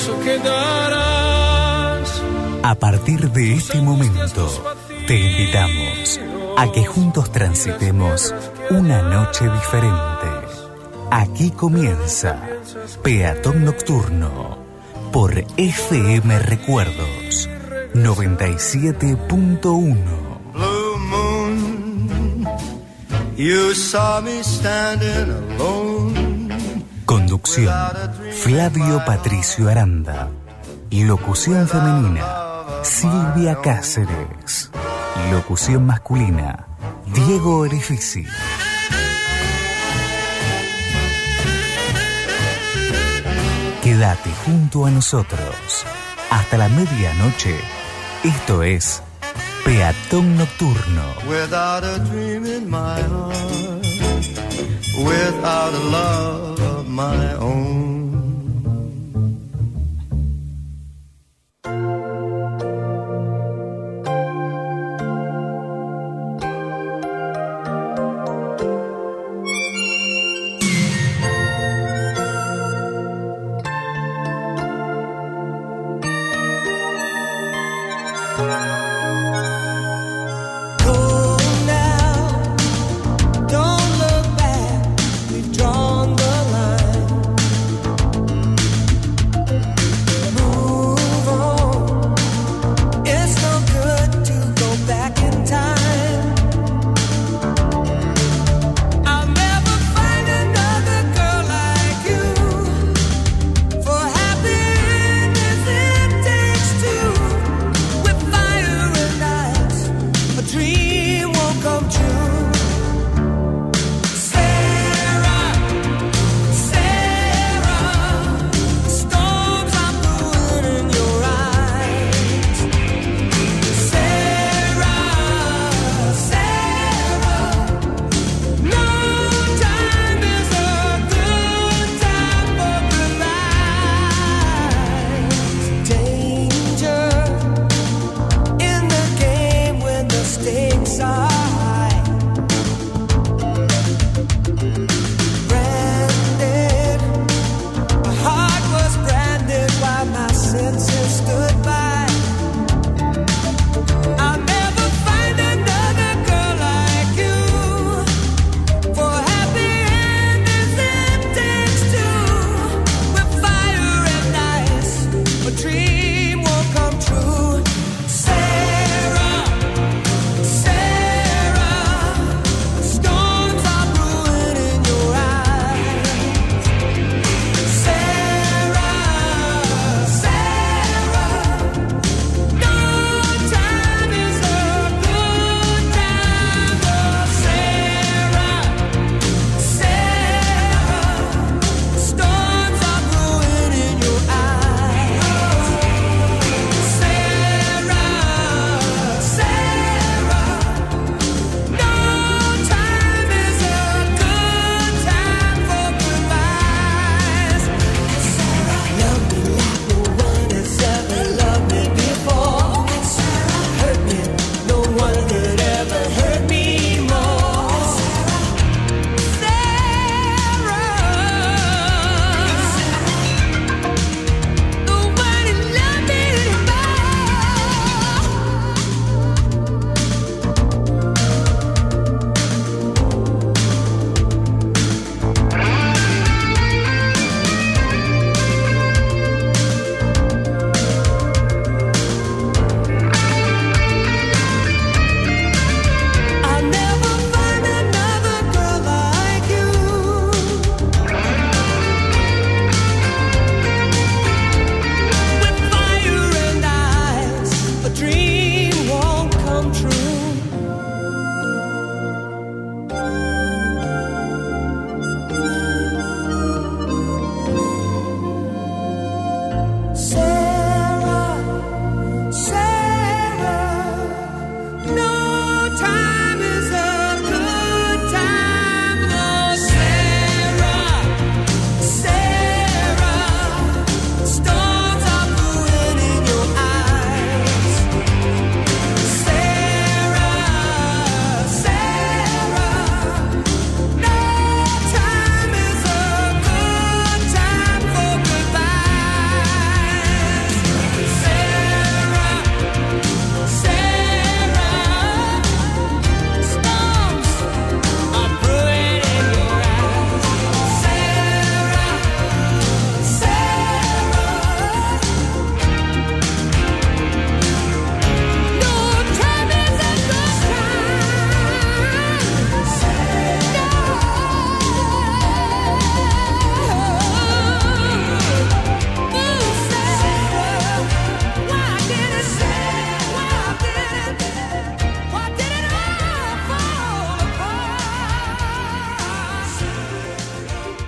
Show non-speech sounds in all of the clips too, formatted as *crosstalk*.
paso que darás. A partir de este momento, te invitamos a que juntos transitemos una noche diferente. Aquí comienza Peatón Nocturno por FM Recuerdos 97.1. Blue moon, you saw me standing alone. Conducción Flavio Patricio Aranda. Locución femenina Silvia Cáceres. Locución masculina Diego Orifici. Quédate junto a nosotros hasta la medianoche. Esto es Peatón Nocturno. Without a dream in my heart, without a love my own.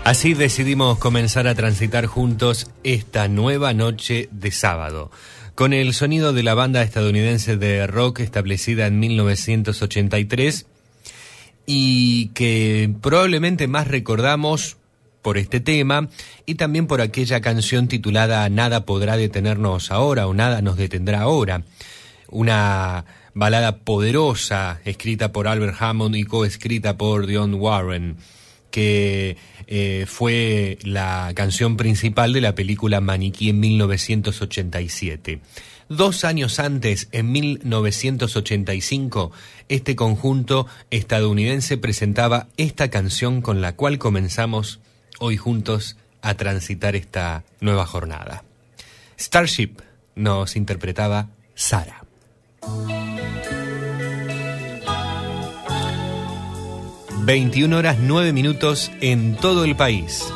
Así decidimos comenzar a transitar juntos esta nueva noche de sábado, con el sonido de la banda estadounidense de rock establecida en 1983 y que probablemente más recordamos por este tema y también por aquella canción titulada Nada podrá detenernos ahora o Nada nos detendrá ahora, una balada poderosa escrita por Albert Hammond y coescrita por Dion Warren que eh, fue la canción principal de la película Maniquí en 1987. Dos años antes, en 1985, este conjunto estadounidense presentaba esta canción con la cual comenzamos hoy juntos a transitar esta nueva jornada. Starship nos interpretaba Sara. 21 horas 9 minutos en todo el país.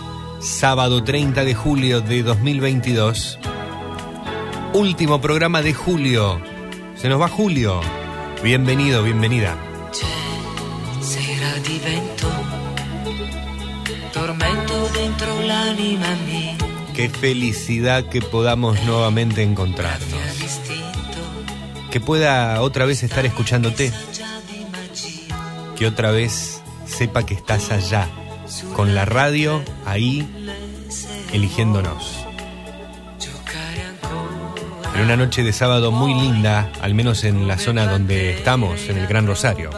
Sábado 30 de julio de 2022. Último programa de julio. Se nos va julio. Bienvenido, bienvenida. Sera di vento, tormento dentro l'anima mia. Qué felicidad que podamos nuevamente encontrarnos. Que pueda otra vez estar escuchándote. Que otra vez sepa que estás allá, con la radio ahí, eligiéndonos. En una noche de sábado muy linda, al menos en la zona donde estamos, en el Gran Rosario.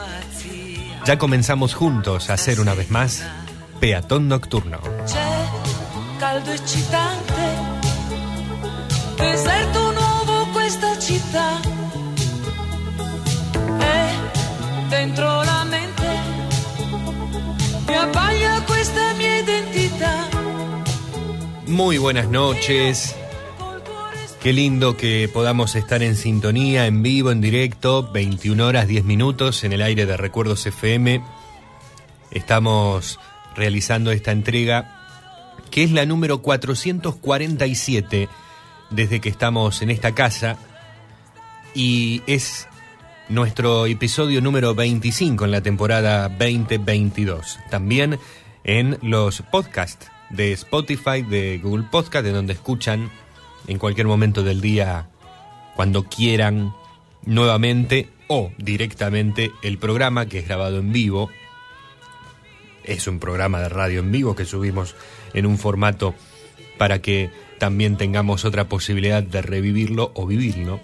Ya comenzamos juntos a hacer una vez más Peatón Nocturno. caldo eccitante, deserto nuovo questa città. E dentro la mente Muy buenas noches. Qué lindo que podamos estar en sintonía, en vivo, en directo, 21 horas 10 minutos en el aire de Recuerdos FM. Estamos realizando esta entrega que es la número 447 desde que estamos en esta casa y es nuestro episodio número 25 en la temporada 2022. También en los podcasts de Spotify, de Google Podcast, de donde escuchan en cualquier momento del día, cuando quieran, nuevamente o directamente el programa que es grabado en vivo. Es un programa de radio en vivo que subimos en un formato para que también tengamos otra posibilidad de revivirlo o vivirlo.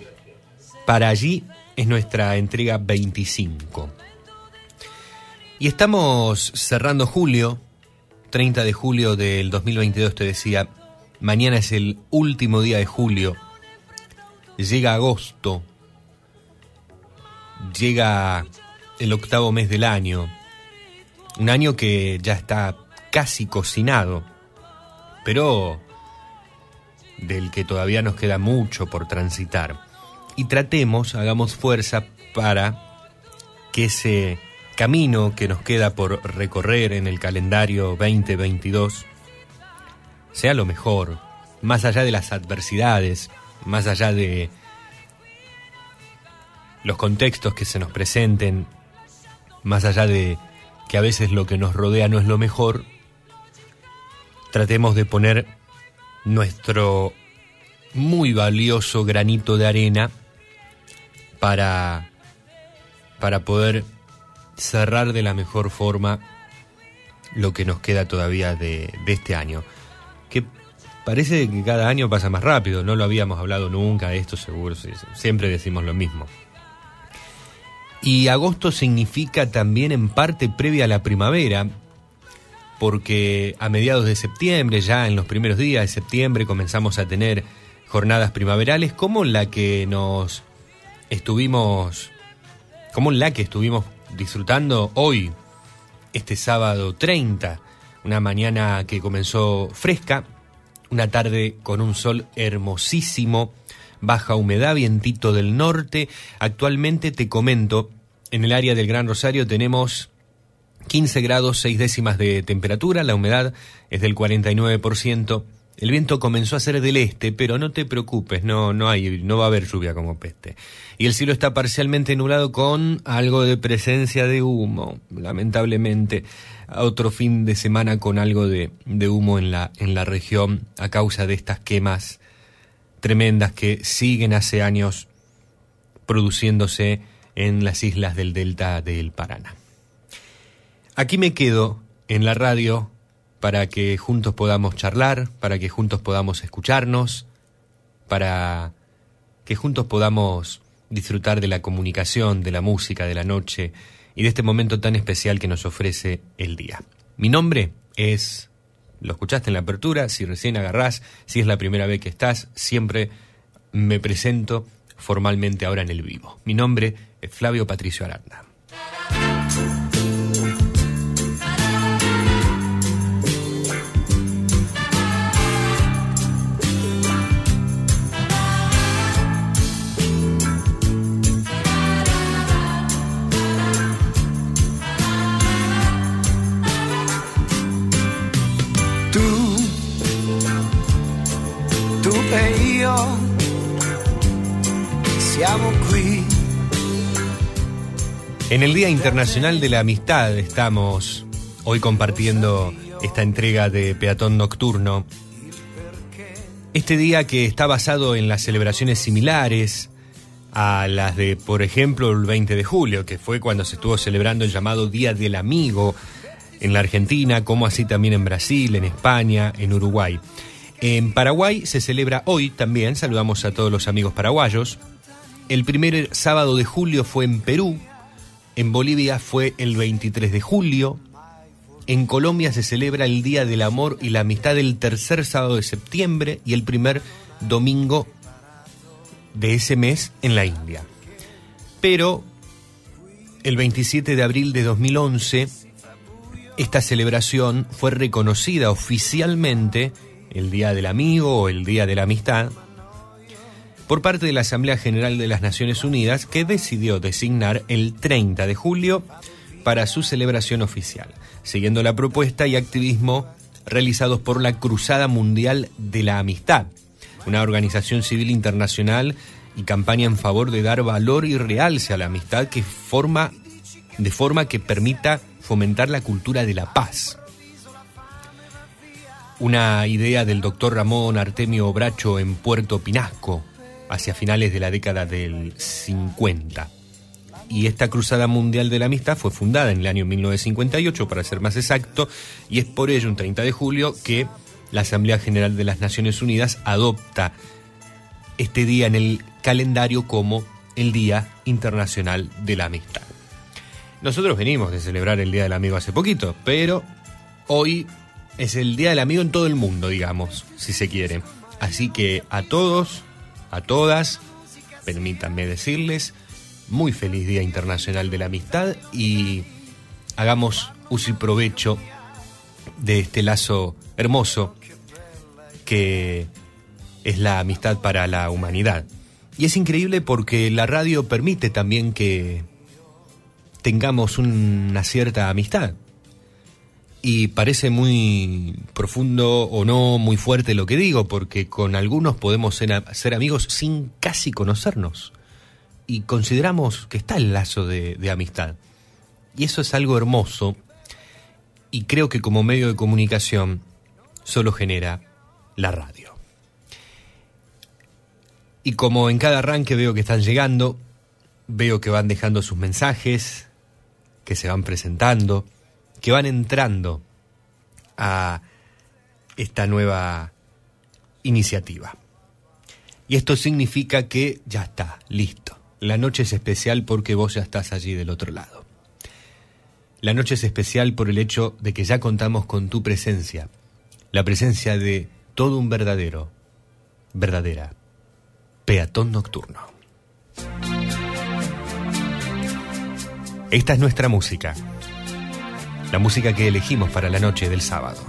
Para allí es nuestra entrega 25. Y estamos cerrando julio, 30 de julio del 2022, te decía, mañana es el último día de julio, llega agosto, llega el octavo mes del año, un año que ya está casi cocinado, pero del que todavía nos queda mucho por transitar y tratemos, hagamos fuerza para que ese camino que nos queda por recorrer en el calendario 2022 sea lo mejor, más allá de las adversidades, más allá de los contextos que se nos presenten, más allá de que a veces lo que nos rodea no es lo mejor, tratemos de poner nuestro muy valioso granito de arena para, para poder cerrar de la mejor forma lo que nos queda todavía de, de este año. Que parece que cada año pasa más rápido, no lo habíamos hablado nunca, esto seguro, siempre decimos lo mismo. Y agosto significa también en parte previa a la primavera, porque a mediados de septiembre, ya en los primeros días de septiembre, comenzamos a tener jornadas primaverales como la que nos estuvimos, como la que estuvimos disfrutando hoy, este sábado 30, una mañana que comenzó fresca, una tarde con un sol hermosísimo, baja humedad, vientito del norte. Actualmente te comento, en el área del Gran Rosario tenemos 15 grados 6 décimas de temperatura, la humedad es del 49%. El viento comenzó a ser del este, pero no te preocupes, no, no hay, no va a haber lluvia como peste. Y el cielo está parcialmente nublado con algo de presencia de humo, lamentablemente. otro fin de semana con algo de, de humo en la, en la región a causa de estas quemas tremendas que siguen hace años produciéndose en las islas del delta del Paraná. Aquí me quedo en la radio para que juntos podamos charlar, para que juntos podamos escucharnos, para que juntos podamos disfrutar de la comunicación, de la música, de la noche y de este momento tan especial que nos ofrece el día. Mi nombre es, lo escuchaste en la apertura, si recién agarrás, si es la primera vez que estás, siempre me presento formalmente ahora en el vivo. Mi nombre es Flavio Patricio Aranda. En el Día Internacional de la Amistad estamos hoy compartiendo esta entrega de Peatón Nocturno. Este día que está basado en las celebraciones similares a las de, por ejemplo, el 20 de julio, que fue cuando se estuvo celebrando el llamado Día del Amigo en la Argentina, como así también en Brasil, en España, en Uruguay. En Paraguay se celebra hoy también, saludamos a todos los amigos paraguayos. El primer sábado de julio fue en Perú, en Bolivia fue el 23 de julio, en Colombia se celebra el Día del Amor y la Amistad el tercer sábado de septiembre y el primer domingo de ese mes en la India. Pero el 27 de abril de 2011, esta celebración fue reconocida oficialmente, el Día del Amigo o el Día de la Amistad, por parte de la Asamblea General de las Naciones Unidas, que decidió designar el 30 de julio para su celebración oficial, siguiendo la propuesta y activismo realizados por la Cruzada Mundial de la Amistad, una organización civil internacional y campaña en favor de dar valor y realce a la amistad que forma de forma que permita fomentar la cultura de la paz. Una idea del doctor Ramón Artemio Bracho en Puerto Pinasco hacia finales de la década del 50. Y esta Cruzada Mundial de la Amistad fue fundada en el año 1958, para ser más exacto, y es por ello, un 30 de julio, que la Asamblea General de las Naciones Unidas adopta este día en el calendario como el Día Internacional de la Amistad. Nosotros venimos de celebrar el Día del Amigo hace poquito, pero hoy es el Día del Amigo en todo el mundo, digamos, si se quiere. Así que a todos, a todas, permítanme decirles, muy feliz Día Internacional de la Amistad y hagamos uso y provecho de este lazo hermoso que es la amistad para la humanidad. Y es increíble porque la radio permite también que tengamos una cierta amistad. Y parece muy profundo o no muy fuerte lo que digo, porque con algunos podemos ser, amigos sin casi conocernos. Y consideramos que está el lazo de, de amistad. Y eso es algo hermoso. Y creo que como medio de comunicación solo genera la radio. Y como en cada arranque veo que están llegando, veo que van dejando sus mensajes, que se van presentando, que van entrando a esta nueva iniciativa. Y esto significa que ya está, listo. La noche es especial porque vos ya estás allí del otro lado. La noche es especial por el hecho de que ya contamos con tu presencia, la presencia de todo un verdadero, verdadera, peatón nocturno. Esta es nuestra música, la música que elegimos para la noche del sábado.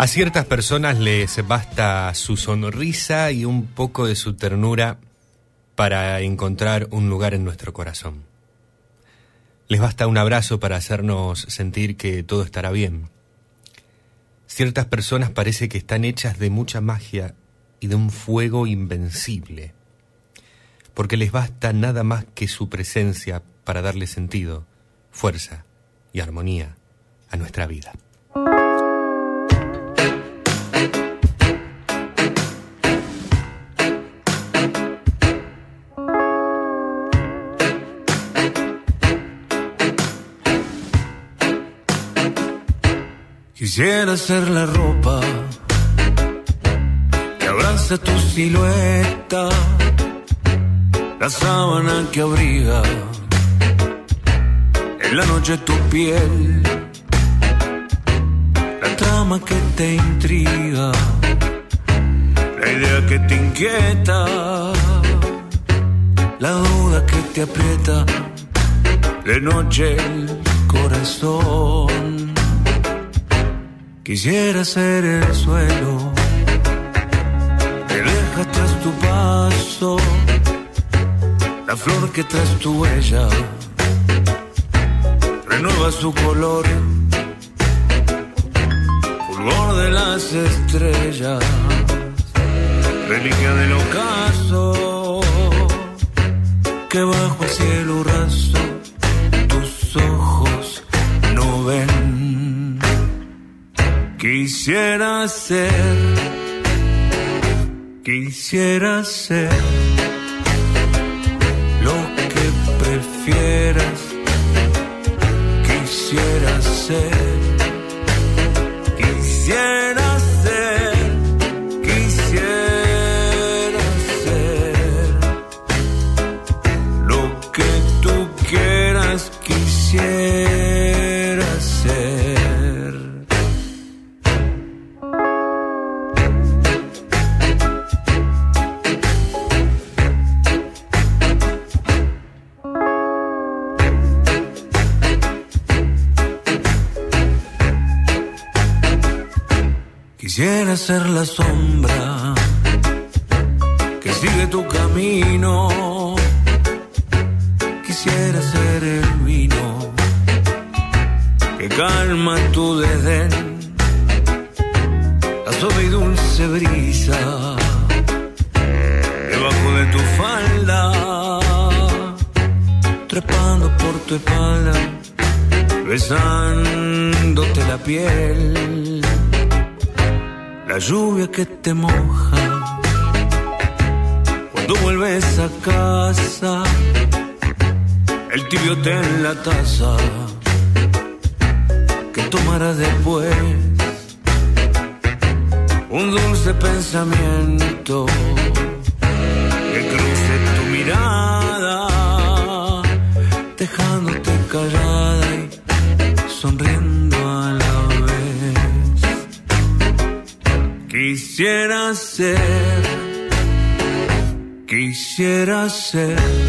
A ciertas personas les basta su sonrisa y un poco de su ternura para encontrar un lugar en nuestro corazón. Les basta un abrazo para hacernos sentir que todo estará bien. Ciertas personas parece que están hechas de mucha magia y de un fuego invencible, porque les basta nada más que su presencia para darle sentido, fuerza y armonía a nuestra vida. Quisiera ser la ropa que abraza tu silueta, la sábana que abriga en la noche tu piel, trama que te intriga, la idea que te inquieta, la duda que te aprieta de noche el corazón. Quisiera ser el suelo que deja tras tu paso, la flor que tras tu huella renueva su color, fulgor de las estrellas, reliquia del ocaso, que bajo el cielo raso tus ojos no ven. Quisiera ser, quisiera ser lo que prefieras. Quisiera ser, ser la sombra que sigue tu camino. Quisiera ser el vino que calma tu desdén. La suave y dulce brisa debajo de tu falda, trepando por tu espalda, besándote la piel lluvia que te moja. Cuando vuelves a casa, el tibio té en la taza que tomarás después, un dulce pensamiento que cruce tu mirada, dejándote callada Quisiera ser, quisiera ser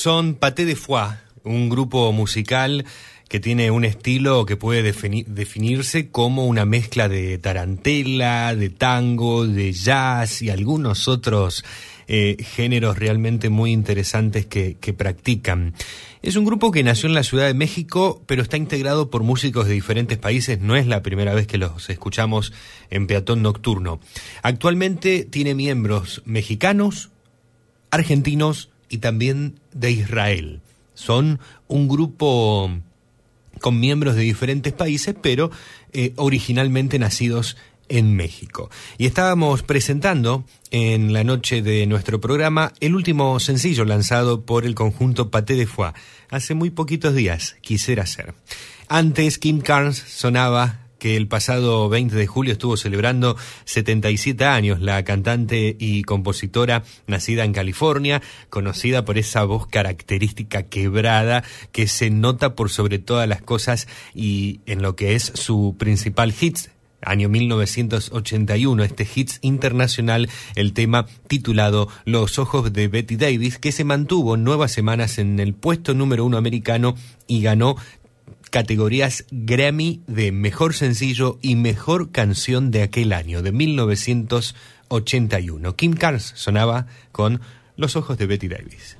son Paté de Foix, un grupo musical que tiene un estilo que puede defini- definirse como una mezcla de tarantela, de tango, de jazz y algunos otros eh, géneros realmente muy interesantes que, que practican. Es un grupo que nació en la Ciudad de México, pero está integrado por músicos de diferentes países. No es la primera vez que los escuchamos en Peatón Nocturno. Actualmente tiene miembros mexicanos, argentinos y también de Israel. Son un grupo con miembros de diferentes países, pero eh, originalmente nacidos en México. Y estábamos presentando en la noche de nuestro programa el último sencillo lanzado por el conjunto Paté de Foix hace muy poquitos días, quisiera ser. Antes Kim Carnes sonaba que el pasado 20 de julio estuvo celebrando 77 años, la cantante y compositora nacida en California, conocida por esa voz característica quebrada que se nota por sobre todas las cosas y en lo que es su principal hit, año 1981, este hits internacional, el tema titulado Los ojos de Betty Davis, que se mantuvo nuevas semanas en el puesto número uno americano y ganó categorías Grammy de Mejor Sencillo y Mejor Canción de aquel año, de 1981. Kim Carnes sonaba con Los ojos de Betty Davis.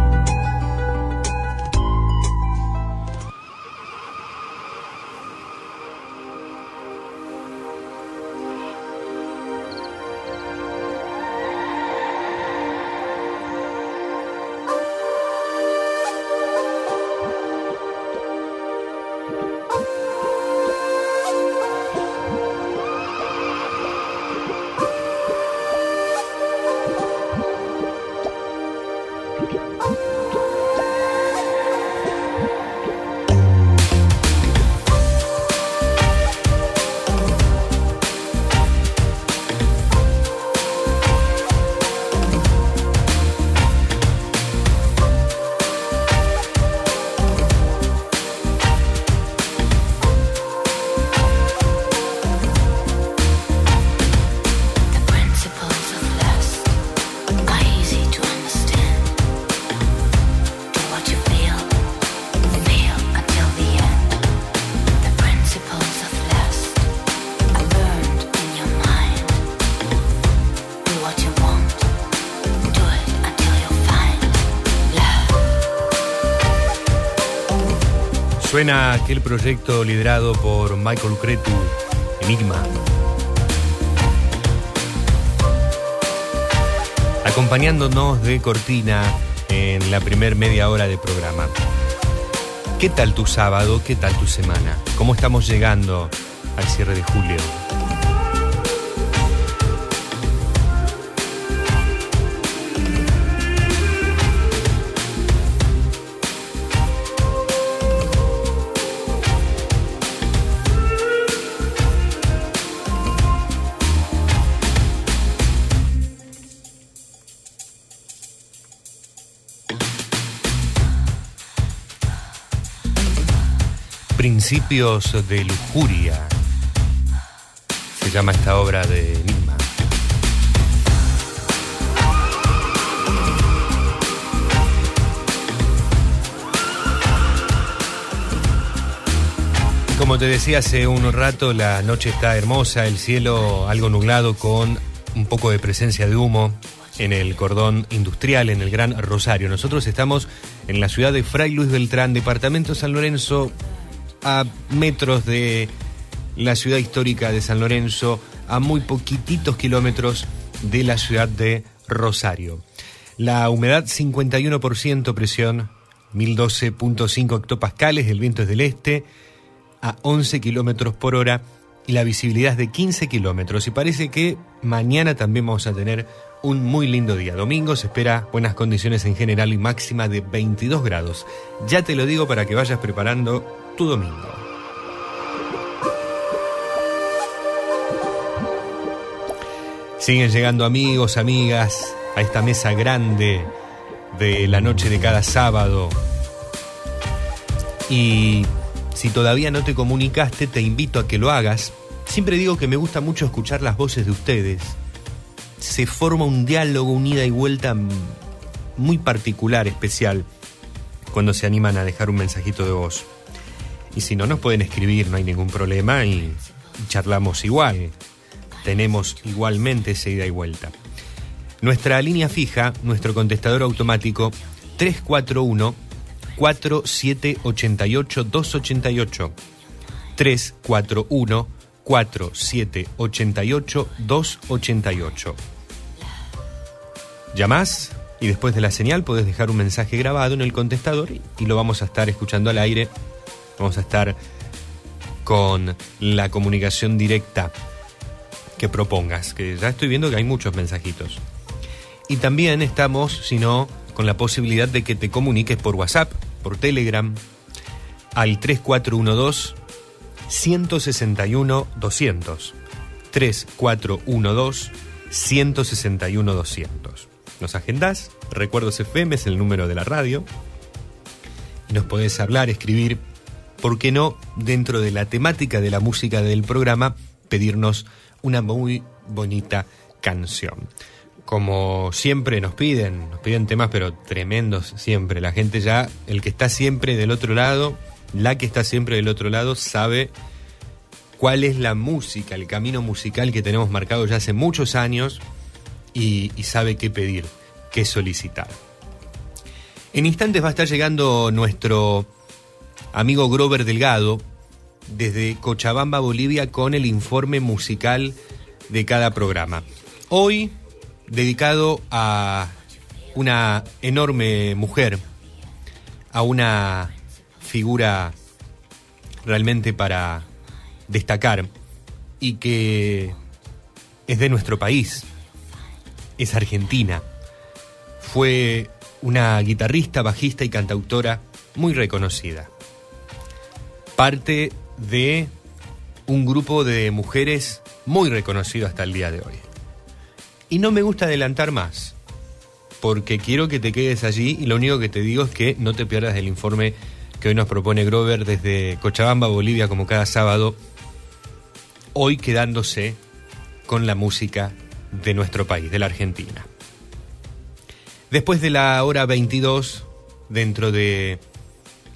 Suena aquel proyecto liderado por Michael Cretu, Enigma. Acompañándonos de cortina en la primer media hora de programa. ¿Qué tal tu sábado? ¿Qué tal tu semana? ¿Cómo estamos llegando al cierre de julio? Principios de lujuria. Se llama esta obra de Enigma. Como te decía hace un rato, la noche está hermosa, el cielo algo nublado con un poco de presencia de humo en el cordón industrial, en el Gran Rosario. Nosotros estamos en la ciudad de Fray Luis Beltrán, departamento San Lorenzo, a metros de la ciudad histórica de San Lorenzo, a muy poquititos kilómetros de la ciudad de Rosario. La humedad 51%, presión 1012.5 hectopascales, el viento es del este a 11 kilómetros por hora y la visibilidad es de 15 kilómetros. Y parece que mañana también vamos a tener un muy lindo día. Domingo se espera buenas condiciones en general y máxima de 22 grados. Ya te lo digo para que vayas preparando tu domingo. Siguen llegando amigos, amigas a esta mesa grande de la noche de cada sábado. Y si todavía no te comunicaste, te invito a que lo hagas. Siempre digo que me gusta mucho escuchar las voces de ustedes. Se forma un diálogo, un ida y vuelta muy particular, especial, cuando se animan a dejar un mensajito de voz. Y si no, nos pueden escribir, no hay ningún problema y charlamos igual. Tenemos igualmente esa ida y vuelta. Nuestra línea fija, nuestro contestador automático, 341 4788 288. 341 4788 288. Llamás y después de la señal podés dejar un mensaje grabado en el contestador y lo vamos a estar escuchando al aire. Vamos a estar con la comunicación directa que propongas, que ya estoy viendo que hay muchos mensajitos. Y también estamos, si no, con la posibilidad de que te comuniques por WhatsApp, por Telegram, al 3412 161 200. 3412 161 200. Nos agendás, Recuerdos FM es el número de la radio, y nos podés hablar, escribir, ¿por qué no, dentro de la temática de la música del programa, pedirnos una muy bonita canción? Como siempre nos piden, nos piden temas pero tremendos siempre. La gente ya, el que está siempre del otro lado, la que está siempre del otro lado, sabe cuál es la música, el camino musical que tenemos marcado ya hace muchos años y, sabe qué pedir, qué solicitar. En instantes va a estar llegando nuestro amigo Grover Delgado desde Cochabamba, Bolivia, con el informe musical de cada programa. Hoy dedicado a una enorme mujer, a una figura realmente para destacar y que es de nuestro país, es argentina. Fue una guitarrista, bajista y cantautora muy reconocida. Parte de un grupo de mujeres muy reconocido hasta el día de hoy. Y no me gusta adelantar más, porque quiero que te quedes allí y lo único que te digo es que no te pierdas el informe que hoy nos propone Grover desde Cochabamba, Bolivia, como cada sábado, hoy quedándose con la música de nuestro país, de la Argentina. Después de la hora 22, dentro de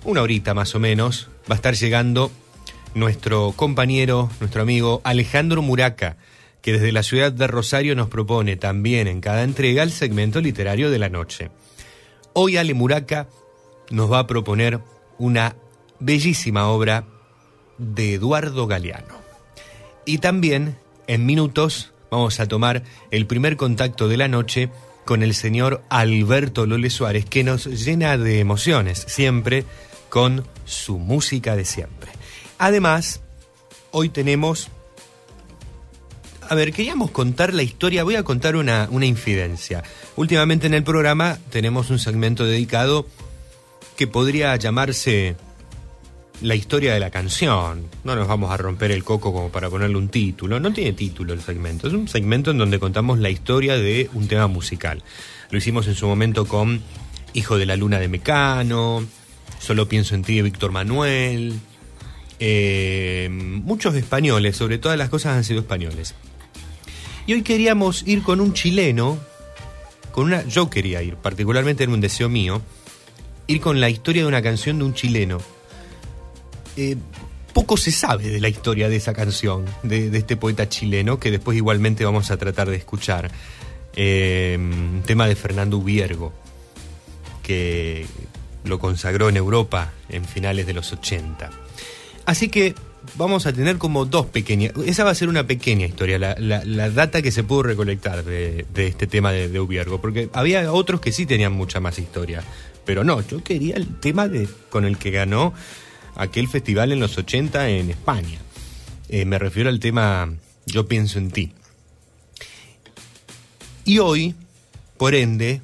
una horita más o menos, va a estar llegando nuestro compañero, nuestro amigo Alejandro Muraca, que desde la ciudad de Rosario nos propone también en cada entrega el segmento literario de la noche. Hoy Ale Muraca nos va a proponer una bellísima obra de Eduardo Galeano. Y también, en minutos, vamos a tomar el primer contacto de la noche con el señor Alberto Lole Suárez, que nos llena de emociones siempre con su música de siempre. Además, hoy tenemos... A ver, queríamos contar la historia, voy a contar una, una infidencia. Últimamente en el programa tenemos un segmento dedicado que podría llamarse la historia de la canción. No nos vamos a romper el coco como para ponerle un título. No tiene título el segmento. Es un segmento en donde contamos la historia de un tema musical. Lo hicimos en su momento con Hijo de la Luna de Mecano, Solo pienso en ti de Víctor Manuel. eh, muchos españoles, sobre todas las cosas han sido españoles. Y hoy queríamos ir con un chileno, con una, yo quería ir, particularmente era un deseo mío, ir con la historia de una canción de un chileno. Eh, poco se sabe de la historia de esa canción, de, este poeta chileno, que después igualmente vamos a tratar de escuchar. Eh, tema de Fernando Ubiergo, que lo consagró en Europa en finales de los 80. Así que vamos a tener como dos pequeñas. Esa va a ser una pequeña historia, la, la- la data que se pudo recolectar de, de este tema de, de Ubiergo, porque había otros que sí tenían mucha más historia. Pero no, yo quería el tema de, con el que ganó aquel festival en los 80 en España. Eh, me refiero al tema Yo pienso en ti. Y hoy, por ende,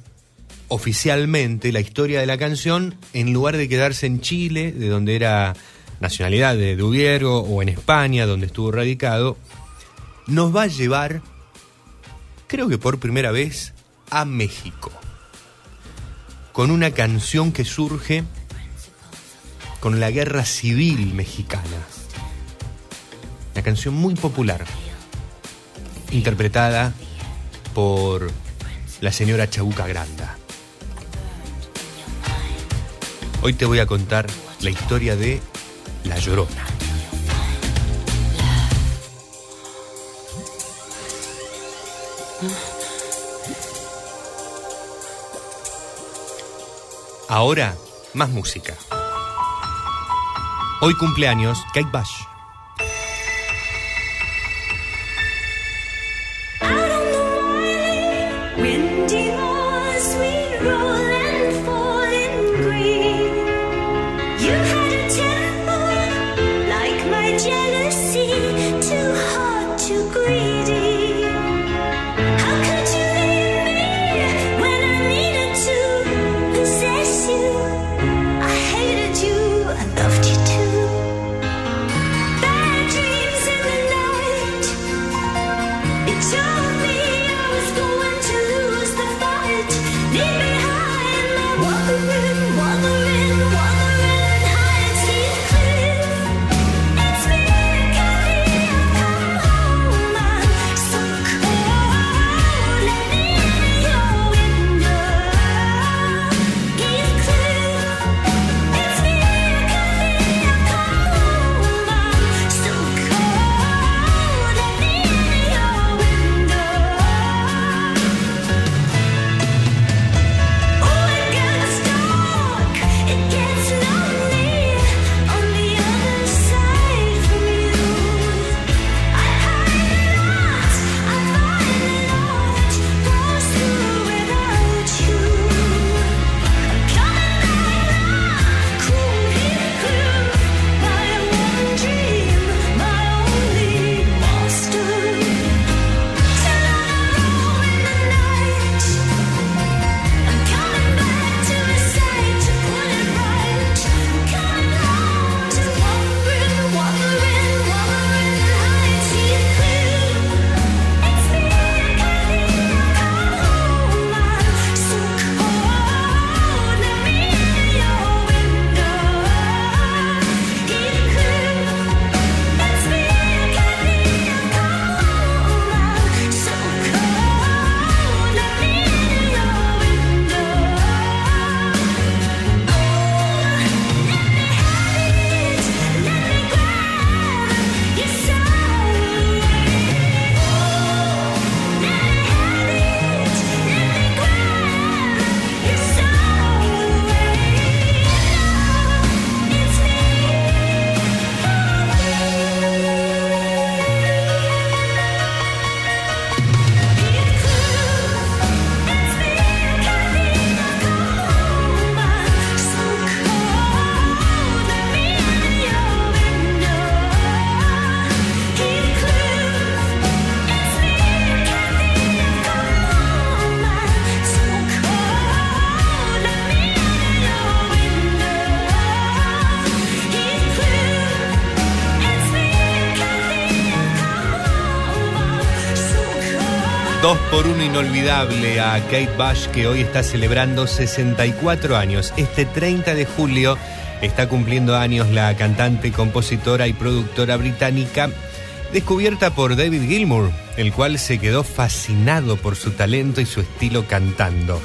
oficialmente la historia de la canción, en lugar de quedarse en Chile, de donde era nacionalidad de Dubiergo, o en España, donde estuvo radicado, nos va a llevar, creo que por primera vez, a México. Con una canción que surge con la guerra civil mexicana. Una canción muy popular, interpretada por la señora Chabuca Granda. Hoy te voy a contar la historia de La Llorona. Ahora, más música. Hoy cumpleaños Kate Bush. Inolvidable a Kate Bush que hoy está celebrando 64 años. Este 30 de julio está cumpliendo años la cantante, compositora y productora británica descubierta por David Gilmour, el cual se quedó fascinado por su talento y su estilo cantando.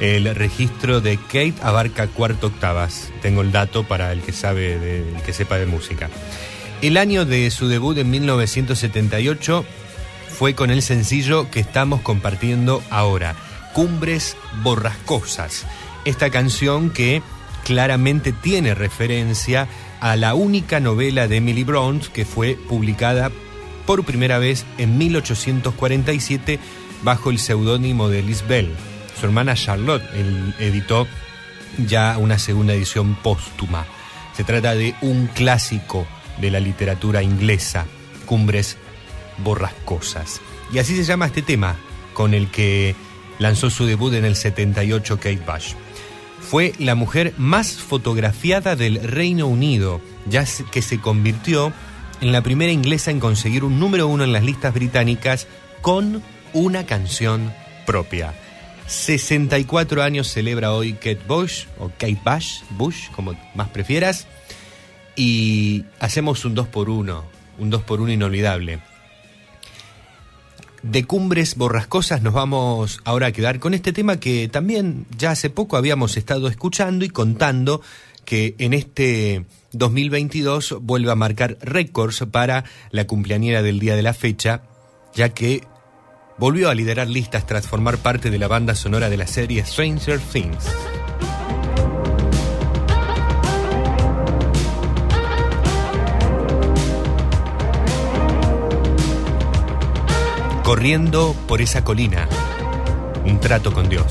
El registro de Kate abarca cuarto octavas. Tengo el dato para el que sabe de, el que sepa de música. El año de su debut en 1978 fue con el sencillo que estamos compartiendo ahora, Cumbres Borrascosas. Esta canción que claramente tiene referencia a la única novela de Emily Bront que fue publicada por primera vez en 1847 bajo el seudónimo de Liz Bell. Su hermana Charlotte editó ya una segunda edición póstuma. Se trata de un clásico de la literatura inglesa, Cumbres Borrascosas. Y así se llama este tema, con el que lanzó su debut en el 78 Kate Bush. Fue la mujer más fotografiada del Reino Unido, ya que se convirtió en la primera inglesa en conseguir un número uno en las listas británicas con una canción propia. 64 años celebra hoy Kate Bush, o Kate Bush, Bush, como más prefieras, y hacemos un 2 por 1 un 2 por 1 inolvidable. De cumbres borrascosas nos vamos ahora a quedar con este tema que también ya hace poco habíamos estado escuchando y contando que en este 2022 vuelve a marcar récords para la cumpleañera del día de la fecha, ya que volvió a liderar listas tras formar parte de la banda sonora de la serie Stranger Things. Corriendo por esa colina, un trato con Dios.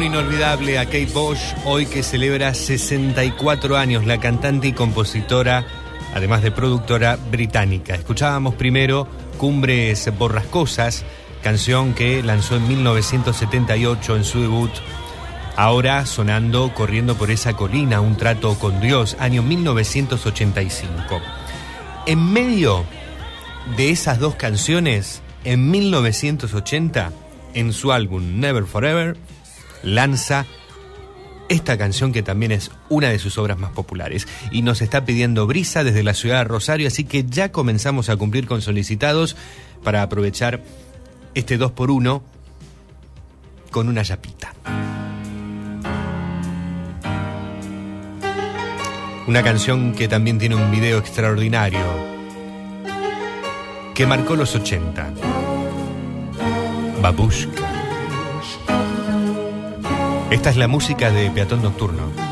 Uno inolvidable a Kate Bosch, hoy que celebra 64 años, la cantante y compositora, además de productora británica. Escuchábamos primero Cumbres Borrascosas, canción que lanzó en 1978 en su debut. Ahora sonando Corriendo por esa colina, un trato con Dios, año 1985. En medio de esas dos canciones, en 1980, en su álbum Never Forever, lanza esta canción que también es una de sus obras más populares. Y nos está pidiendo Brisa desde la ciudad de Rosario, así que ya comenzamos a cumplir con solicitados para aprovechar este 2 por 1 con una yapita. Una canción que también tiene un video extraordinario que marcó los 80. Babushka. Esta es la música de Peatón Nocturno.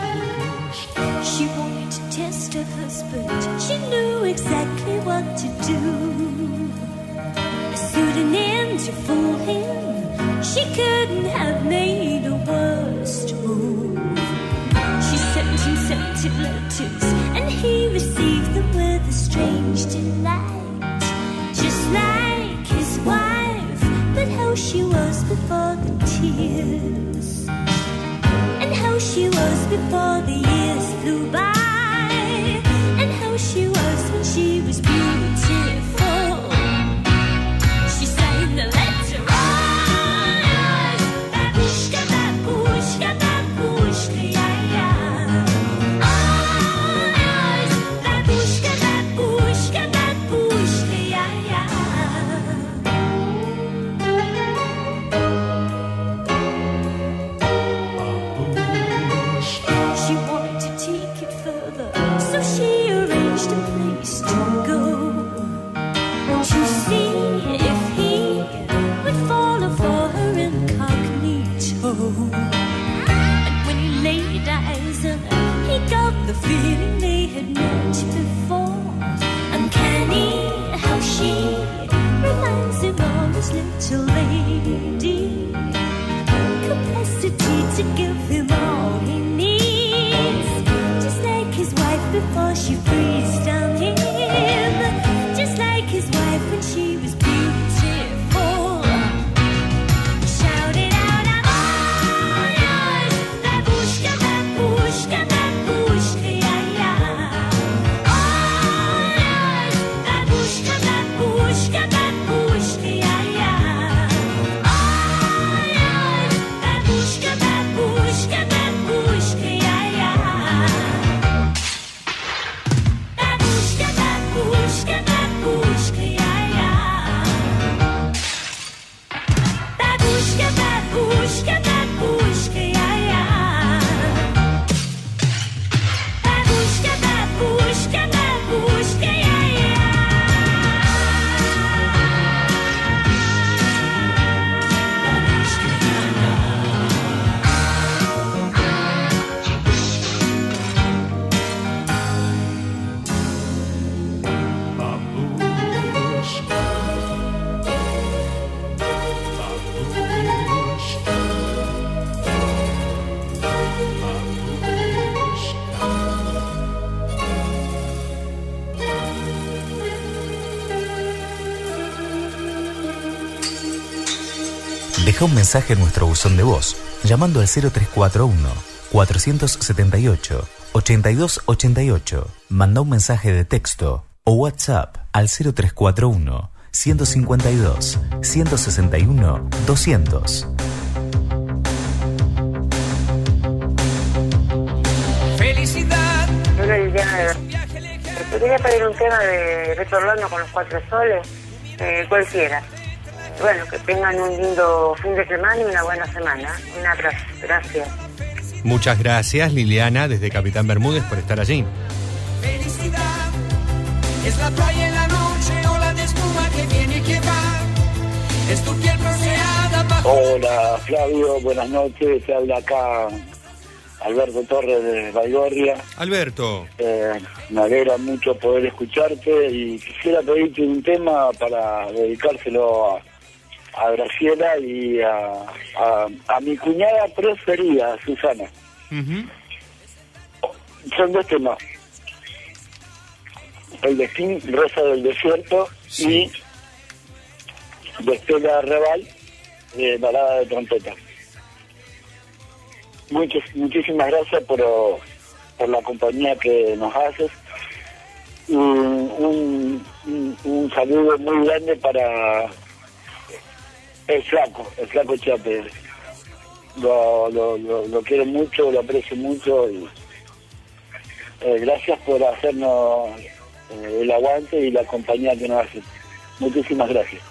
Mensaje en nuestro buzón de voz llamando al 0341 478 8288. Manda un mensaje de texto o WhatsApp al 0341 152 161 200. Felicidad. Te quería pedir un tema de Beto Orlando con los cuatro soles, eh, cualquiera. Bueno, que tengan un lindo fin de semana y una buena semana. Un abrazo, gracias. Muchas gracias Liliana desde Capitán Bermúdez por estar allí. Felicidad. Es la playa en la noche, ola de espuma que viene y que va. Es tu piel bronceada bajo Hola Flavio, buenas noches. Te habla acá Alberto Torres de Baigorria. Alberto, Eh, me alegra mucho poder escucharte y quisiera pedirte un tema para dedicárselo a, a Graciela y a, a, a mi cuñada preferida, Susana. Son dos temas. El destino, Rosa del Desierto y de Estela Reval, de Balada de Trompeta. Muchas, muchísimas gracias por, por la compañía que nos haces. Y un, un, un saludo muy grande para el flaco, el flaco Chape. Lo, lo, lo, lo quiero mucho, lo aprecio mucho y eh, gracias por hacernos eh, el aguante y la compañía que nos hace. Muchísimas gracias.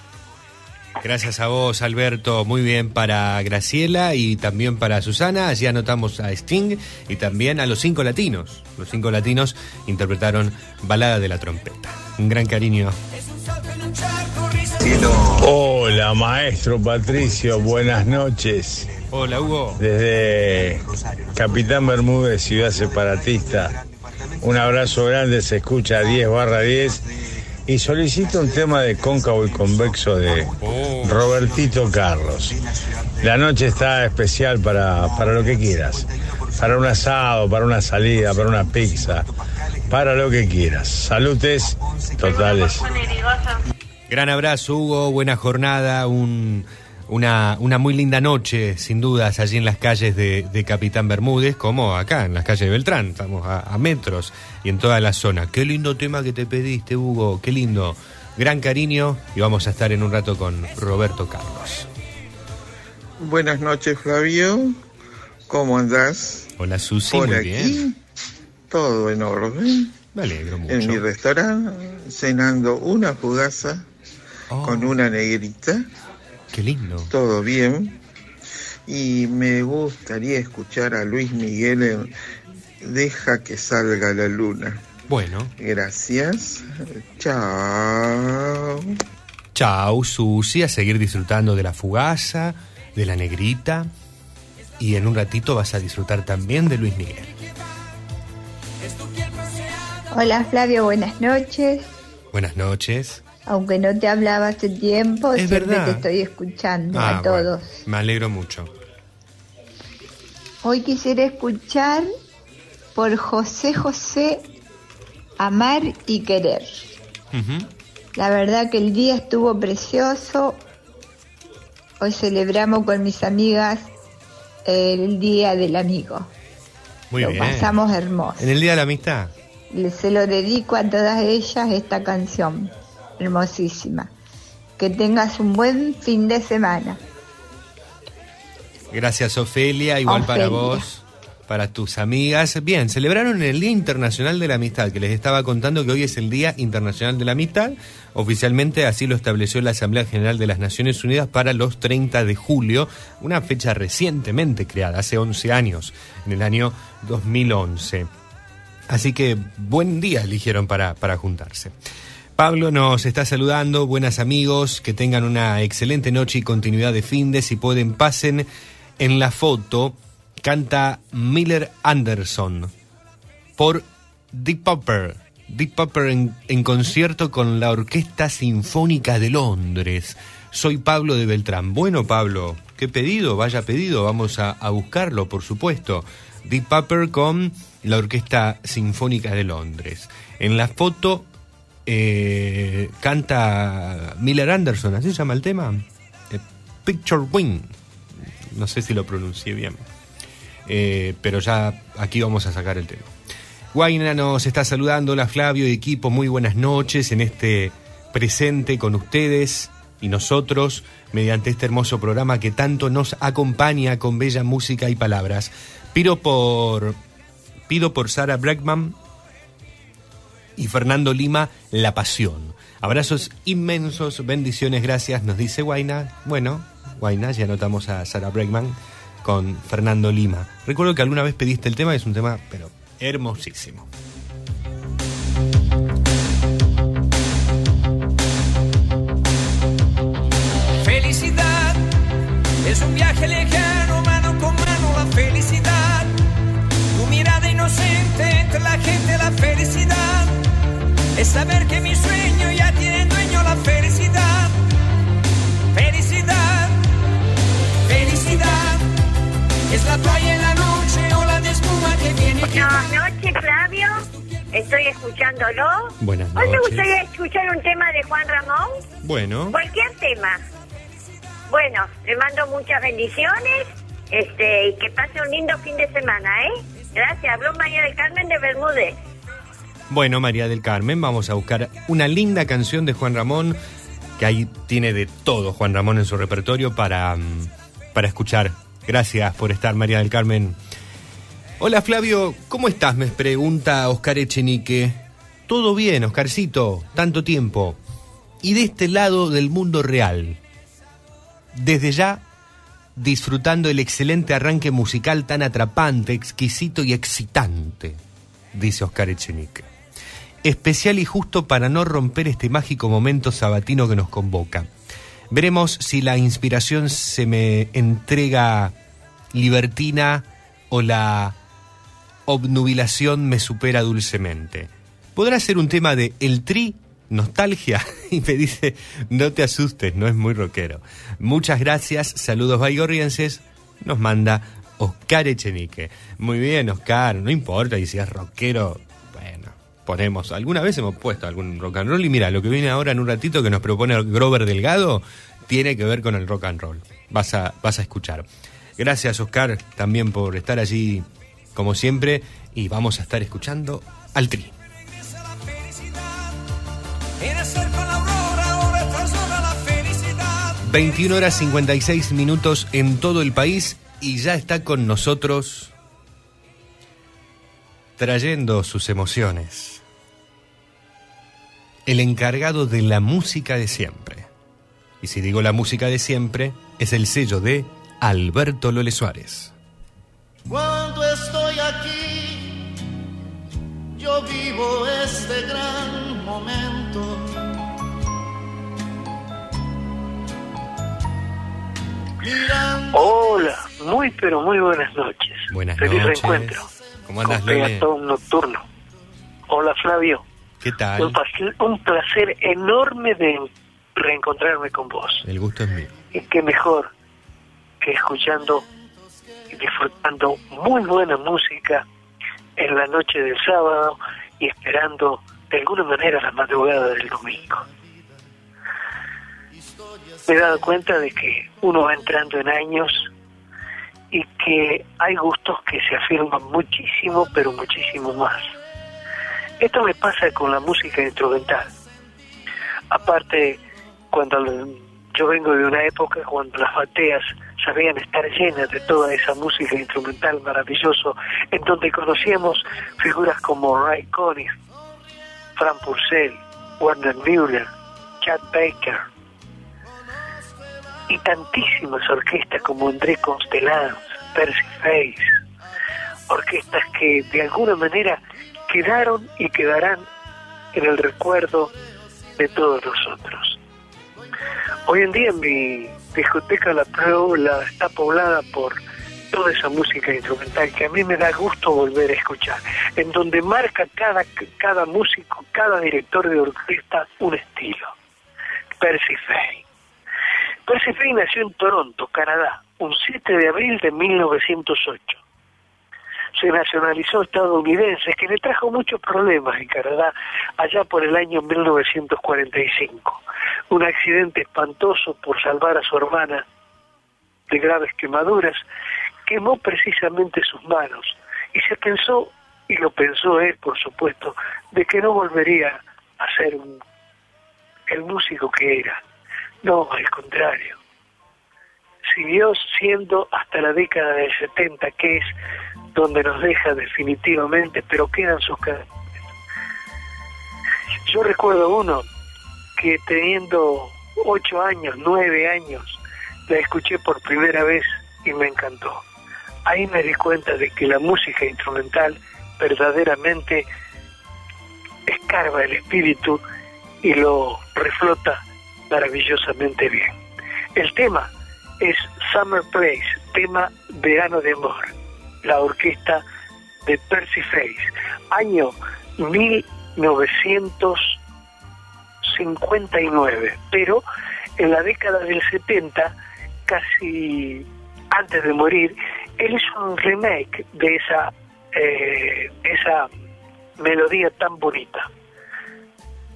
Gracias a vos, Alberto. Muy bien para Graciela y también para Susana. Allí anotamos a Sting y también a los cinco latinos. Los cinco latinos interpretaron Balada de la Trompeta. Un gran cariño. Hola, maestro Patricio, buenas noches. Hola, Hugo. Desde Capitán Bermúdez, ciudad separatista. Un abrazo grande, se escucha 10 barra 10. Y solicito un tema de cóncavo y convexo de Robertito Carlos. La noche está especial para, para lo que quieras. Para un asado, para una salida, para una pizza. Para lo que quieras. Salutes totales. Gran abrazo, Hugo. Buena jornada. Un, una, una muy linda noche, sin dudas, allí en las calles de, de Capitán Bermúdez, como acá, en las calles de Beltrán. Estamos a, a metros y en toda la zona. Qué lindo tema que te pediste, Hugo. Qué lindo. Gran cariño. Y vamos a estar en un rato con Roberto Carlos. Buenas noches, Flavio. ¿Cómo andás? Hola, Susi. Por muy aquí, bien. todo en orden. Me alegro mucho. En mi restaurante, cenando una fugaza Oh. con una negrita. Qué lindo. Todo bien. Y me gustaría escuchar a Luis Miguel en Deja que salga la luna. Bueno. Gracias. Chao. Chau, Susi, a seguir disfrutando de la fugaza, de la negrita. Y en un ratito vas a disfrutar también de Luis Miguel. Hola Flavio, buenas noches. Buenas noches. Aunque no te hablaba hace tiempo, Es siempre verdad. te estoy escuchando Ah, a todos. bueno, me alegro mucho. Hoy quisiera escuchar por José José Amar y Querer. La verdad que el día estuvo precioso. Hoy celebramos con mis amigas el Día del Amigo. Muy Lo bien. pasamos hermoso. En el Día de la Amistad. Le- Se lo dedico a todas ellas esta canción, hermosísima. Que tengas un buen fin de semana. Gracias, Ofelia. Igual para vos, para tus amigas. Bien, celebraron el Día Internacional de la Amistad, que les estaba contando que hoy es el Día Internacional de la Amistad. Oficialmente así lo estableció la Asamblea General de las Naciones Unidas para los 30 de julio, una fecha recientemente creada, hace 11 años, en el año 2011. Así que buen día eligieron para, para juntarse. Pablo nos está saludando, buenas amigos, que tengan una excelente noche y continuidad de fin de, si pueden pasen en la foto, canta Miller Anderson por Deep Purple. Deep Purple en, en concierto con la Orquesta Sinfónica de Londres. Soy Pablo de Beltrán. Bueno, Pablo, qué pedido, vaya pedido, vamos a, a buscarlo, por supuesto. Deep Purple con la Orquesta Sinfónica de Londres. En la foto eh, canta Miller Anderson, ¿así se llama el tema? Eh, Picture Wing. No sé si lo pronuncié bien. Eh, pero ya aquí vamos a sacar el tema. Guaina nos está saludando, la Flavio y equipo, muy buenas noches en este presente con ustedes y nosotros mediante este hermoso programa que tanto nos acompaña con bella música y palabras. Pido por pido por Sara Bregman y Fernando Lima La Pasión. Abrazos inmensos, bendiciones, gracias, nos dice Guaina. Bueno, Guaina, ya anotamos a Sara Bregman con Fernando Lima. Recuerdo que alguna vez pediste el tema, es un tema, pero hermosísimo. Felicidad es un viaje lejano, mano con mano, la felicidad. Tu mirada inocente entre la gente, la felicidad es saber que mi sueño ya tiene dueño la felicidad. Felicidad, felicidad, es la playa en la noche o la de espuma que viene. Buenas noches, Flavio. Estoy escuchándolo. Buenas noches. ¿Hoy te gustaría escuchar un tema de Juan Ramón? Bueno. Cualquier tema. Bueno, le mando muchas bendiciones este, y que pase un lindo fin de semana, ¿eh? Gracias. Habló María del Carmen de Bermúdez bueno, María del Carmen, vamos a buscar una linda canción de Juan Ramón, que ahí tiene de todo Juan Ramón en su repertorio para, mm, para escuchar. Gracias por estar, María del Carmen. Hola Flavio, ¿cómo estás? Me pregunta Oscar Echenique. Todo bien, Oscarcito, tanto tiempo. Y de este lado del mundo real, desde ya disfrutando el excelente arranque musical tan atrapante, exquisito y excitante, dice Oscar Echenique. Especial y justo para no romper este mágico momento sabatino que nos convoca. Veremos si la inspiración se me entrega libertina o la obnubilación me supera dulcemente. ¿Podrá ser un tema de El Tri? Nostalgia. *laughs* Y me dice, no te asustes, no es muy rockero. Muchas gracias, saludos baigorrienses. Nos manda Oscar Echenique. Muy bien, Oscar, no importa, y si es rockero, ponemos. Alguna vez hemos puesto algún rock and roll y mira, lo que viene ahora en un ratito que nos propone Grover Delgado tiene que ver con el rock and roll. Vas a, vas a escuchar. Gracias, Oscar, también por estar allí como siempre y vamos a estar escuchando al Tri. En hacer con la aurora, hora tras hora la felicidad. 21 horas 56 minutos en todo el país y ya está con nosotros trayendo sus emociones. El encargado de la música de siempre. Y si digo la música de siempre, es el sello de Alberto Lole Suárez. Cuando estoy aquí, yo vivo este gran momento. Mirando Hola, muy pero muy buenas noches. Buenas Feliz noches. reencuentro. ¿Cómo andas, con Lole? Peatón Nocturno. Hola, Flavio. ¿Qué Un, pas- un placer enorme de reencontrarme con vos. El gusto es mío. Y qué mejor que escuchando y disfrutando muy buena música en la noche del sábado y esperando de alguna manera la madrugada del domingo. Me he dado cuenta de que uno va entrando en años y que hay gustos que se afirman muchísimo, pero muchísimo más. Esto me pasa con la música instrumental. Aparte, cuando yo vengo de una época cuando las bateas sabían estar llenas de toda esa música instrumental maravilloso, en donde conocíamos figuras como Ray Conniff, Frank Purcell, Werner Müller, Chad Baker, y tantísimas orquestas como André Constellans, Percy Face, orquestas que de alguna manera quedaron y quedarán en el recuerdo de todos nosotros. Hoy en día mi discoteca la, Pro- la está poblada por toda esa música instrumental que a mí me da gusto volver a escuchar, en donde marca cada, cada músico, cada director de orquesta un estilo. Percy Faye. Percy Faye nació en Toronto, Canadá, un 7 de abril de 1908 se nacionalizó estadounidense, que le trajo muchos problemas en Canadá allá por el año 1945. Un accidente espantoso por salvar a su hermana de graves quemaduras quemó precisamente sus manos y se pensó, y lo pensó él por supuesto, de que no volvería a ser un- el músico que era. No, al contrario. Siguió siendo hasta la década del 70, que es donde nos deja definitivamente, pero quedan sus canciones. Yo recuerdo uno que teniendo ocho años, nueve años, la escuché por primera vez y me encantó. Ahí me di cuenta de que la música instrumental verdaderamente escarba el espíritu y lo reflota maravillosamente bien. El tema es Summer Place, tema Verano de Amor, la orquesta de Percy Face, año 1959, pero en la década del 70, casi antes de morir, él hizo un remake de esa, eh, esa melodía tan bonita,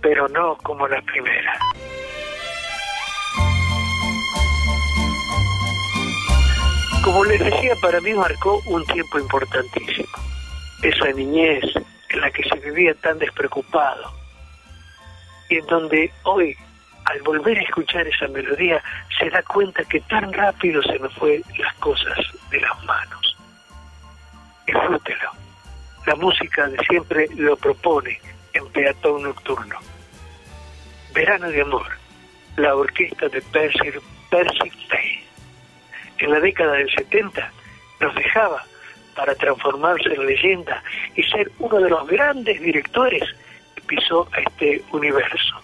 pero no como la primera. Como les decía, para mí marcó un tiempo importantísimo. Esa niñez en la que se vivía tan despreocupado y en donde hoy, al volver a escuchar esa melodía, se da cuenta que tan rápido se nos fue las cosas de las manos. Disfrútelo. La música de siempre lo propone en Peatón Nocturno. Verano de Amor, la orquesta de Percy, Percy Faye. En la década del 70 nos dejaba para transformarse en leyenda y ser uno de los grandes directores que pisó a este universo.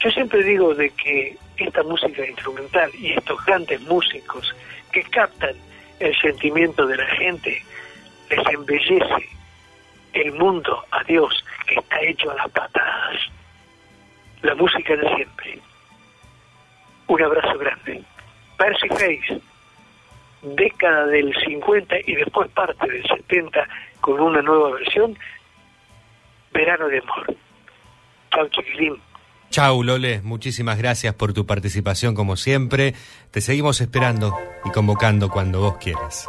Yo siempre digo de que esta música instrumental y estos grandes músicos que captan el sentimiento de la gente les embellece el mundo a Dios que está hecho a las patadas. La música de siempre. Un abrazo grande. Percy Face, década del 50 y después parte del 70 con una nueva versión, Verano de Amor. Chau, chiquilín. Chau, Lole, muchísimas gracias por tu participación como siempre. Te seguimos esperando y convocando cuando vos quieras.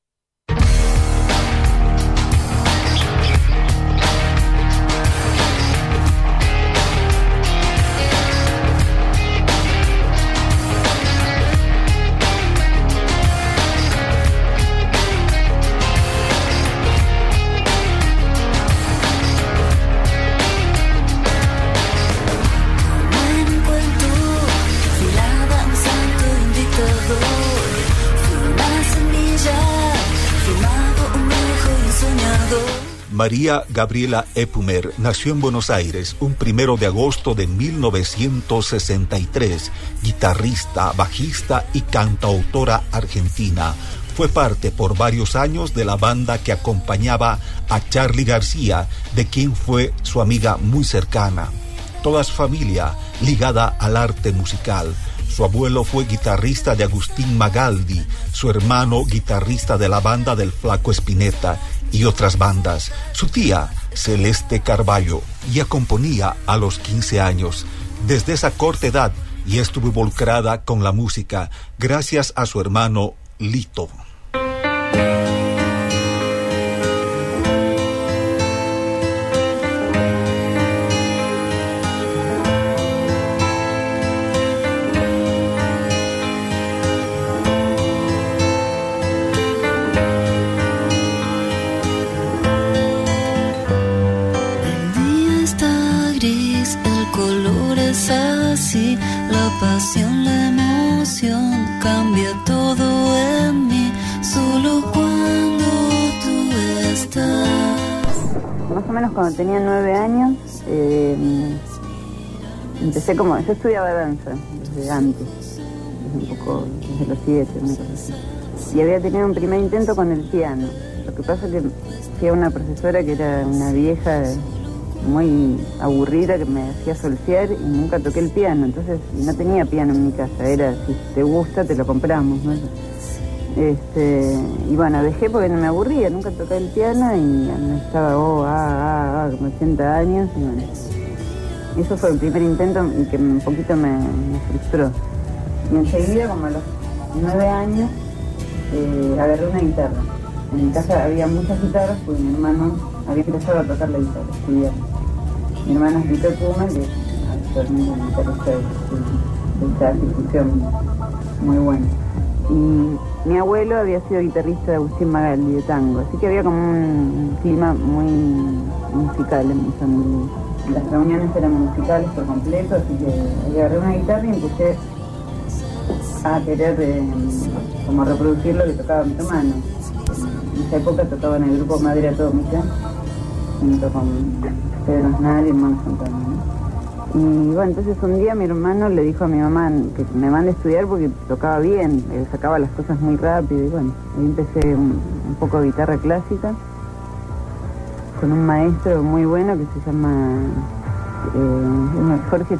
María Gabriela Epumer nació en Buenos Aires un primero de agosto de 1963, guitarrista, bajista y cantautora argentina. Fue parte por varios años de la banda que acompañaba a Charlie García, de quien fue su amiga muy cercana. Toda su familia ligada al arte musical. Su abuelo fue guitarrista de Agustín Magaldi, su hermano guitarrista de la banda del Flaco Espineta y otras bandas. Su tía, Celeste Carballo, ya componía a los 15 años. Desde esa corta edad y estuvo involucrada con la música gracias a su hermano Lito. Tenía nueve años, eh, empecé como, yo estudiaba danza desde antes, desde un poco, desde los siete, una cosa. Y había tenido un primer intento con el piano. Lo que pasa es que fui a una profesora que era una vieja muy aburrida que me hacía solfear y nunca toqué el piano. Entonces no tenía piano en mi casa, era si te gusta te lo compramos. ¿no? Este, y bueno, dejé porque no me aburría, nunca toqué el piano y estaba, oh, ah, ah, ah, como 80 años. Y bueno, eso fue el primer intento y que un poquito me, me frustró. Y enseguida, como a los nueve años, eh, agarré una guitarra. En mi casa había muchas guitarras porque mi hermano había empezado a tocar la guitarra, estudiar. Mi hermano es Kuma, que es actualmente un guitarrista de, de, de difusión muy bueno. Y mi abuelo había sido guitarrista de Agustín Magaldi de tango, así que había como un clima muy musical en mi familia. Las reuniones eran musicales por completo, así que agarré una guitarra y empecé a querer eh, como reproducir lo que tocaba mi hermano. En esa época tocaba en el grupo Madre Atómica, junto con Pedro Aznar y Hermano Santana. Y bueno, entonces un día mi hermano le dijo a mi mamá que me mande a estudiar porque tocaba bien, sacaba las cosas muy rápido y bueno, ahí empecé un, un poco de guitarra clásica con un maestro muy bueno que se llama eh, Jorge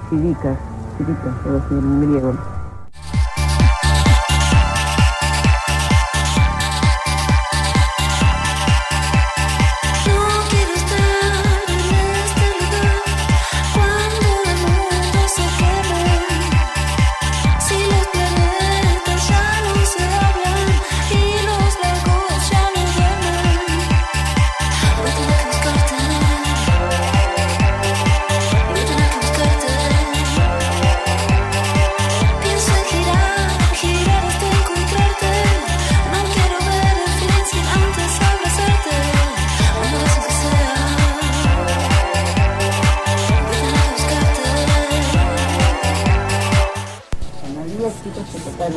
algo así en griego.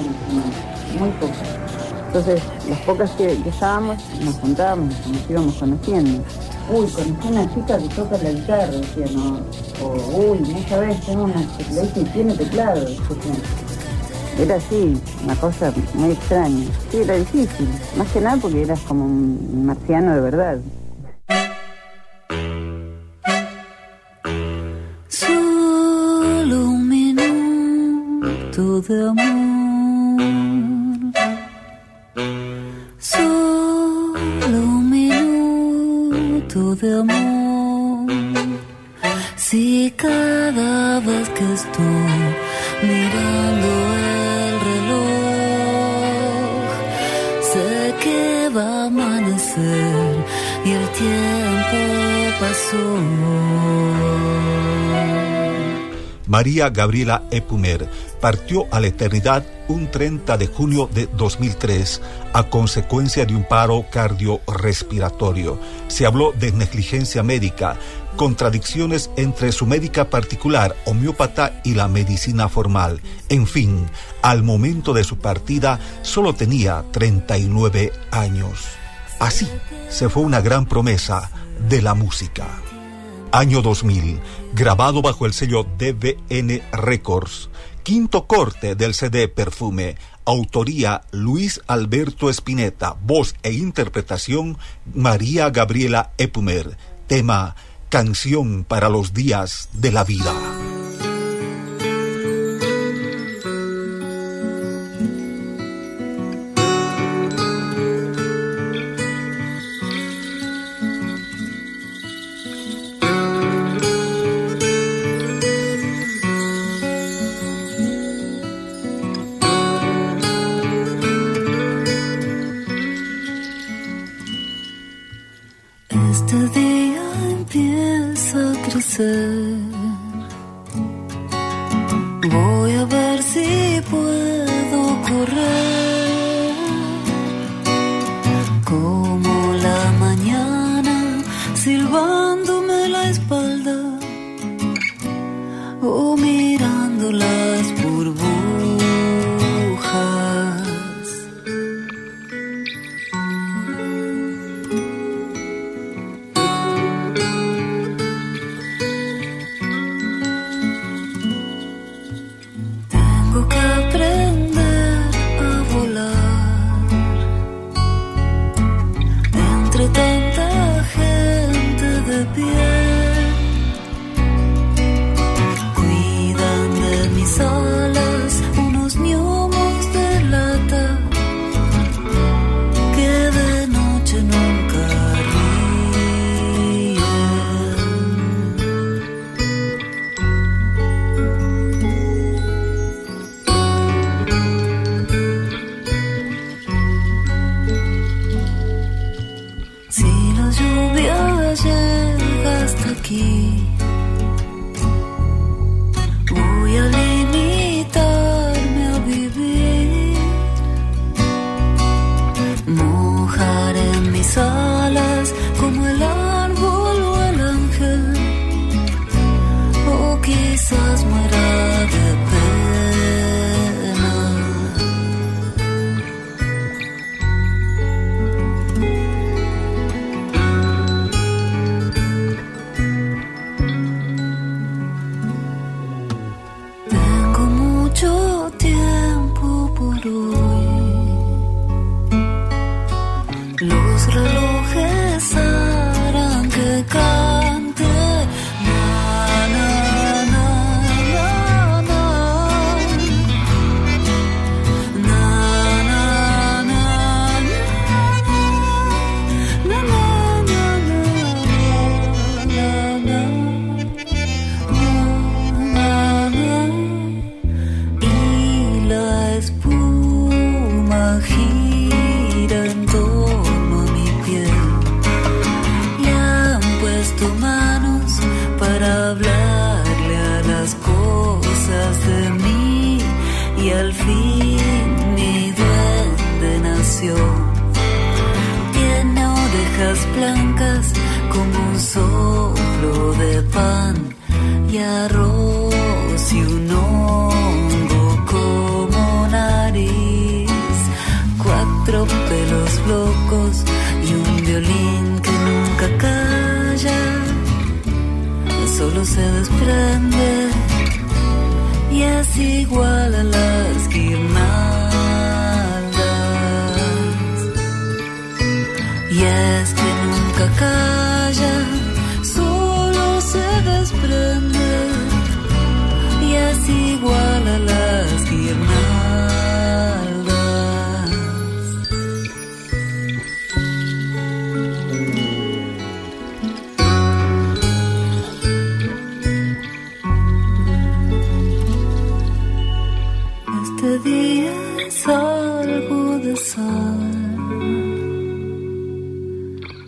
Instrumentos, muy pocos. Entonces, las pocas que, que estábamos, nos juntábamos, nos íbamos conociendo. Uy, conocí una chica que toca la guitarra, decía, no. O, uy, muchas veces tengo una tecladista y tiene teclado. Era así, una cosa muy extraña. Sí, era difícil. Más que nada porque eras como un marciano de verdad. Solo un minuto de amor. Gabriela Epumer partió a la eternidad un 30 de junio de 2003 a consecuencia de un paro cardiorrespiratorio. Se habló de negligencia médica, contradicciones entre su médica particular, homeópata, y la medicina formal. En fin, al momento de su partida solo tenía 39 años. Así se fue una gran promesa de la música. Año 2000, grabado bajo el sello DBN Records. Quinto corte del CD Perfume. Autoría Luis Alberto Espineta. Voz e interpretación María Gabriela Epumer. Tema Canción para los días de la vida.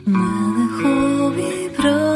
Мали хобі брат.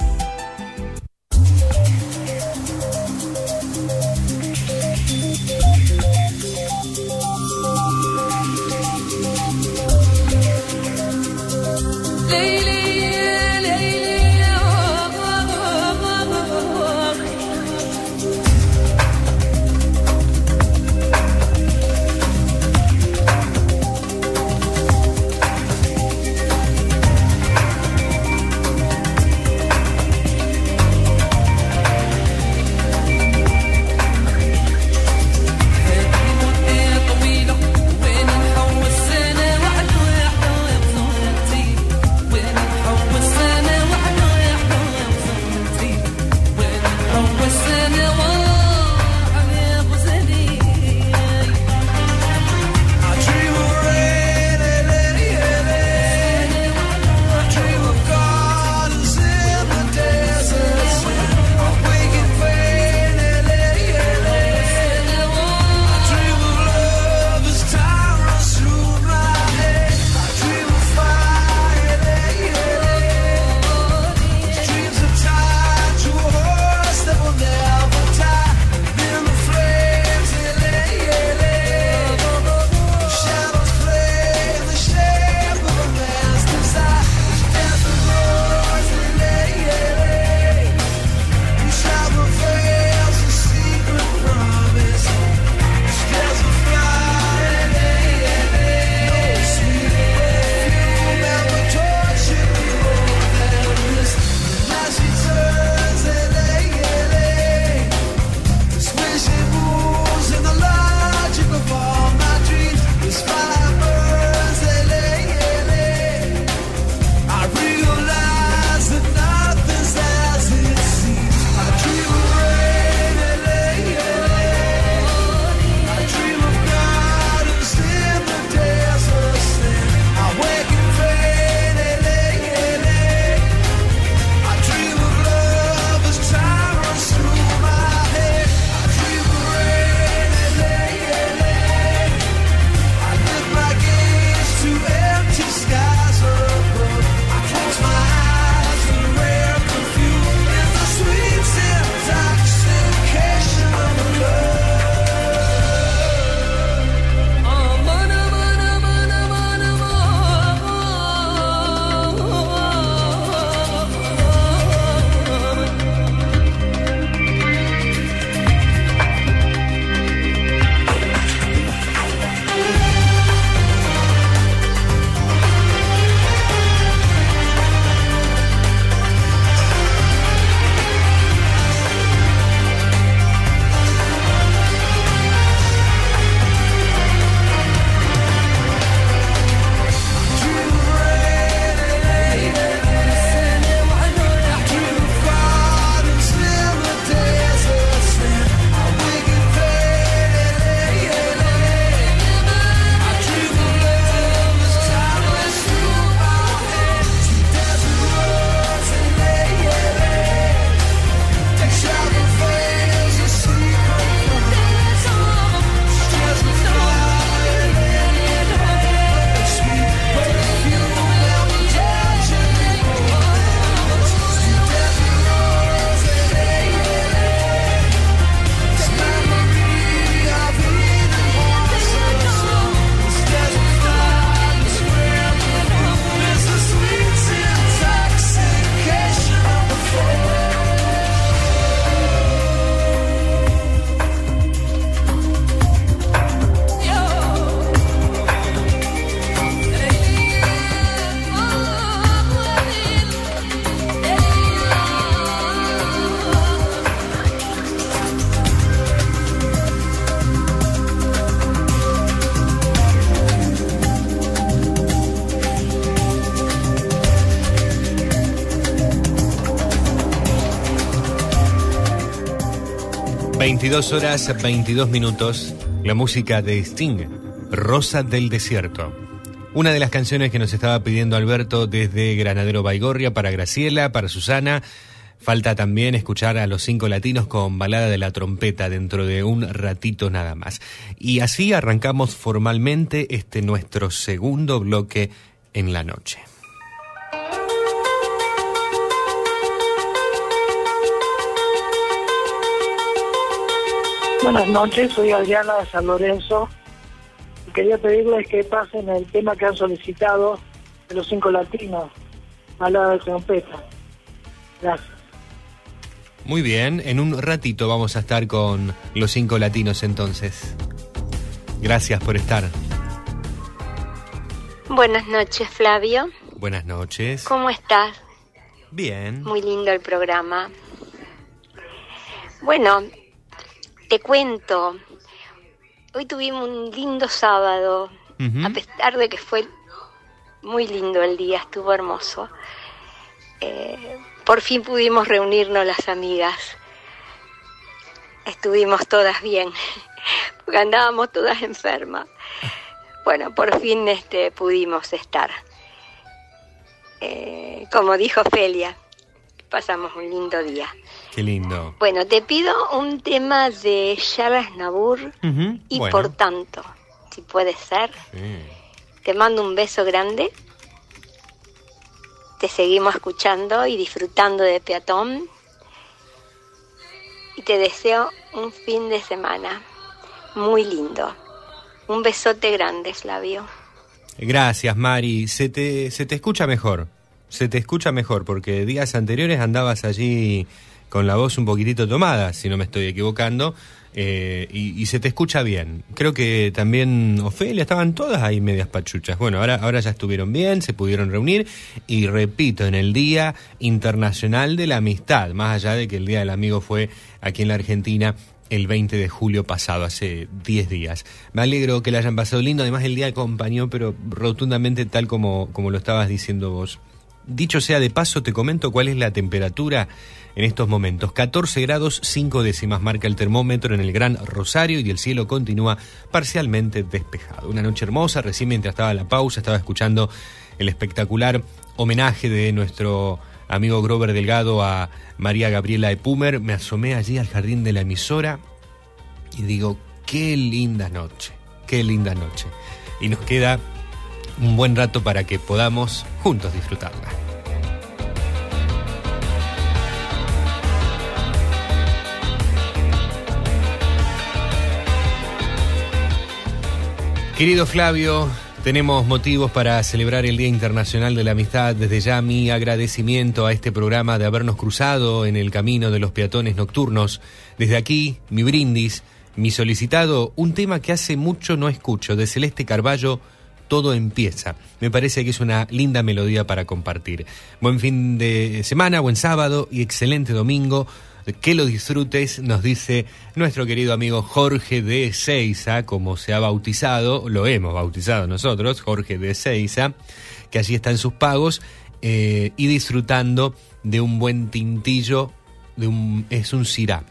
22 horas 22 minutos, la música de Sting, Rosa del Desierto. Una de las canciones que nos estaba pidiendo Alberto desde Granadero Baigorria para Graciela, para Susana. Falta también escuchar a los cinco latinos con balada de la trompeta dentro de un ratito nada más. Y así arrancamos formalmente este nuestro segundo bloque en la noche. Buenas noches, soy Adriana de San Lorenzo. Quería pedirles que pasen el tema que han solicitado de los cinco latinos, balada de trompeta. Gracias. Muy bien, en un ratito vamos a estar con los cinco latinos entonces. Gracias por estar. Buenas noches, Flavio. Buenas noches. ¿Cómo estás? Bien. Muy lindo el programa. Bueno, te cuento. Hoy tuvimos un lindo sábado, a pesar de que fue muy lindo el día, estuvo hermoso. Eh, por fin pudimos reunirnos las amigas. Estuvimos todas bien, *laughs* porque andábamos todas enfermas. Bueno, por fin este, pudimos estar. Eh, como dijo Felia, pasamos un lindo día. Qué lindo. Bueno, te pido un tema de Charles Nabur y bueno. por tanto, si puede ser, te mando un beso grande. Te seguimos escuchando y disfrutando de Peatón. Y te deseo un fin de semana muy lindo. Un besote grande, Flavio. Gracias, Mari. Se te, se te escucha mejor. Se te escucha mejor, porque días anteriores andabas allí con la voz un poquitito tomada, si no me estoy equivocando, eh, y, se te escucha bien. Creo que también Ofelia, estaban todas ahí medias pachuchas. Bueno, ahora, ahora ya estuvieron bien, se pudieron reunir, y repito, en el Día Internacional de la Amistad, más allá de que el Día del Amigo fue aquí en la Argentina el 20 de julio pasado, hace 10 días. Me alegro que la hayan pasado lindo, además el día acompañó, pero rotundamente tal como, como lo estabas diciendo vos. Dicho sea de paso, te comento cuál es la temperatura en estos momentos. 14 grados 5 décimas marca el termómetro en el Gran Rosario y el cielo continúa parcialmente despejado. Una noche hermosa, recién mientras estaba la pausa estaba escuchando el espectacular homenaje de nuestro amigo Grover Delgado a María Gabriela Epumer. Me asomé allí al jardín de la emisora y digo, qué linda noche, qué linda noche. Y nos queda un buen rato para que podamos juntos disfrutarla. Querido Flavio, tenemos motivos para celebrar el Día Internacional de la Amistad. Desde ya mi agradecimiento a este programa de habernos cruzado en el camino de los peatones nocturnos. Desde aquí, mi brindis, mi solicitado, un tema que hace mucho no escucho, de Celeste Carballo, Todo empieza. Me parece que es una linda melodía para compartir. Buen fin de semana, buen sábado y excelente domingo. Que lo disfrutes, nos dice nuestro querido amigo Jorge de Seiza, como se ha bautizado, lo hemos bautizado nosotros, Jorge de Seiza, que allí está en sus pagos eh, y disfrutando de un buen tintillo, de un, es un cirá,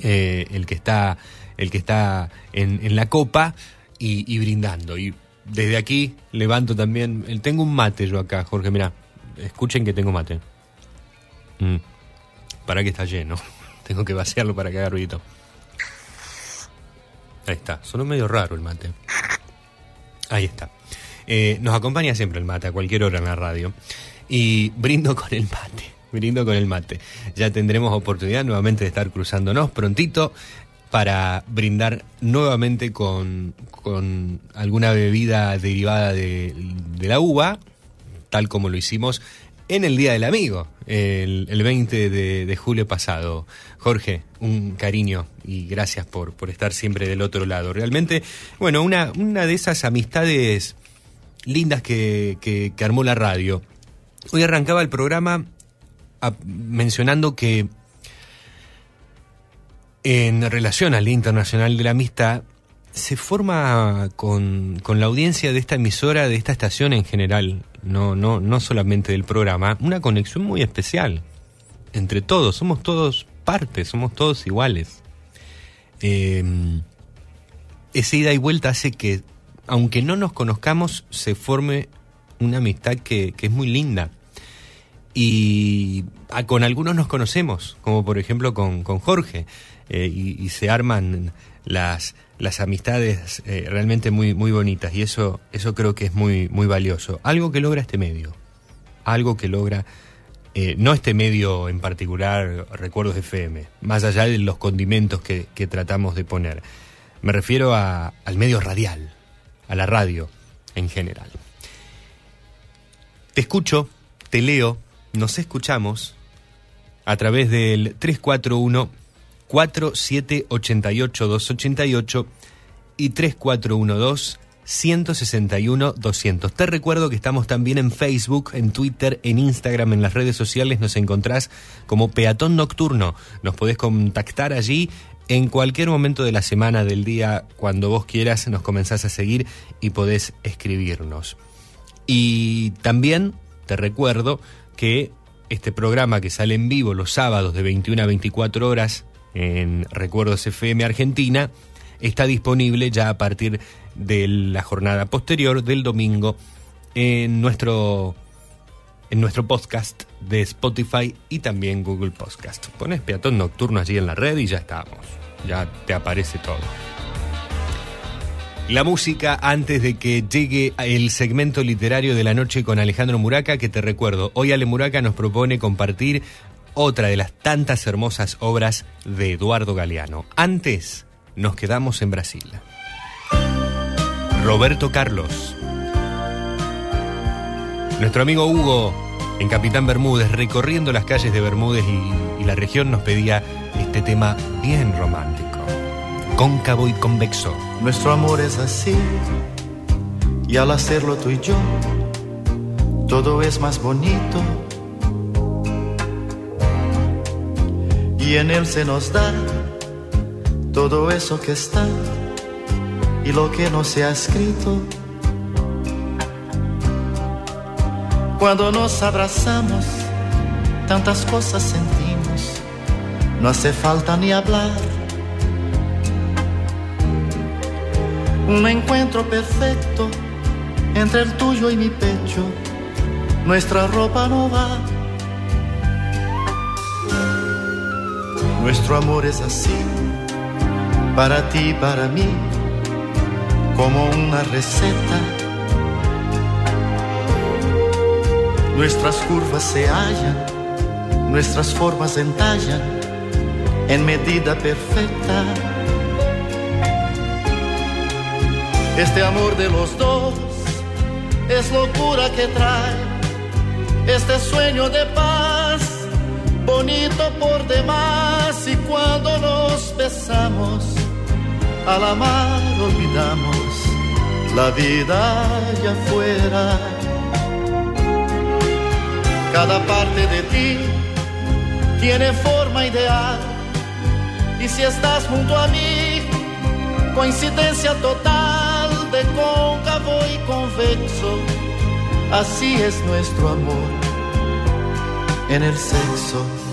eh, el que está, el que está en, la copa y, brindando. Y desde aquí levanto también, tengo un mate yo acá, Jorge, mira, escuchen que tengo mate. Mm. Para que está lleno. *laughs* Tengo que vaciarlo para que haga ruidito. Ahí está. Sonó medio raro el mate. Ahí está. Eh, nos acompaña siempre el mate a cualquier hora en la radio. Y brindo con el mate. Brindo con el mate. Ya tendremos oportunidad nuevamente de estar cruzándonos prontito para brindar nuevamente con, con alguna bebida derivada de, de la uva, tal como lo hicimos en el Día del Amigo, el, el 20 de, julio pasado. Jorge, un cariño y gracias por, por estar siempre del otro lado. Realmente, bueno, una, una de esas amistades lindas que, que- armó la radio. Hoy arrancaba el programa mencionando que en relación al Día Internacional de la Amistad, se forma con, con la audiencia de esta emisora, de esta estación en general, no, no, no solamente del programa, una conexión muy especial entre todos, somos todos partes, somos todos iguales. eh, esa ida y vuelta hace que, aunque no nos conozcamos, se forme una amistad que, que es muy linda. Y ah, con algunos nos conocemos, como por ejemplo con, con Jorge, eh, y se arman las, las amistades eh, realmente muy, muy bonitas, y eso, eso creo que es muy, muy valioso. Algo que logra este medio, algo que logra, eh, no este medio en particular, Recuerdos FM, más allá de los condimentos que, que tratamos de poner. Me refiero a- al medio radial, a la radio en general. Te escucho, te leo, nos escuchamos a través del 341 4788 288 y 3412 161 200. Te recuerdo que estamos también en Facebook, en Twitter, en Instagram, en las redes sociales nos encontrás como Peatón Nocturno. Nos podés contactar allí en cualquier momento de la semana, del día, cuando vos quieras, nos comenzás a seguir y podés escribirnos. Y también te recuerdo que este programa que sale en vivo los sábados de 21 a 24 horas en Recuerdos FM Argentina está disponible ya a partir de la jornada posterior del domingo en nuestro en nuestro podcast de Spotify y también Google Podcast. Pones peatón nocturno allí en la red y ya estamos. Ya te aparece todo. La música antes de que llegue el segmento literario de la noche con Alejandro Muraca, que te recuerdo, hoy Ale Muraca nos propone compartir otra de las tantas hermosas obras de Eduardo Galeano. Antes nos quedamos en Brasil. Roberto Carlos. Nuestro amigo Hugo en Capitán Bermúdez, recorriendo las calles de Bermúdez y, y la región, nos pedía este tema bien romántico. Cóncavo y convexo. Nuestro amor es así, y al hacerlo tú y yo, todo es más bonito. Y en él se nos da todo eso que está y lo que no se ha escrito. Cuando nos abrazamos, tantas cosas sentimos, no hace falta ni hablar. Un encuentro perfecto entre el tuyo y mi pecho, nuestra ropa no va. Nuestro amor es así, para ti y para mí, como una receta. Nuestras curvas se hallan, nuestras formas entallan en medida perfecta. Este amor de los dos es locura que trae este sueño de paz, bonito por demás. Y cuando nos besamos, al amar olvidamos la vida allá afuera. Cada parte de ti tiene forma ideal. Y si estás junto a mí, coincidencia total de cóncavo y convexo. Así es nuestro amor en el sexo.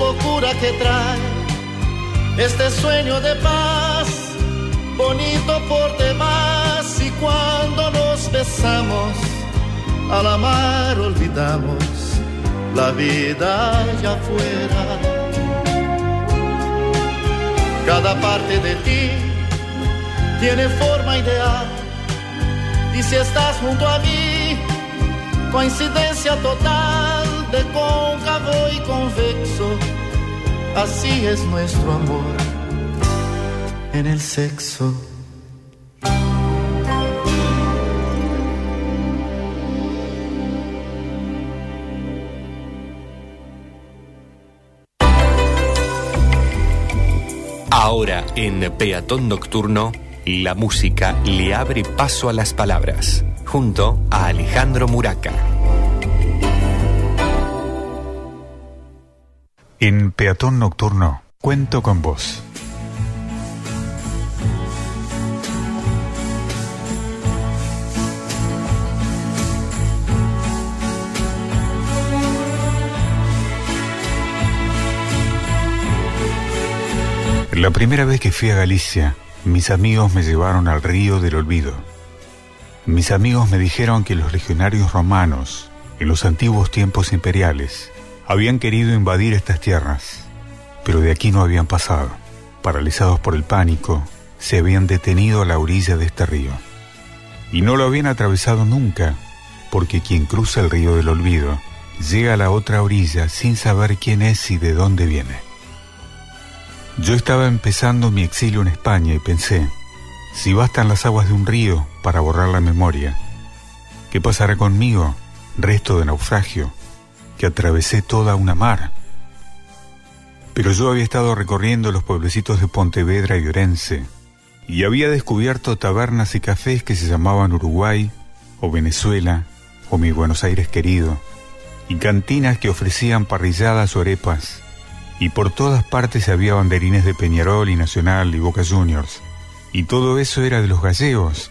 Locura que trae este sueño de paz, bonito por demás. Y cuando nos besamos, al amar olvidamos la vida allá afuera. Cada parte de ti tiene forma ideal. Y si estás junto a mí, coincidencia total de cóncavo y convexo. Así es nuestro amor en el sexo. Ahora en Peatón Nocturno, la música le abre paso a las palabras. junto a Alejandro Muraca. En Peatón Nocturno, cuento con vos. La primera vez que fui a Galicia, mis amigos me llevaron al río del olvido. Mis amigos me dijeron que los legionarios romanos, en los antiguos tiempos imperiales, habían querido invadir estas tierras, pero de aquí no habían pasado. Paralizados por el pánico, se habían detenido a la orilla de este río. Y no lo habían atravesado nunca, porque quien cruza el río del olvido llega a la otra orilla sin saber quién es y de dónde viene. Yo estaba empezando mi exilio en España y pensé, si bastan las aguas de un río para borrar la memoria, ¿qué pasará conmigo, resto de naufragio, que atravesé toda una mar? Pero yo había estado recorriendo los pueblecitos de Pontevedra y Orense, y había descubierto tabernas y cafés que se llamaban Uruguay, o Venezuela, o mi Buenos Aires querido, y cantinas que ofrecían parrilladas o arepas, y por todas partes había banderines de Peñarol y Nacional y Boca Juniors, y todo eso era de los gallegos,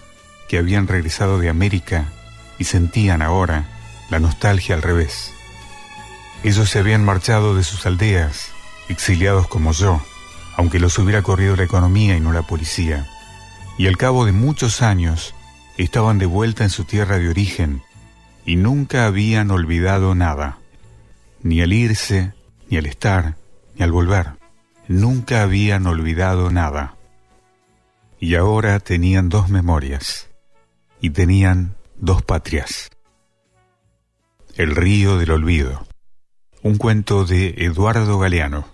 que habían regresado de América y sentían ahora la nostalgia al revés. Ellos se habían marchado de sus aldeas, exiliados como yo, aunque los hubiera corrido la economía y no la policía, y al cabo de muchos años estaban de vuelta en su tierra de origen y nunca habían olvidado nada, ni al irse, ni al estar, ni al volver. Nunca habían olvidado nada. Y ahora tenían dos memorias, y tenían dos patrias. El río del olvido. Un cuento de Eduardo Galeano.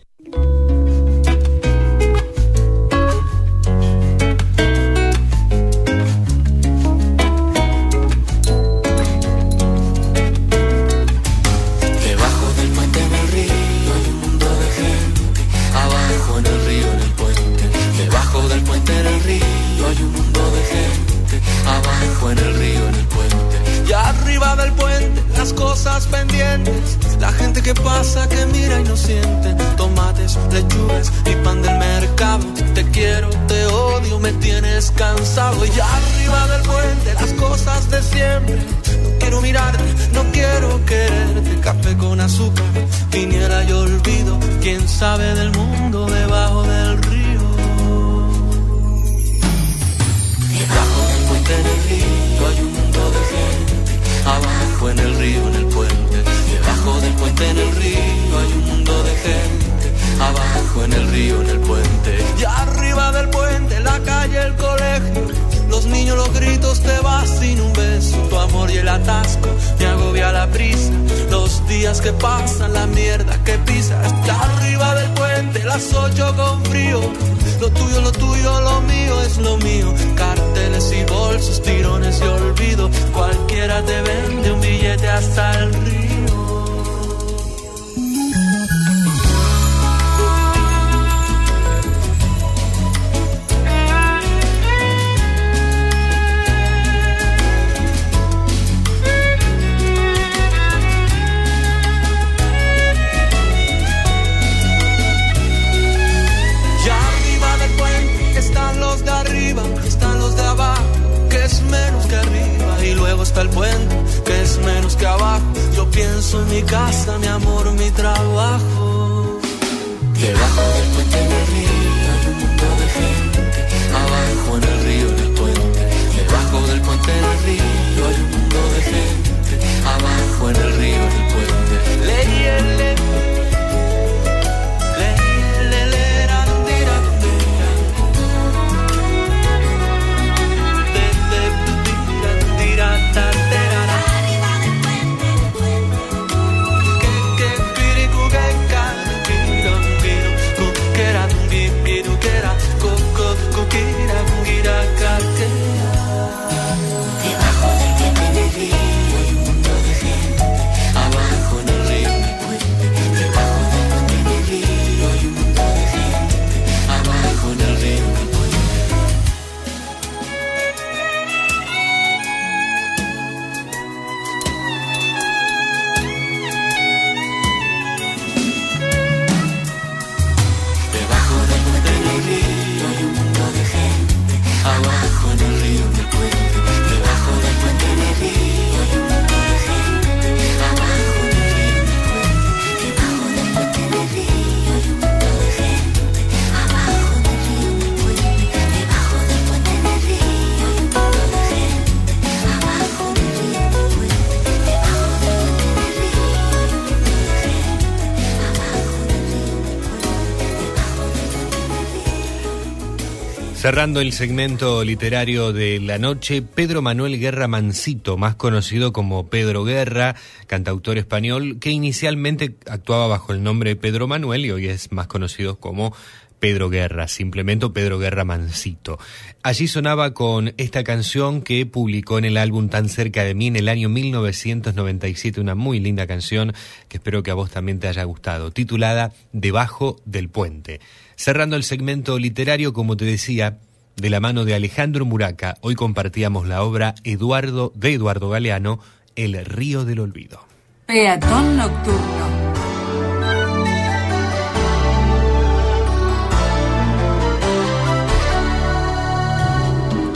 Debajo del puente en el río hay un mundo de gente. Abajo en el río en el puente. Debajo del puente en el río hay un mundo de gente. Abajo en el río en el puente. Y arriba del puente las cosas pendientes. La gente que pasa, que mira y no siente. Tomates, lechugas y pan del mercado. Te quiero, te odio, me tienes cansado. Y arriba del puente las cosas de siempre. No quiero mirarte, no quiero quererte. Café con azúcar, viniera y olvido. Quién sabe del mundo debajo del río. Debajo del puente en el río hay un mundo de gente. Abajo en el río, en el puente. Debajo del puente en el río hay un mundo de gente. Abajo en el río, en el puente. Y arriba del puente, la calle, el colegio. Los niños, los gritos, te vas sin un beso. Tu amor y el atasco me agobia la prisa. Los días que pasan, la mierda que pisas. Está arriba del puente, las ocho con frío. Lo tuyo, lo tuyo, lo mío es lo mío. Carteles y bolsos, tirones y olvido. Cualquiera te vende un billete hasta el río. Está el puente, que es menos que abajo. Yo pienso en mi casa, mi amor, mi trabajo. Debajo del puente en el río hay un mundo de gente. Abajo en el río, en el puente. Debajo del puente en el río hay un mundo de gente. Abajo en el río, en el puente. Leyele. Cerrando el segmento literario de la noche, Pedro Manuel Guerra Mancito, más conocido como Pedro Guerra, cantautor español, que inicialmente actuaba bajo el nombre de Pedro Manuel y hoy es más conocido como Pedro Guerra, simplemente Pedro Guerra Mancito. Allí sonaba con esta canción que publicó en el álbum Tan cerca de mí en el año 1997, una muy linda canción que espero que a vos también te haya gustado, titulada Debajo del puente. Cerrando el segmento literario, como te decía, de la mano de Alejandro Muraca, hoy compartíamos la obra Eduardo de Eduardo Galeano, El río del olvido. Peatón nocturno.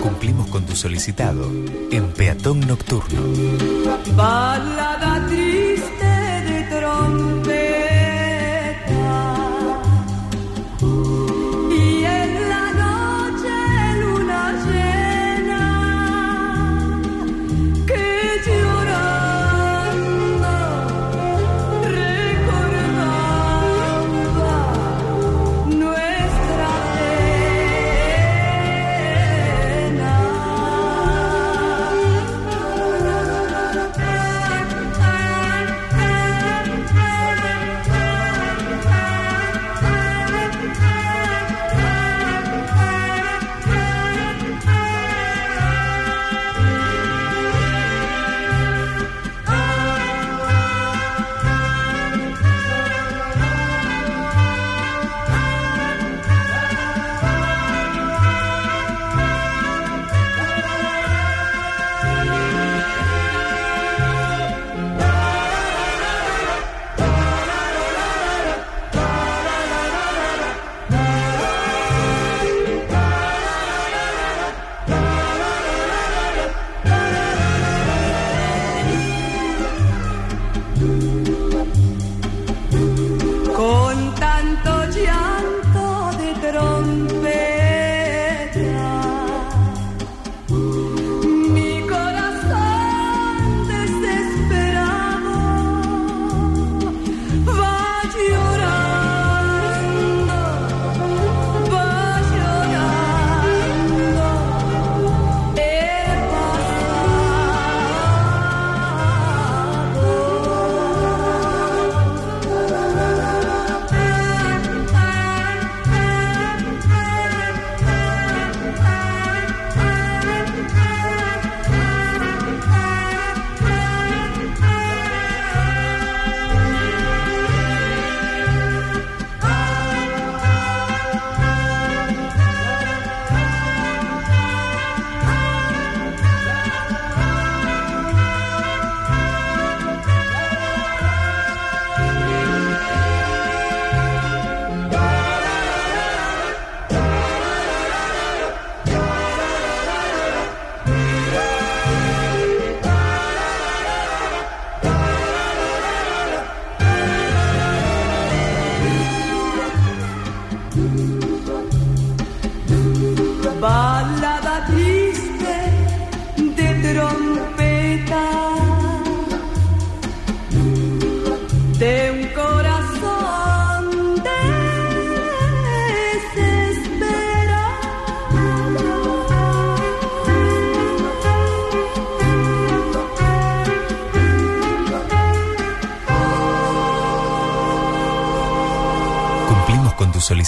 Cumplimos con tu solicitado en Peatón Nocturno. Balada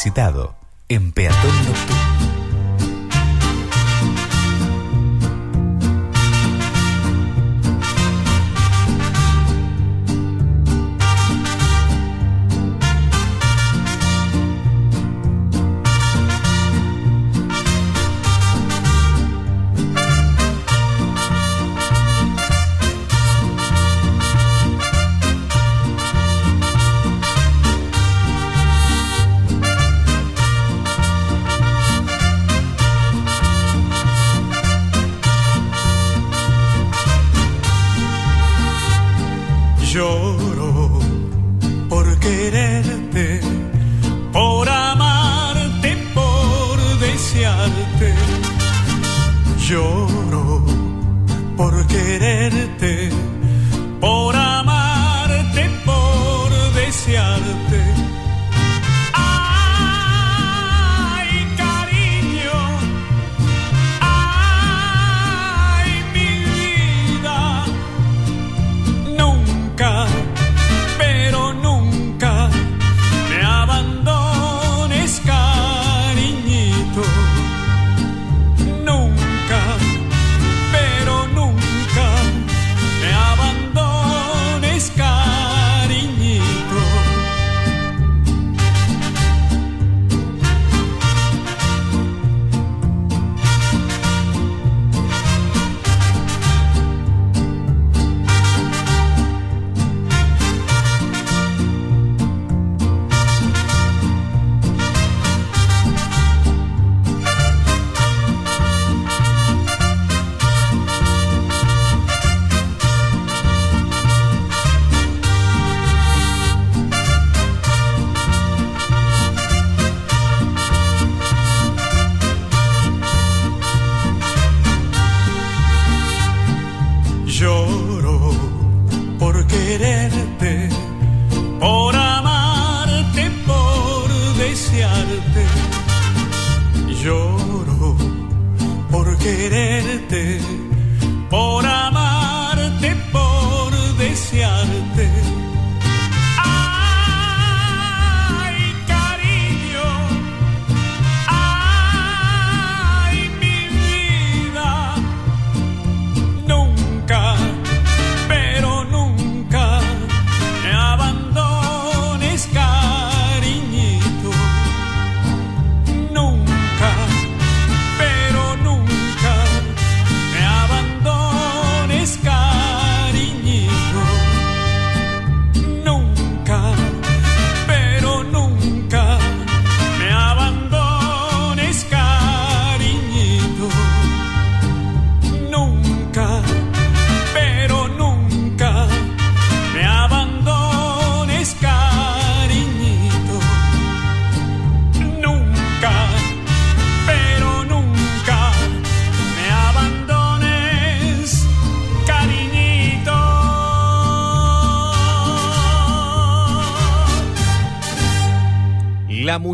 solicitado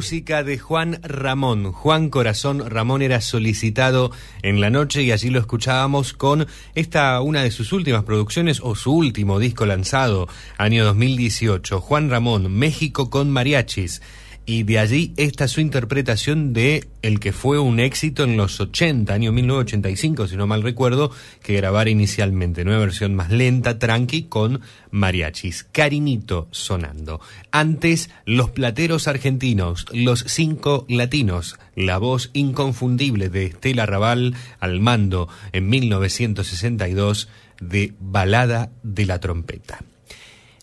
música de Juan Ramón. Juan Corazón Ramón era solicitado en la noche y allí lo escuchábamos con esta, una de sus últimas producciones o su último disco lanzado, año 2018. Juan Ramón, México con mariachis. Y de allí esta su interpretación de el que fue un éxito en los 80, año 1985, si no mal recuerdo, que grabara inicialmente. Nueva versión más lenta, tranqui, con mariachis. Carinito sonando. Antes, los plateros argentinos, los cinco latinos. La voz inconfundible de Estela Raval al mando en 1962 de Balada de la Trompeta.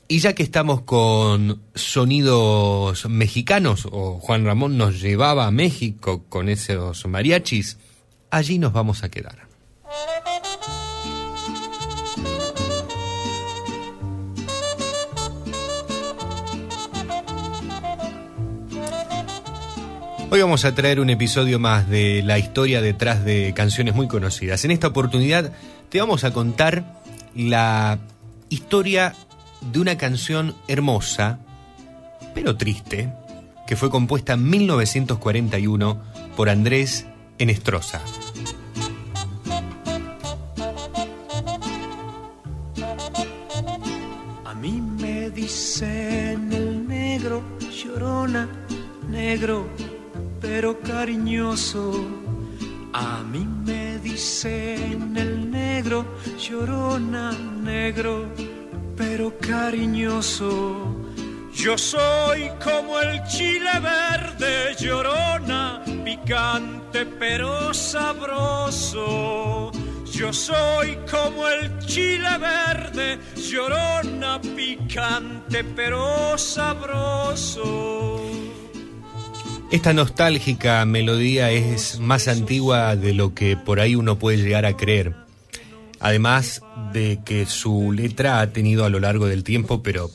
Y ya que estamos con sonidos mexicanos, o Juan Ramón nos llevaba a México con esos mariachis, allí nos vamos a quedar. Hoy vamos a traer un episodio más de la historia detrás de canciones muy conocidas. En esta oportunidad te vamos a contar la historia de una canción hermosa, pero triste, que fue compuesta en 1941 por Andrés Enestrosa. A mí me dicen el negro, llorona, negro, pero cariñoso. A mí me dicen el negro, llorona, negro, pero cariñoso. Yo soy como el chile verde, llorona, picante pero sabroso. Yo soy como el chile verde, llorona, picante pero sabroso. Esta nostálgica melodía es más antigua de lo que por ahí uno puede llegar a creer. Además de que su letra ha tenido a lo largo del tiempo, pero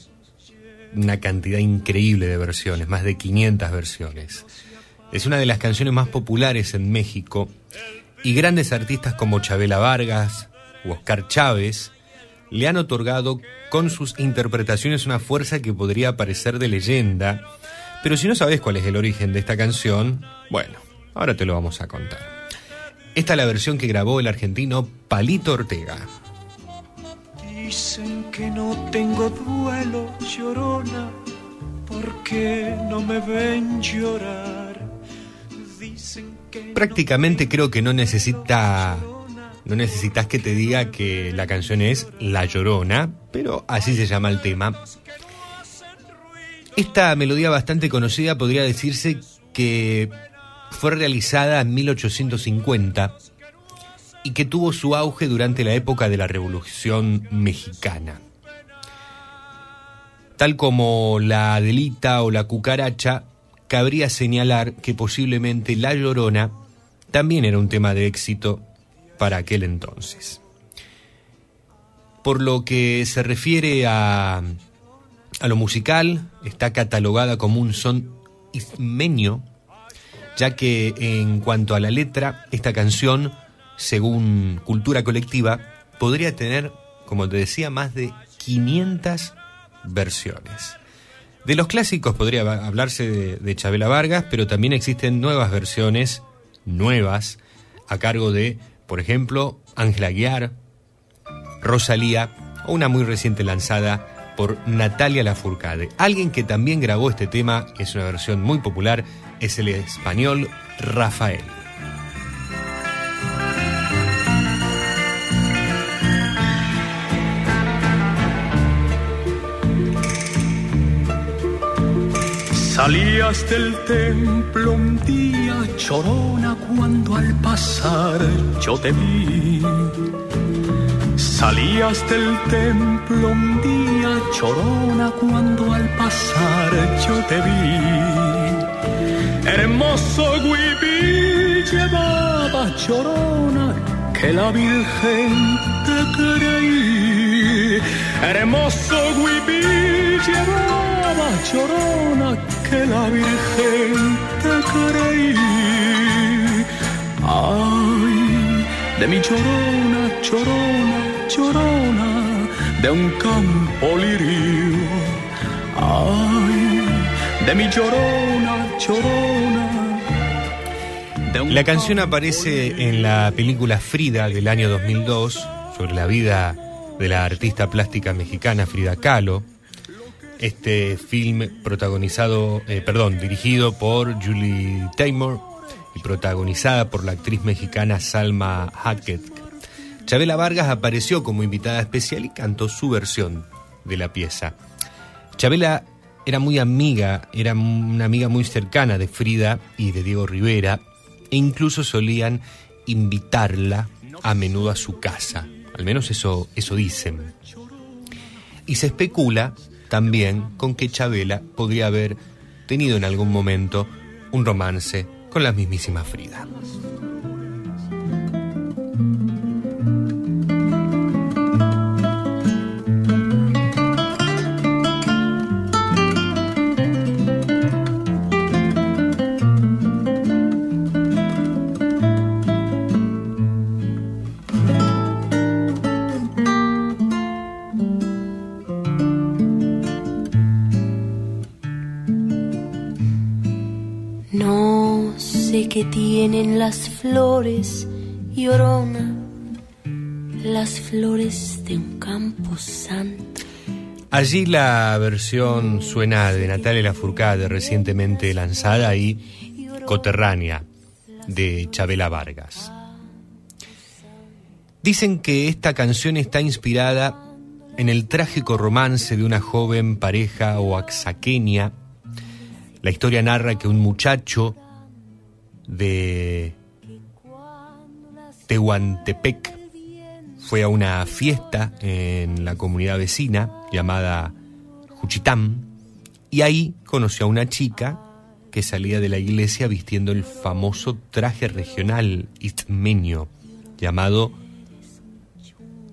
una cantidad increíble de versiones, más de 500 versiones. Es una de las canciones más populares en México y grandes artistas como Chabela Vargas u Oscar Chávez le han otorgado con sus interpretaciones una fuerza que podría parecer de leyenda, pero si no sabes cuál es el origen de esta canción, bueno, ahora te lo vamos a contar. Esta es la versión que grabó el argentino Palito Ortega. Dicen que no tengo duelo, llorona, porque no me ven llorar. Dicen que Prácticamente creo que no necesita no necesitas que te diga que la canción es La Llorona, pero así se llama el tema. Esta melodía bastante conocida podría decirse que fue realizada en 1850 y que tuvo su auge durante la época de la Revolución Mexicana. Tal como la Adelita o la Cucaracha, cabría señalar que posiblemente La Llorona también era un tema de éxito para aquel entonces. Por lo que se refiere a, a lo musical, está catalogada como un son ismeño, ya que en cuanto a la letra, esta canción, según cultura colectiva, podría tener como te decía, más de 500 versiones. De los clásicos podría hablarse de, Chabela Vargas, pero también existen nuevas versiones, nuevas, a cargo de, por ejemplo, Ángela Aguiar, Rosalía o una muy reciente lanzada por Natalia Lafourcade. Alguien que también grabó este tema, es una versión muy popular, es el español Rafael. Salías del templo un día chorona cuando al pasar yo te vi. Salías del templo un día chorona cuando al pasar yo te vi. Hermoso huipil llevaba chorona que la Virgen te creí. Hermoso huipil llevaba chorona que la Virgen te creí. Ay, de mi chorona, chorona, chorona, de un campo lirio. Ay, de mi chorona, chorona. La canción aparece en la película Frida del año 2002 sobre la vida de la artista plástica mexicana Frida Kahlo. Este film protagonizado, eh, perdón, dirigido por Julie Taymor y protagonizada por la actriz mexicana Salma Hayek. Chabela Vargas apareció como invitada especial y cantó su versión de la pieza. Chabela era muy amiga, era una amiga muy cercana de Frida y de Diego Rivera, e incluso solían invitarla a menudo a su casa. Al menos eso, eso dicen. Y se especula también con que Chabela podría haber tenido en algún momento un romance con la mismísima Frida. Tienen las flores, llorona, las flores de un campo santo. Allí la versión suena de Natalia Lafourcade recientemente lanzada y coterránea de Chabela Vargas. Dicen que esta canción está inspirada en el trágico romance de una joven pareja oaxaqueña. La historia narra que un muchacho de Tehuantepec fue a una fiesta en la comunidad vecina llamada Juchitán y ahí conoció a una chica que salía de la iglesia vistiendo el famoso traje regional istmeño llamado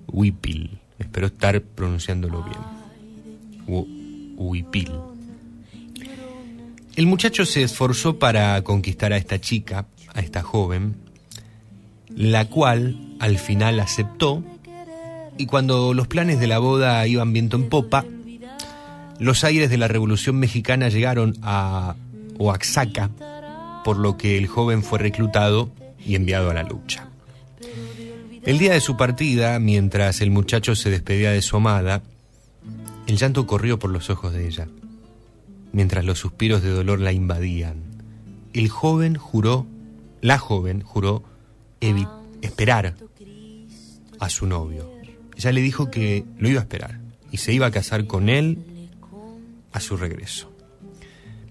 huipil. Espero estar pronunciándolo bien. Hu- Huipil. El muchacho se esforzó para conquistar a esta chica, a esta joven, la cual al final aceptó y cuando los planes de la boda iban viento en popa, los aires de la Revolución Mexicana llegaron a Oaxaca, por lo que el joven fue reclutado y enviado a la lucha. El día de su partida, mientras el muchacho se despedía de su amada, el llanto corrió por los ojos de ella, mientras los suspiros de dolor la invadían. El joven juró, la joven juró esperar a su novio. Ella le dijo que lo iba a esperar y se iba a casar con él a su regreso.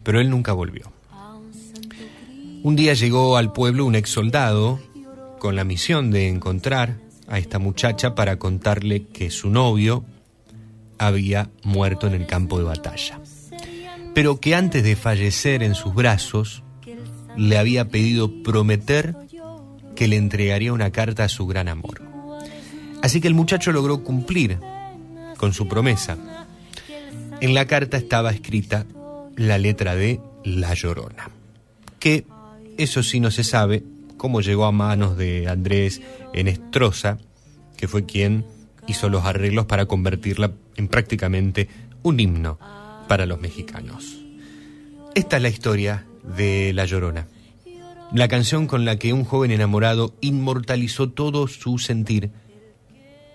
Pero él nunca volvió. Un día llegó al pueblo un ex soldado con la misión de encontrar a esta muchacha para contarle que su novio había muerto en el campo de batalla. Pero que antes de fallecer en sus brazos, le había pedido prometer que le entregaría una carta a su gran amor. Así que el muchacho logró cumplir con su promesa. En la carta estaba escrita la letra de La Llorona, que eso sí no se sabe cómo llegó a manos de Andrés Enestrosa, que fue quien hizo los arreglos para convertirla en prácticamente un himno para los mexicanos. Esta es la historia de La Llorona, la canción con la que un joven enamorado inmortalizó todo su sentir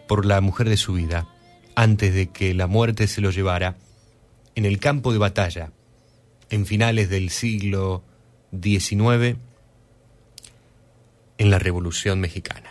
por la mujer de su vida, antes de que la muerte se lo llevara en el campo de batalla, en finales del siglo XIX, en la Revolución Mexicana.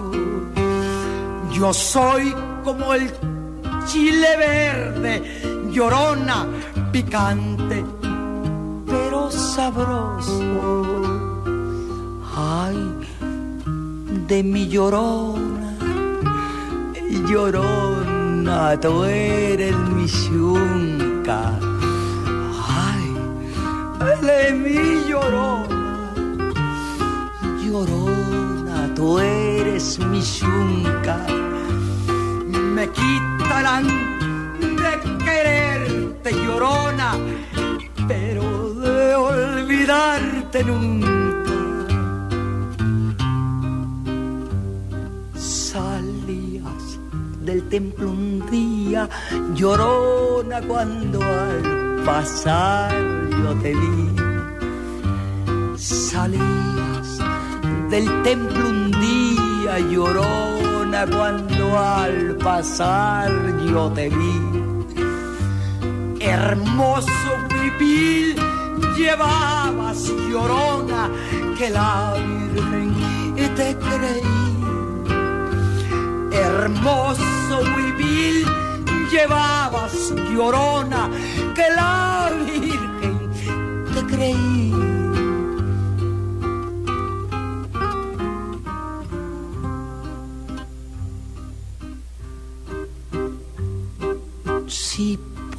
Yo soy como el chile verde, llorona, picante, pero sabroso. Ay, de mi llorona, llorona, tú eres mi yunca. Ay, de mi llorona llorona, tú eres mi yunca. Me quitarán de quererte, llorona, pero de olvidarte nunca. Salías del templo un día, llorona, cuando al pasar yo te vi. Salías del templo un día llorona cuando al pasar yo te vi. Hermoso huipil llevabas llorona que la Virgen te creí. Hermoso huipil llevabas llorona que la Virgen te creí.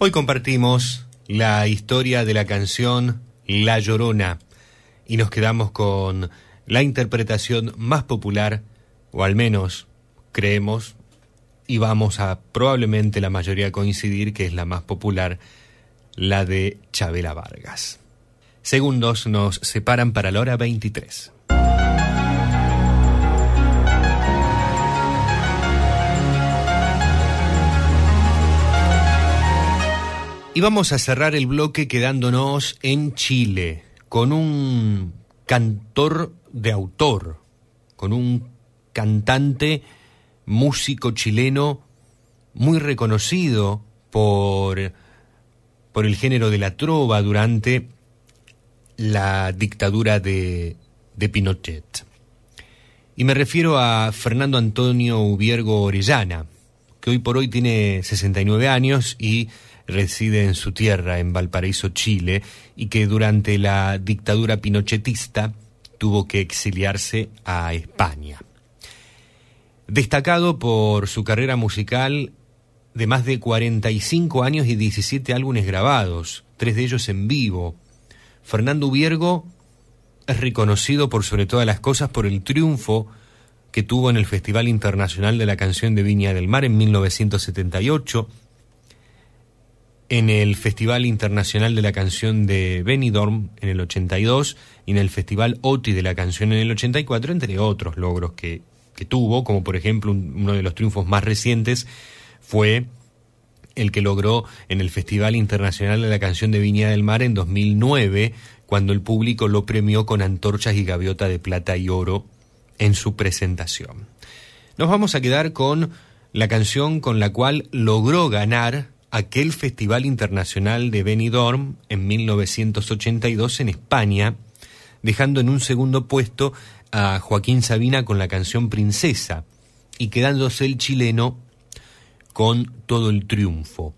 Hoy compartimos la historia de la canción La Llorona y nos quedamos con la interpretación más popular, o al menos creemos, y vamos a probablemente la mayoría coincidir que es la más popular, la de Chabela Vargas. Segundos nos separan para la hora 23. Y vamos a cerrar el bloque quedándonos en Chile, con un cantor de autor, con un cantante, músico chileno muy reconocido por, por el género de la trova durante la dictadura de, de Pinochet. Y me refiero a Fernando Antonio Ubiergo Orellana, que hoy por hoy tiene 69 años y reside en su tierra, en Valparaíso, Chile, y que durante la dictadura pinochetista tuvo que exiliarse a España. Destacado por su carrera musical de más de 45 años y 17 álbumes grabados, tres de ellos en vivo, Fernando Ubiergo es reconocido por sobre todas las cosas por el triunfo que tuvo en el Festival Internacional de la Canción de Viña del Mar en 1978, en el Festival Internacional de la Canción de Benidorm en el 82 y en el Festival OTI de la Canción en el 84, entre otros logros que, que tuvo, como por ejemplo un- uno de los triunfos más recientes fue el que logró en el Festival Internacional de la Canción de Viña del Mar en 2009, cuando el público lo premió con antorchas y gaviota de plata y oro en su presentación. Nos vamos a quedar con la canción con la cual logró ganar aquel Festival Internacional de Benidorm en 1982 en España, dejando en un segundo puesto a Joaquín Sabina con la canción Princesa y quedándose el chileno con todo el triunfo.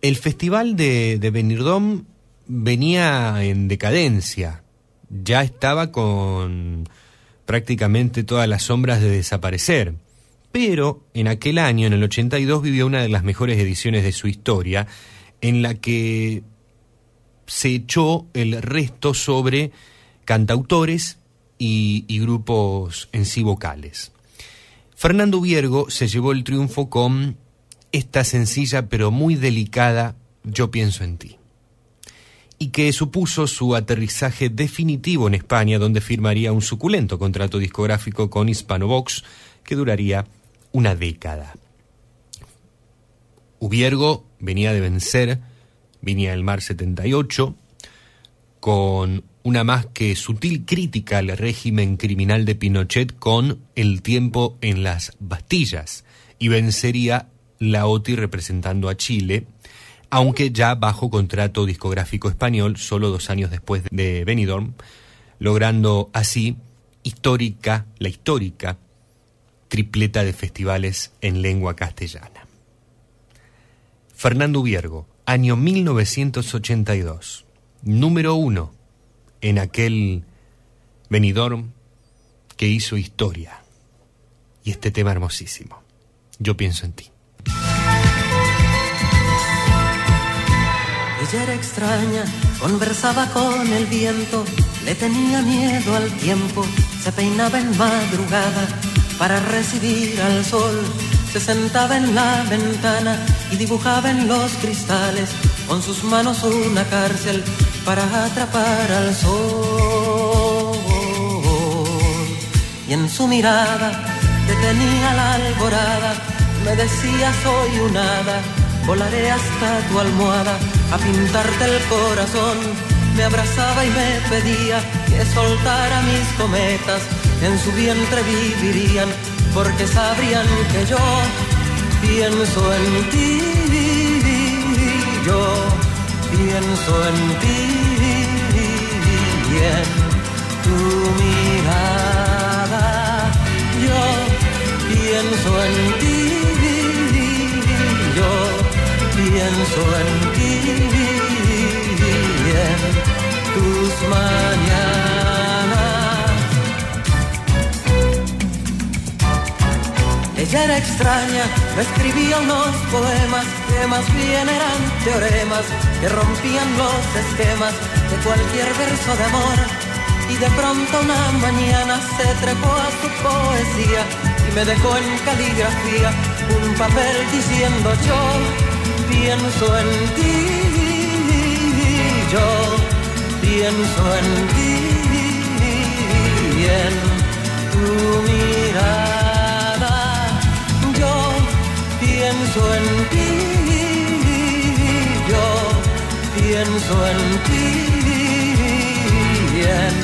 El festival de, de Benidorm venía en decadencia, ya estaba con prácticamente todas las sombras de desaparecer, pero en aquel año, en el 82, vivió una de las mejores ediciones de su historia, en la que se echó el resto sobre cantautores y, grupos en sí vocales. Fernando Viergo se llevó el triunfo con esta sencilla pero muy delicada Yo pienso en ti, y que supuso su aterrizaje definitivo en España, donde firmaría un suculento contrato discográfico con Hispanovox que duraría una década. Ubiergo venía de vencer Viña del Mar 78, con una más que sutil crítica al régimen criminal de Pinochet con El tiempo en las Bastillas, y vencería la OTI representando a Chile, aunque ya bajo contrato discográfico español, solo dos años después de Benidorm, logrando así histórica, la histórica tripleta de festivales en lengua castellana. Fernando Viergo, año 1982, número uno en aquel Benidorm que hizo historia. Y este tema hermosísimo. Yo pienso en ti. Ella era extraña, conversaba con el viento, le tenía miedo al tiempo, se peinaba en madrugada para recibir al sol, se sentaba en la ventana y dibujaba en los cristales con sus manos una cárcel para atrapar al sol. Y en su mirada detenía la alborada, me decía soy un hada, volaré hasta tu almohada a pintarte el corazón. Me abrazaba y me pedía que soltara mis cometas, en su vientre vivirían, porque sabrían que yo pienso en ti, yo pienso en ti. Y en tu mirada, yo pienso en ti, yo pienso en ti. Y en tus mañanas. Ella era extraña, me escribía unos poemas que más bien eran teoremas que rompían los esquemas de cualquier verso de amor. Y de pronto una mañana se trepó a su poesía y me dejó en caligrafía un papel diciendo yo pienso en ti, yo pienso en ti en tu mirada, pienso en ti, yo pienso en ti en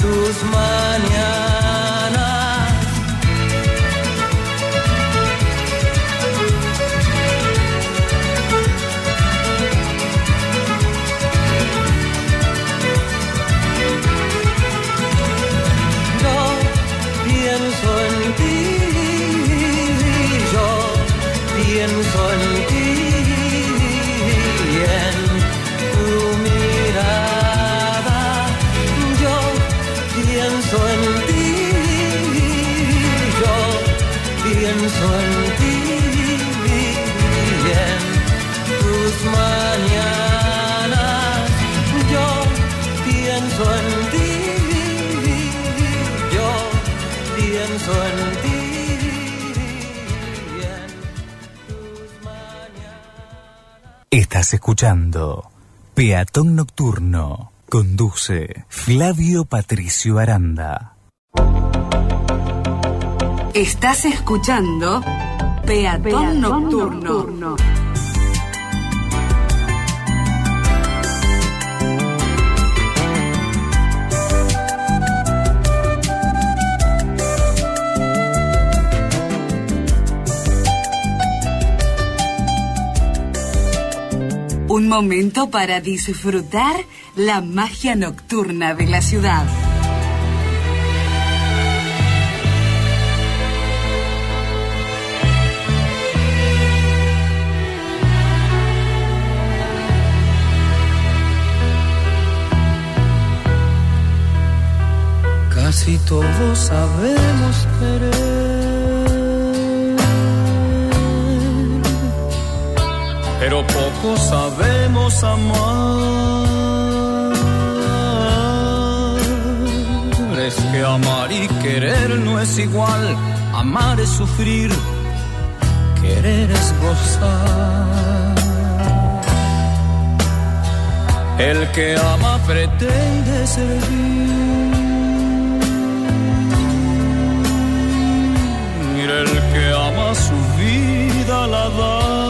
tus mañanas. Estás escuchando Peatón Nocturno. Conduce Flavio Patricio Aranda. Estás escuchando Peatón, Peatón Nocturno. Nocturno. Momento para disfrutar la magia nocturna de la ciudad. Casi todos sabemos querer, pero poco sabemos amar. Es que amar y querer no es igual, amar es sufrir, querer es gozar. El que ama pretende servir. El que ama su vida la da.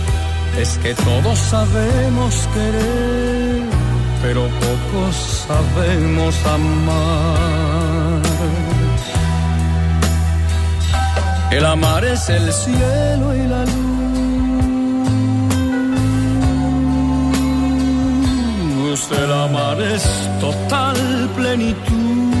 Es que todos sabemos querer, pero pocos sabemos amar. El amar es el cielo y la luz. El amar es total plenitud.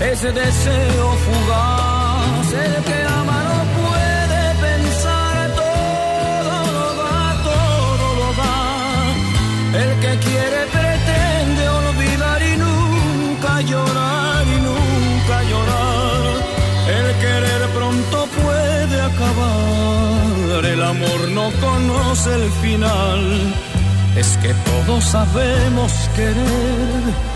ese deseo fugaz, el que ama no puede pensar, todo lo da, todo lo da. El que quiere pretende olvidar y nunca llorar y nunca llorar. El querer pronto puede acabar, el amor no conoce el final. Es que todos sabemos querer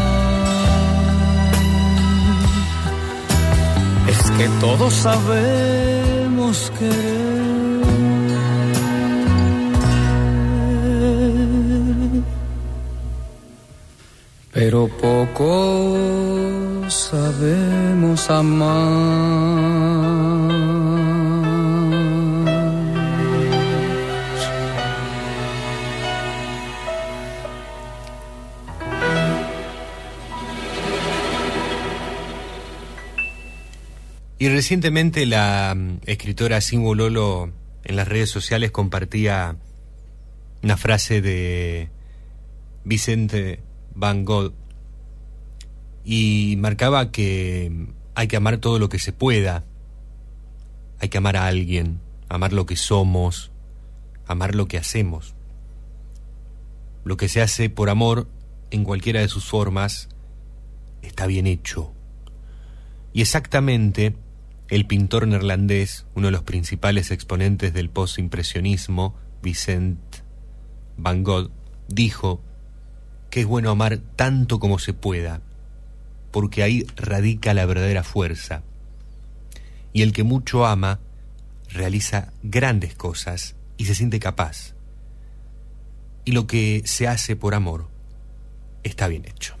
Es que todos sabemos querer, pero poco sabemos amar. Y recientemente la mm, escritora Simbo Lolo en las redes sociales compartía una frase de Vicente Van Gogh y marcaba que hay que amar todo lo que se pueda, hay que amar a alguien, amar lo que somos, amar lo que hacemos. Lo que se hace por amor, en cualquiera de sus formas, está bien hecho. Y exactamente el pintor neerlandés, uno de los principales exponentes del postimpresionismo, Vicent Van Gogh, dijo que es bueno amar tanto como se pueda, porque ahí radica la verdadera fuerza. Y el que mucho ama realiza grandes cosas y se siente capaz. Y lo que se hace por amor está bien hecho.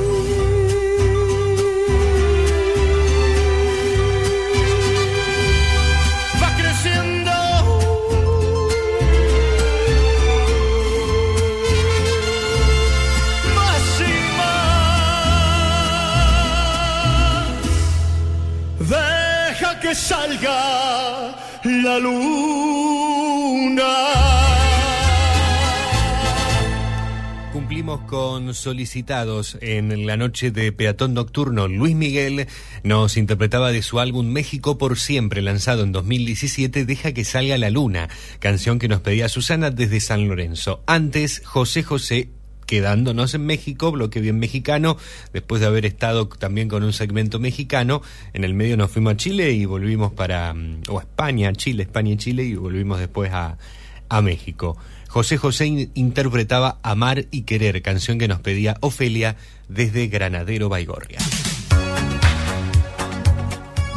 salga la luna. Cumplimos con solicitados en la noche de Peatón Nocturno. Luis Miguel nos interpretaba de su álbum México por siempre, lanzado en 2017, Deja que salga la luna, canción que nos pedía Susana desde San Lorenzo. Antes, José José quedándonos en México, bloque bien mexicano, después de haber estado también con un segmento mexicano, en el medio nos fuimos a Chile y volvimos para, mm, o a España, Chile, España y Chile, y volvimos después a, a México. José José in- interpretaba Amar y Querer, canción que nos pedía Ofelia desde Granadero Baigorria.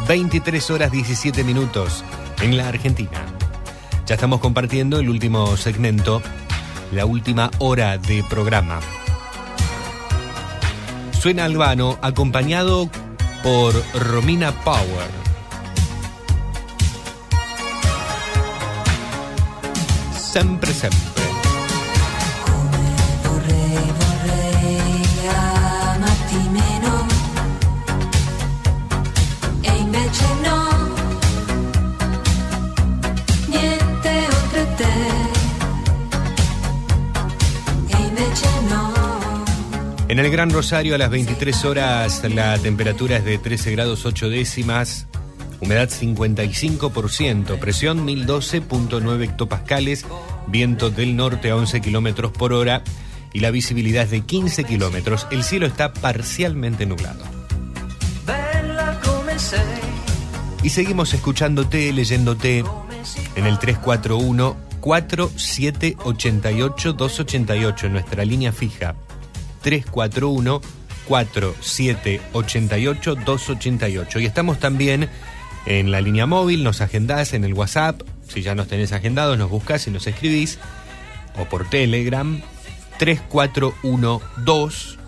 23 horas 17 minutos en la Argentina. Ya estamos compartiendo el último segmento, la última hora de programa. Suena Albano acompañado por Romina Power. Sempre, sempre. En el Gran Rosario a las 23 horas la temperatura es de 13 grados 8 décimas, humedad 55%, presión 1012.9 hectopascales, viento del norte a 11 kilómetros por hora y la visibilidad es de 15 kilómetros. El cielo está parcialmente nublado. Y seguimos escuchándote, leyéndote en el 341 4788 288 en nuestra línea fija. 341 4788 288. Y estamos también en la línea móvil, nos agendás en el WhatsApp, si ya nos tenés agendados, nos buscás y nos escribís, o por Telegram, 3412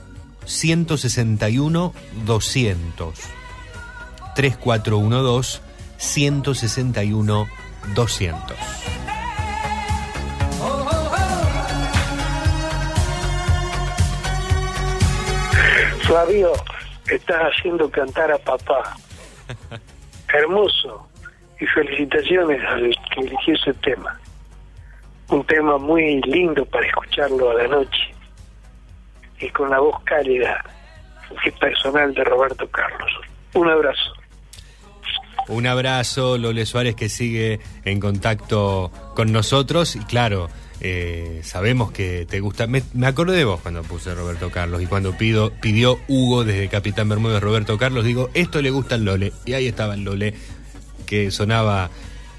161 200. 3412 161 200. Flavio, estás haciendo cantar a papá. *laughs* Hermoso. Y felicitaciones al que eligió ese tema. Un tema muy lindo para escucharlo a la noche. Y con la voz cálida y personal de Roberto Carlos. Un abrazo. Un abrazo, Lole Suárez, que sigue en contacto con nosotros. Y claro, eh, sabemos que te gusta. Me, me acordé de vos cuando puse Roberto Carlos. Y cuando pido, pidió Hugo desde Capitán Bermúdez Roberto Carlos, digo, esto le gusta al Lole. Y ahí estaba el Lole, que sonaba,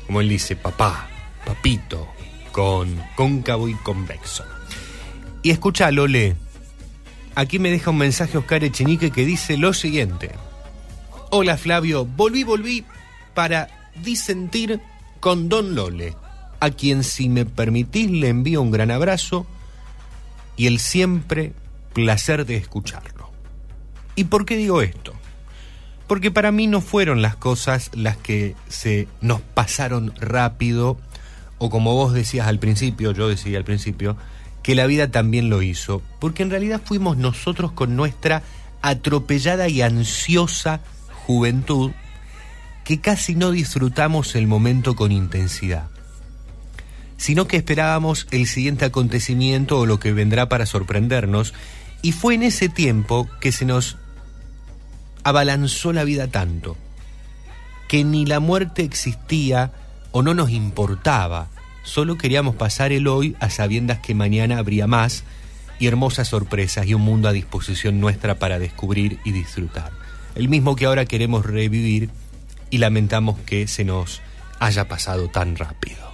como él dice, papá, papito, con cóncavo y convexo. Y escucha, Lole, aquí me deja un mensaje Oscar Echenique que dice lo siguiente. Hola Flavio, volví, volví para disentir con Don Lole, a quien si me permitís le envío un gran abrazo y el siempre placer de escucharlo. ¿Y por qué digo esto? Porque para mí no fueron las cosas las que se nos pasaron rápido, o como vos decías al principio, yo decía al principio, que la vida también lo hizo, porque en realidad fuimos nosotros con nuestra atropellada y ansiosa juventud que casi no disfrutamos el momento con intensidad, sino que esperábamos el siguiente acontecimiento o lo que vendrá para sorprendernos, y fue en ese tiempo que se nos abalanzó la vida tanto, que ni la muerte existía o no nos importaba, solo queríamos pasar el hoy a sabiendas que mañana habría más y hermosas sorpresas y un mundo a disposición nuestra para descubrir y disfrutar. El mismo que ahora queremos revivir y lamentamos que se nos haya pasado tan rápido.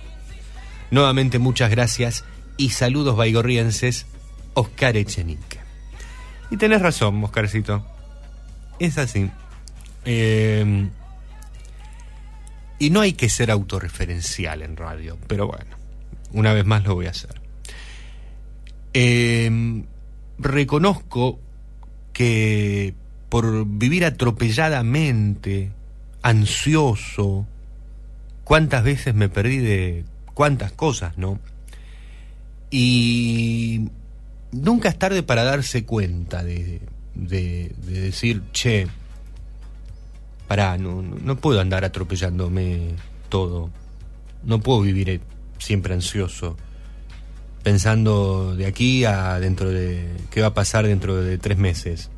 Nuevamente muchas gracias y saludos baigorrienses, Oscar Echenique. Y tenés razón, Oscarcito. Es así. Eh, y no hay que ser autorreferencial en radio, pero bueno, una vez más lo voy a hacer. Eh, reconozco que por vivir atropelladamente, ansioso, cuántas veces me perdí de cuántas cosas, ¿no? Y nunca es tarde para darse cuenta de, de, de decir, che, pará, no, no, no puedo andar atropellándome todo, no puedo vivir eh, siempre ansioso, pensando de aquí a dentro de, qué va a pasar dentro de tres meses.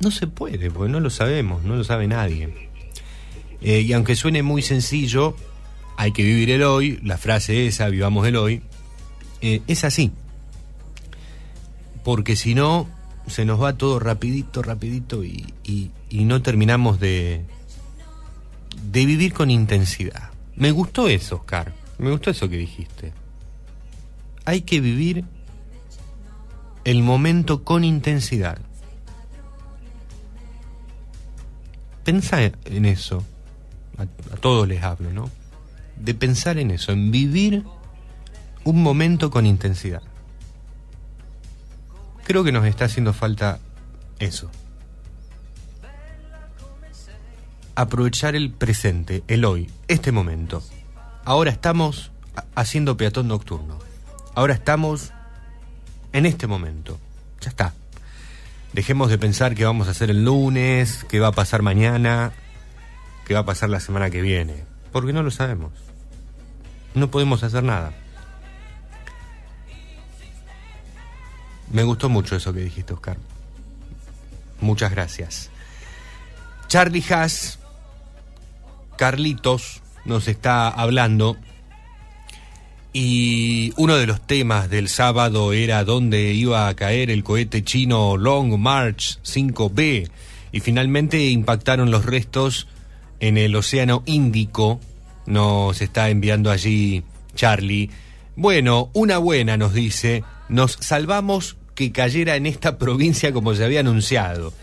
No se puede, porque no lo sabemos, no lo sabe nadie. Eh, y aunque suene muy sencillo, hay que vivir el hoy, la frase esa, vivamos el hoy, eh, es así. Porque si no, se nos va todo rapidito, rapidito y, no terminamos de, de vivir con intensidad. Me gustó eso, Oscar. Me gustó eso que dijiste. hay que vivir el momento con intensidad. Pensá en eso. A todos les hablo, ¿no? De pensar en eso, en vivir un momento con intensidad. Creo que nos está haciendo falta eso. Aprovechar el presente, el hoy, este momento. Ahora estamos ha- haciendo peatón nocturno. Ahora estamos en este momento. Ya está. Dejemos de pensar qué vamos a hacer el lunes, qué va a pasar mañana, qué va a pasar la semana que viene. Porque no lo sabemos. No podemos hacer nada. Me gustó mucho eso que dijiste, Oscar. Muchas gracias. Charlie Haas, Carlitos, nos está hablando. Y uno de los temas del sábado era dónde iba a caer el cohete chino Long March 5B. Y finalmente impactaron los restos en el Océano Índico. Nos está enviando allí Charlie. Bueno, una buena nos dice, nos salvamos que cayera en esta *laughs* provincia como se había anunciado.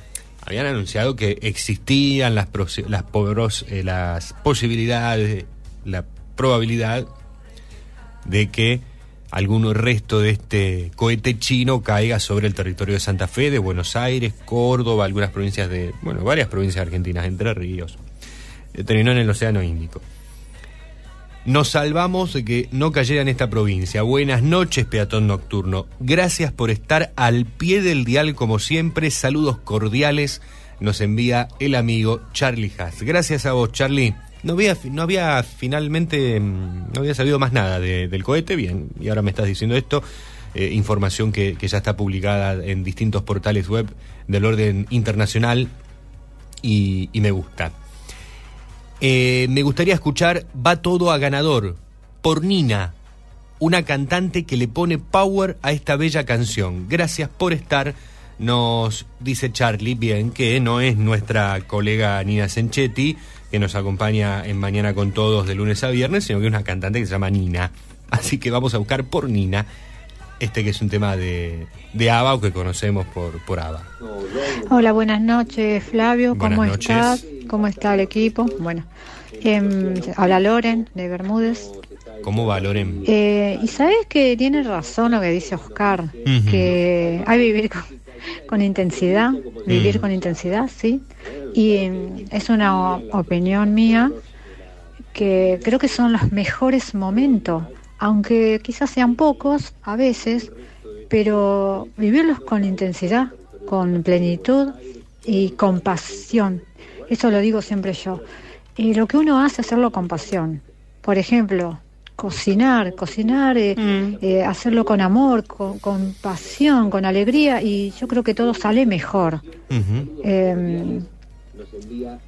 Habían anunciado que existían eh, las posibilidades, la probabilidad de que algún resto de este cohete chino caiga sobre el territorio de Santa Fe, de Buenos Aires, Córdoba, algunas provincias de, bueno, varias provincias argentinas, Entre Ríos. Eh, Terminó en el Océano Índico. Nos salvamos de que no cayera en esta provincia. Buenas noches, peatón nocturno. Gracias por estar al pie del dial como siempre. Saludos cordiales. Nos envía el amigo Charlie Haas. Gracias a vos, Charlie. No había, finalmente, mm, no había sabido más nada de- del cohete, bien, y ahora me estás diciendo esto. Eh, información que, ya está publicada en distintos portales web del orden internacional y me gusta. Eh, me gustaría escuchar Va todo a ganador por Nina, una cantante que le pone power a esta bella canción. Gracias por estar. Nos dice Charlie, bien, que no es nuestra colega Nina Senchetti, que nos acompaña en Mañana con Todos de lunes a viernes, sino que es una cantante que se llama Nina. Así que vamos a buscar por Nina, este que es un tema de, de ABBA o que conocemos por, por ABBA. Hola, buenas noches, Flavio. ¿Cómo Buenas noches. estás? ¿Cómo está el equipo? Bueno, em, habla Loren de Bermúdez. ¿Cómo valoren? Eh, y sabes que tiene razón lo que dice Oscar, Ujú. que hay que vivir con, con intensidad, vivir con intensidad, sí. Y em, es una opinión mía que creo que son los mejores momentos, aunque quizás sean pocos a veces, pero vivirlos con intensidad, con plenitud y con pasión. Eso lo digo siempre yo. Y lo que uno hace, hacerlo con pasión. Por ejemplo, cocinar, cocinar, eh, eh, hacerlo con amor, con, con pasión, con alegría, y yo creo que todo sale mejor. Eh,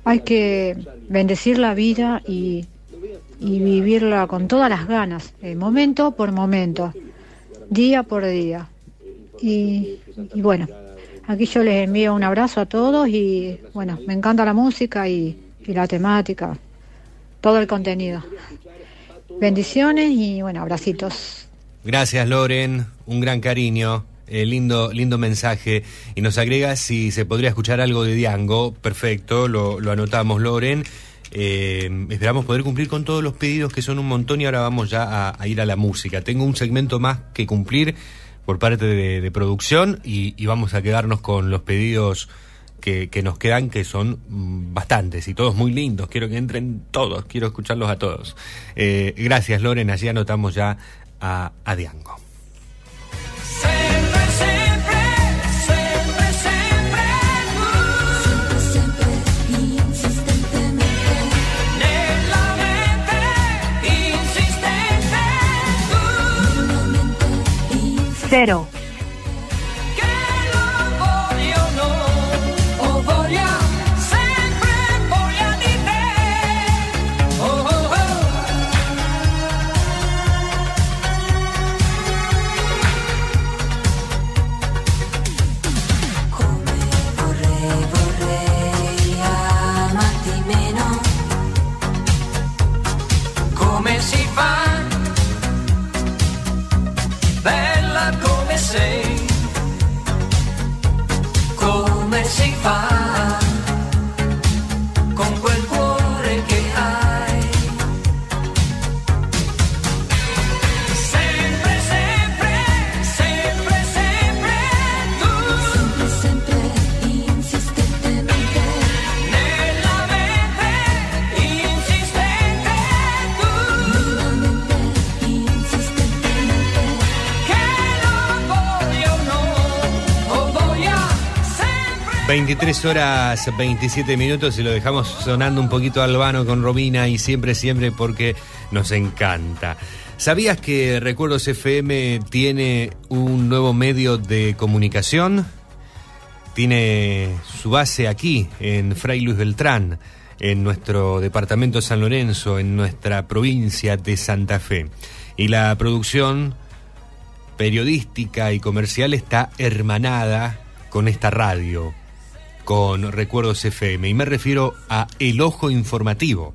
hay que bendecir la vida y, y vivirla con todas las ganas, eh, momento por momento, día por día. Y, bueno, aquí yo les envío un abrazo a todos y bueno, me encanta la música y, y la temática, todo el contenido. Bendiciones y bueno, abracitos. Gracias, Loren. Un gran cariño. Eh, lindo, lindo mensaje. Y nos agrega si se podría escuchar algo de Diango. Perfecto, lo, lo anotamos, Loren. Eh, esperamos poder cumplir con todos los pedidos, que son un montón, y ahora vamos ya a, ir a la música. Tengo un segmento más que cumplir por parte de, producción y, vamos a quedarnos con los pedidos que, nos quedan, que son mm, bastantes y todos muy lindos. Quiero que entren todos, quiero escucharlos a todos. Eh, gracias, Loren. Allí anotamos ya a, a Diango. Cero. 23 horas 27 minutos y lo dejamos sonando un poquito albano con Romina y siempre, siempre porque nos encanta. ¿Sabías que Recuerdos FM tiene un nuevo medio de comunicación? Tiene su base aquí, en Fray Luis Beltrán, en nuestro departamento de San Lorenzo, en nuestra provincia de Santa Fe. Y la producción periodística y comercial está hermanada con esta radio, con Recuerdos FM. Y me refiero a El Ojo Informativo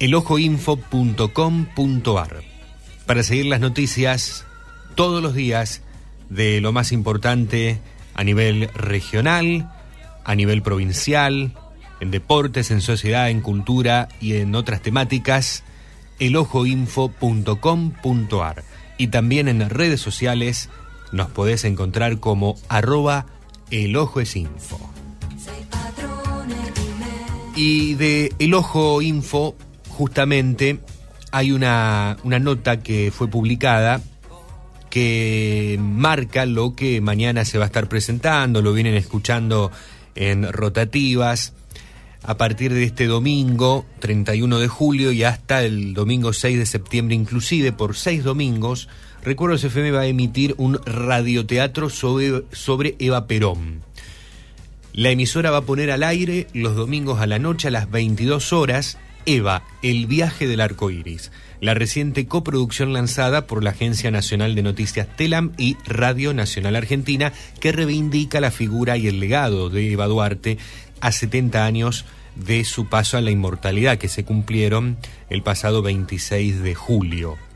elojoinfo.com.ar para seguir las noticias todos los días de lo más importante a nivel regional, a nivel provincial, en deportes, en sociedad, en cultura y en otras temáticas, elojoinfo.com.ar. Y también en redes sociales nos podés encontrar como arroba elojoesinfo. Y de El Ojo Info, justamente, hay una, una nota que fue publicada que marca lo que mañana se va a estar presentando, lo vienen escuchando en rotativas, a partir de este domingo 31 de julio y hasta el domingo 6 de septiembre inclusive, por seis domingos, Recuerdos FM va a emitir un radioteatro sobre, Eva Perón. La emisora va a poner al aire los domingos a la noche a las 22 horas Eva, el viaje del arco iris, la reciente coproducción lanzada por la Agencia Nacional de Noticias Telam y Radio Nacional Argentina, que reivindica la figura y el legado de Eva Duarte a 70 años de su paso a la inmortalidad, que se cumplieron el pasado 26 de julio.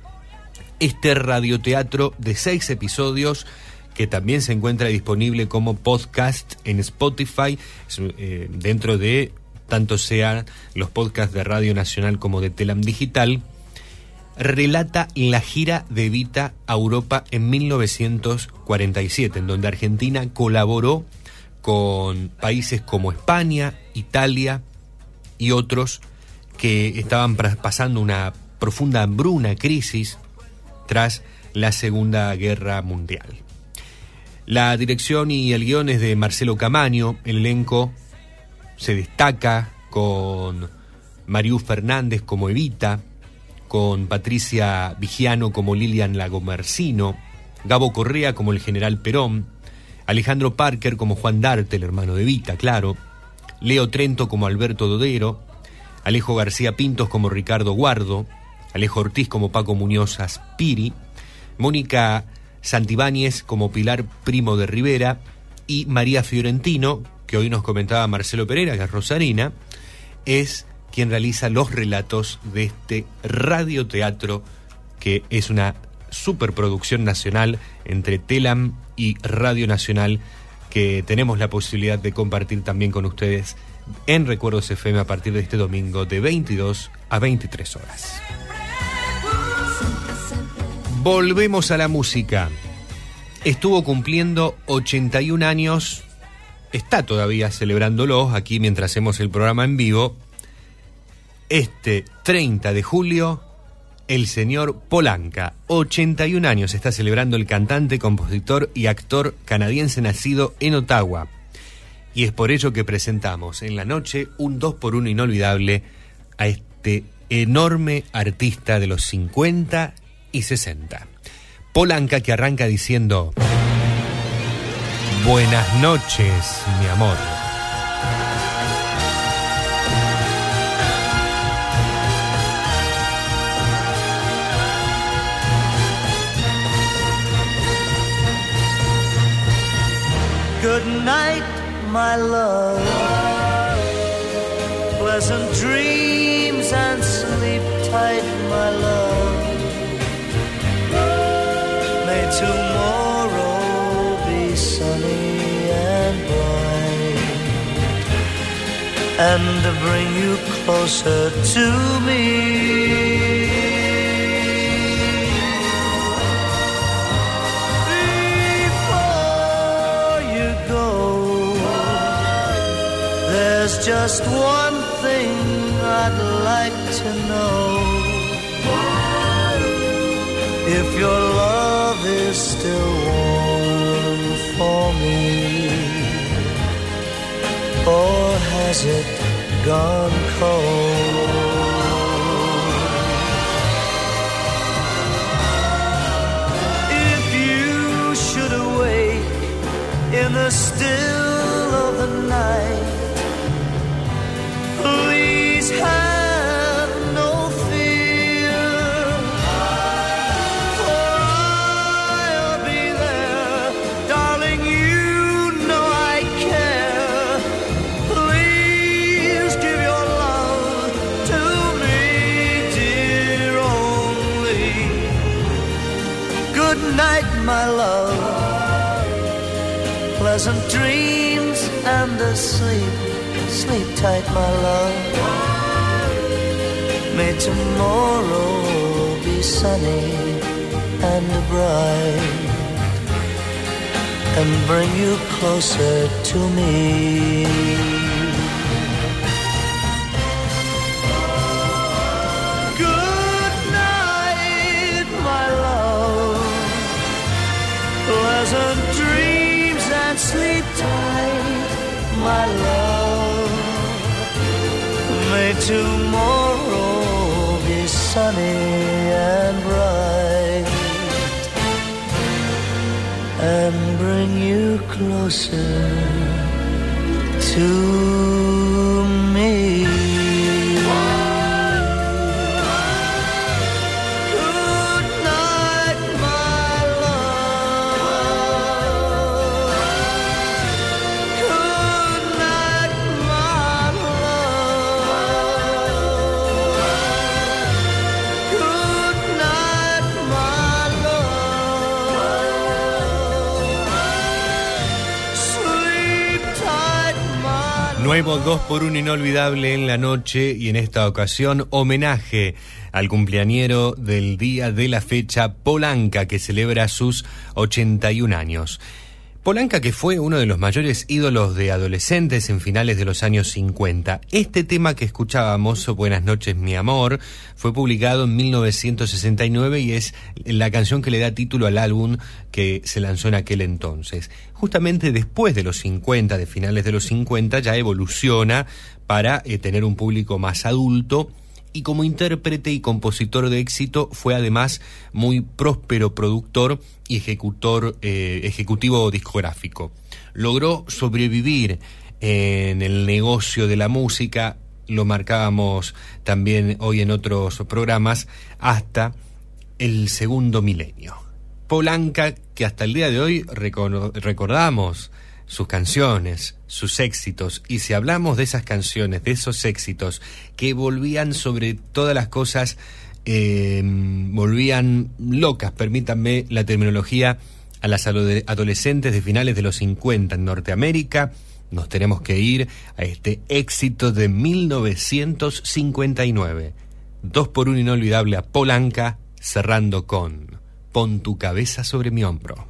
Este radioteatro de seis episodios que también se encuentra disponible como podcast en Spotify, eh, dentro de tanto sean los podcasts de Radio Nacional como de Telam Digital, relata la gira de Evita a Europa en 1947, en donde Argentina colaboró con países como España, Italia y otros que estaban pasando una profunda hambruna, crisis, tras la Segunda Guerra Mundial. La dirección y el guion es de Marcelo Camaño, el elenco se destaca con Mariú Fernández como Evita, con Patricia Vigiano como Lilian Lagomercino, Gabo Correa como el general Perón, Alejandro Parker como Juan Darte, el hermano de Evita, claro, Leo Trento como Alberto Dodero, Alejo García Pintos como Ricardo Guardo, Alejo Ortiz como Paco Muñoz Aspiri, Mónica Santibáñez como Pilar Primo de Rivera y María Fiorentino, que hoy nos comentaba Marcelo Pereira, que es Rosarina, es quien realiza los relatos de este radioteatro que es una superproducción nacional entre Telam y Radio Nacional que tenemos la posibilidad de compartir también con ustedes en Recuerdos FM a partir de este domingo de 22 a 23 horas. Volvemos a la música. Estuvo cumpliendo 81 años, está todavía celebrándolos aquí mientras hacemos el programa en vivo. Este 30 de julio, el señor Polanca, 81 años, está celebrando el cantante, compositor y actor canadiense nacido en Ottawa. Y es por ello que presentamos en la noche un 2 por 1 inolvidable a este enorme artista de los 50 y 60. Polanca que arranca diciendo, Buenas noches, mi amor. Good night, my love. Pleasant dreams and sleep tight, my love. Tomorrow be sunny and bright and bring you closer to me. Before you go, there's just one thing I'd like to know. If your love is still warm for me. or has it gone cold? If you should awake in the still of the night, please have my love. Pleasant dreams and a sleep. Sleep tight, my love. May tomorrow be sunny and bright and bring you closer to me. My love. May tomorrow be sunny and bright and bring you closer to Nuevo 2 por 1 inolvidable en la noche y en esta ocasión homenaje al cumpleañero del día de la fecha, Polanca, que celebra sus 81 años. Polanca que fue uno de los mayores ídolos de adolescentes en finales de los años 50. Este tema que escuchábamos, Buenas noches mi amor, fue publicado en 1969 y es la canción que le da título al álbum que se lanzó en aquel entonces. Justamente después de los 50, de finales de los 50, ya evoluciona para eh, tener un público más adulto y como intérprete y compositor de éxito fue además muy próspero productor y ejecutor, eh, ejecutivo discográfico. Logró sobrevivir en el negocio de la música, lo marcábamos también hoy en otros programas, hasta el segundo milenio. Polanca, que hasta el día de hoy reco- recordamos sus canciones, sus éxitos, y si hablamos de esas canciones, de esos éxitos, que volvían sobre todas las cosas, eh, volvían locas, permítanme la terminología, a las ado- adolescentes de finales de los 50 en Norteamérica, nos tenemos que ir a este éxito de 1959. Dos por un inolvidable a Polanca, cerrando con Pon tu cabeza sobre mi hombro.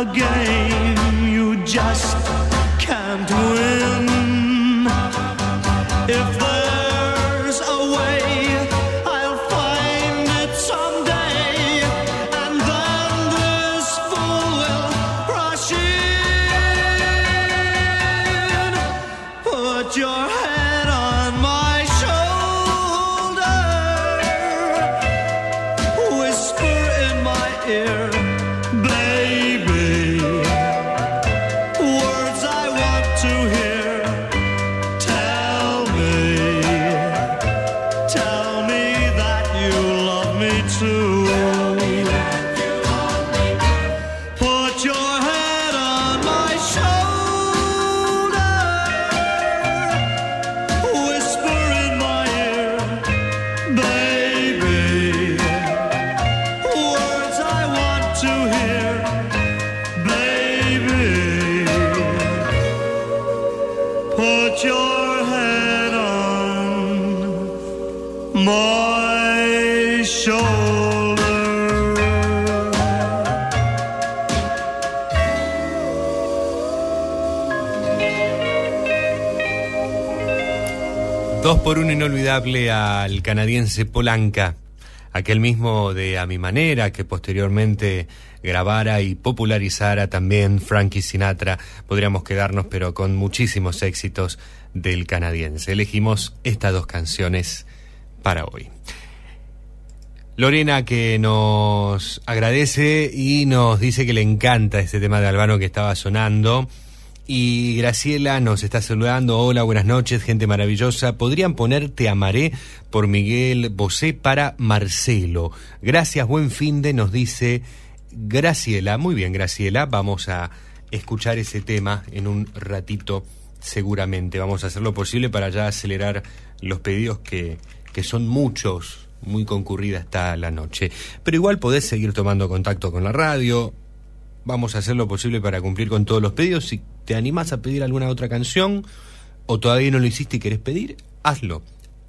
A por uno inolvidable al canadiense Polanca, aquel mismo de A Mi Manera, que posteriormente grabara y popularizara también Frankie Sinatra. Podríamos quedarnos, pero con muchísimos éxitos del canadiense. Elegimos estas dos canciones para hoy. Lorena que nos agradece y nos dice que le encanta este tema de Albano que estaba sonando. Y Graciela nos está saludando. Hola, buenas noches, gente maravillosa. ¿Podrían poner Te amaré por Miguel Bosé para Marcelo? Gracias, buen fin de, nos dice Graciela. Muy bien, Graciela. Vamos a escuchar ese tema en un ratito seguramente. Vamos a hacer lo posible para ya acelerar los pedidos que, que son muchos, muy concurrida está la noche. Pero igual podés seguir tomando contacto con la radio. Vamos a hacer lo posible para cumplir con todos los pedidos. Si te animás a pedir alguna otra canción o todavía no lo hiciste y querés pedir, hazlo.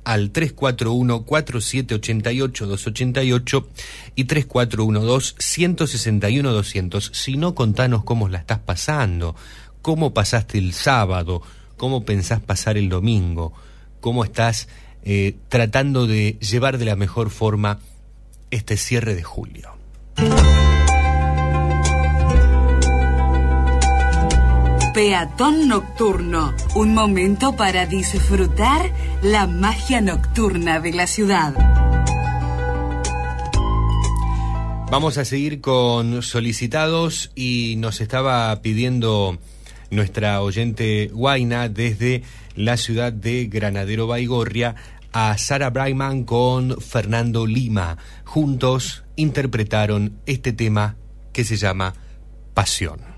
Al 341-4788-288 y 3412-161-200. Si no, contanos cómo la estás pasando, cómo pasaste el sábado, cómo pensás pasar el domingo, cómo estás eh, tratando de llevar de la mejor forma este cierre de julio. Peatón Nocturno, un momento para disfrutar la magia nocturna de la ciudad. Vamos a seguir con solicitados y nos estaba pidiendo nuestra oyente Guaina desde la ciudad de Granadero Baigorria a Sara Brightman con Fernando Lima. Juntos interpretaron este tema que se llama Pasión.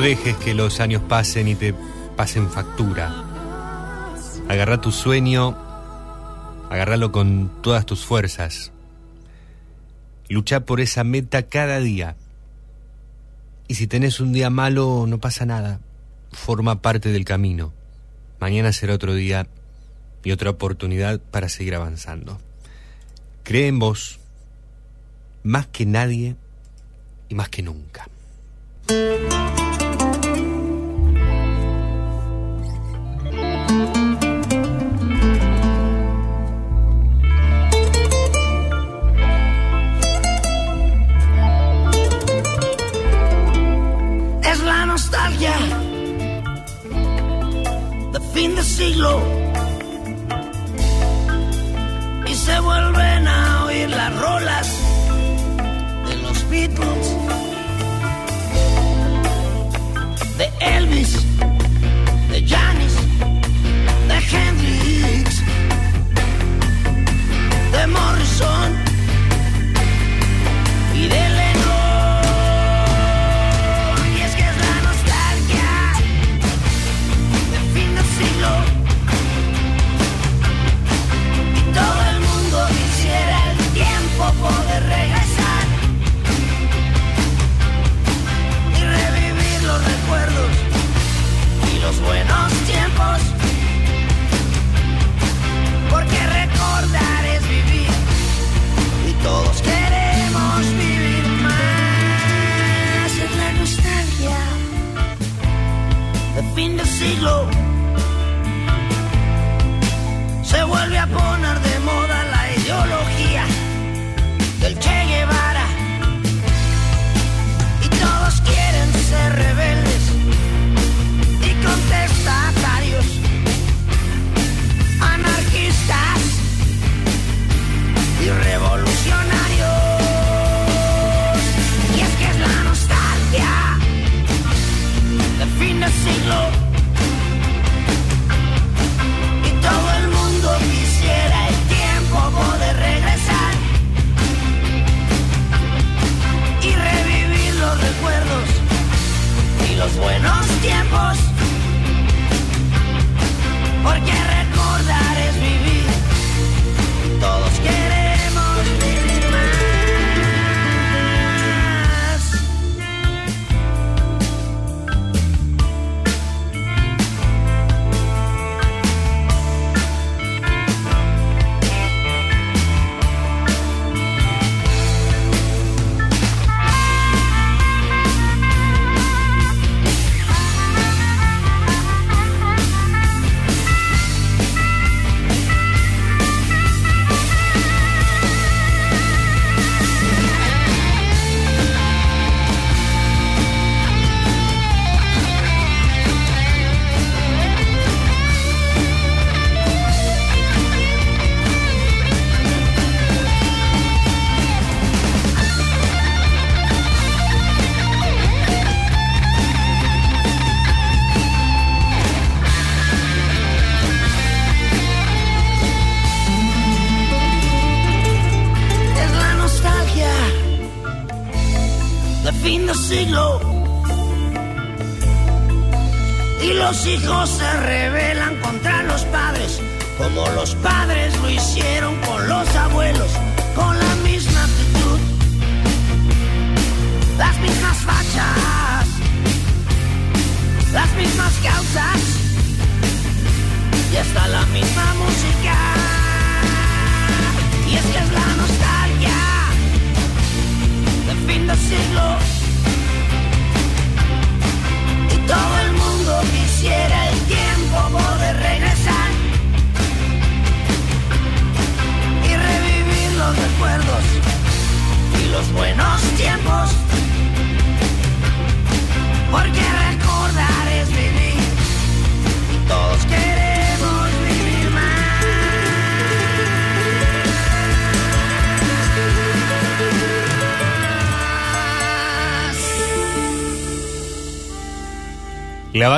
No dejes que los años pasen y te pasen factura. Agarra tu sueño, agárralo con todas tus fuerzas. Lucha por esa meta cada día. Y si tenés un día malo, no pasa nada. Forma parte del camino. Mañana será otro día y otra oportunidad para seguir avanzando. Cree en vos, más que nadie y más que nunca.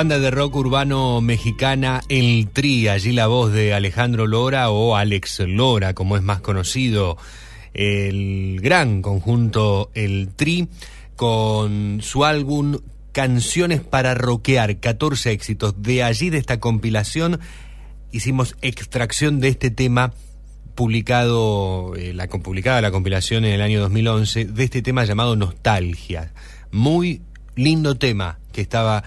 Banda de rock urbano mexicana El Tri, allí la voz de Alejandro Lora o Alex Lora, como es más conocido, el gran conjunto El Tri, con su álbum Canciones para Roquear, 14 éxitos. De allí, de esta compilación, hicimos extracción de este tema publicado, eh, la, publicada la compilación en el año 2011, de este tema llamado Nostalgia. Muy lindo tema que estaba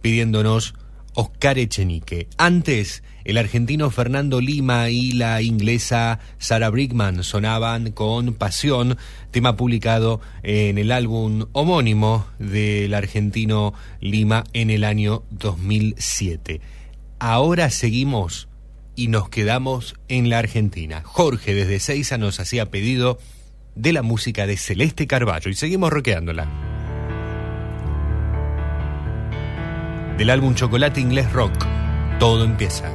pidiéndonos Oscar Echenique. Antes, el argentino Fernando Lima y la inglesa Sarah Brickman sonaban con Pasión, tema publicado en el álbum homónimo del argentino Lima en el año 2007. Ahora seguimos y nos quedamos en la Argentina. Jorge desde Seiza nos hacía pedido de la música de Celeste Carballo y seguimos roqueándola. Del álbum Chocolate Inglés Rock, todo empieza.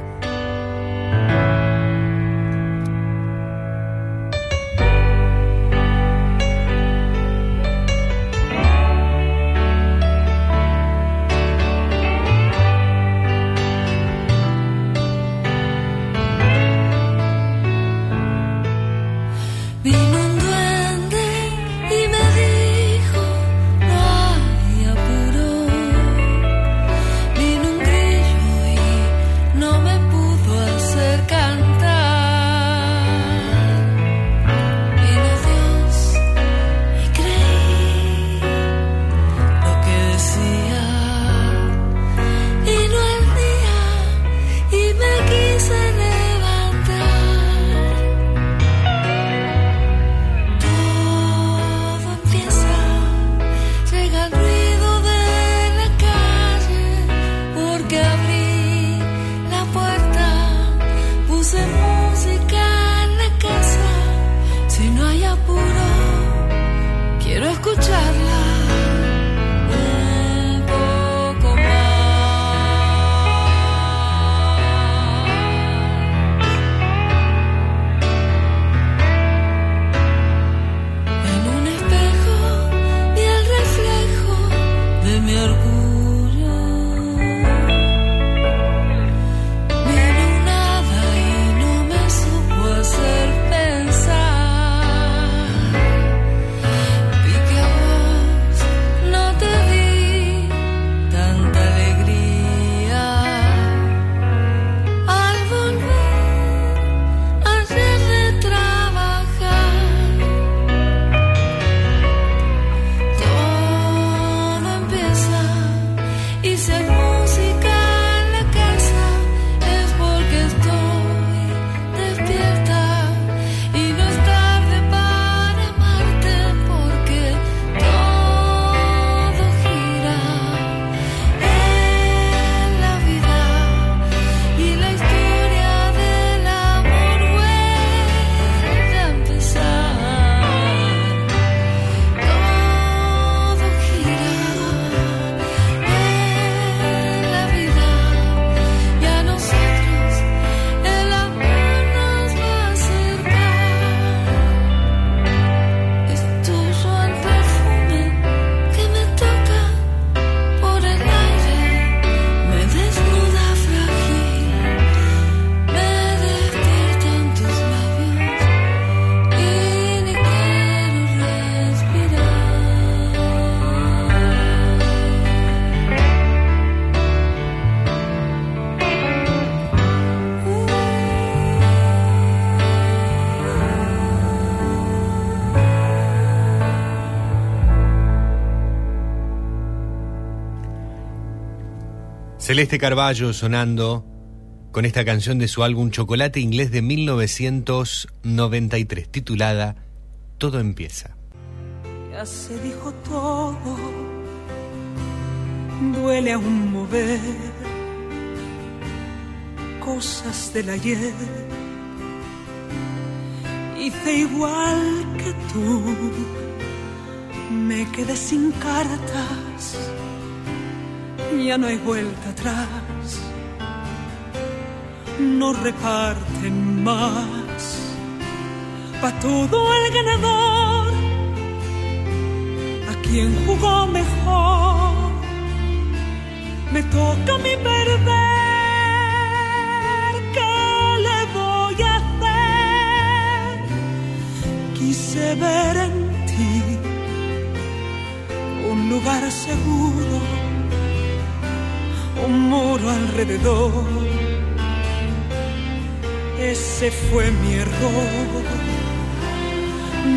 Celeste Carballo sonando con esta canción de su álbum Chocolate Inglés de 1993, titulada Todo empieza. Ya se dijo todo, duele aún mover cosas del ayer. Hice igual que tú, me quedé sin cartas, ya no hay vuelta atrás. No reparten más, pa' todo el ganador a quien jugó mejor. Me toca mí perder. ¿Qué le voy a hacer? Quise ver en ti un lugar seguro alrededor. Ese fue mi error.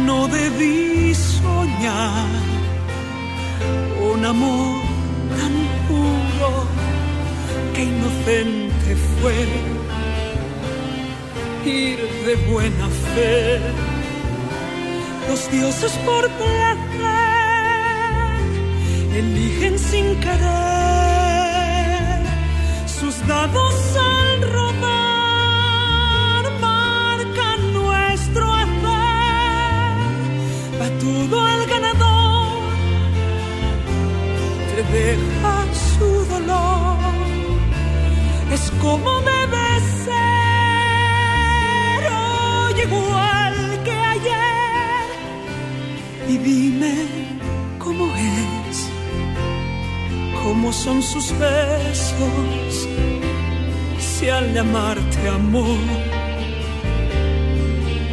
No debí soñar un amor tan puro que inocente fue. Ir de buena fe. Los dioses por placer eligen sin querer dados al rodar marcan nuestro hacer. Batudo el ganador te deja su dolor. Es como debe ser hoy igual que ayer. Y dime cómo es cómo son sus besos, al llamarte amor.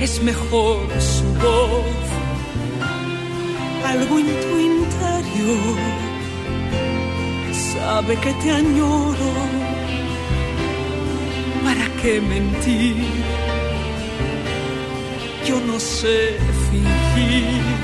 Es mejor su voz, algo en tu interior. Sabe que te añoro, ¿para qué mentir? Yo no sé fingir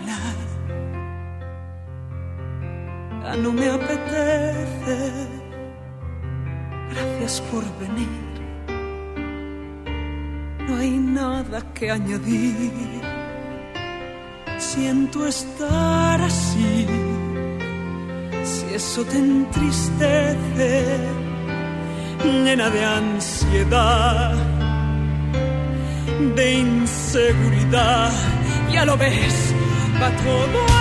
no me apetece. Gracias por venir, no hay nada que añadir. Siento estar así, si eso te entristece, llena de ansiedad, de inseguridad ya lo ves, va todo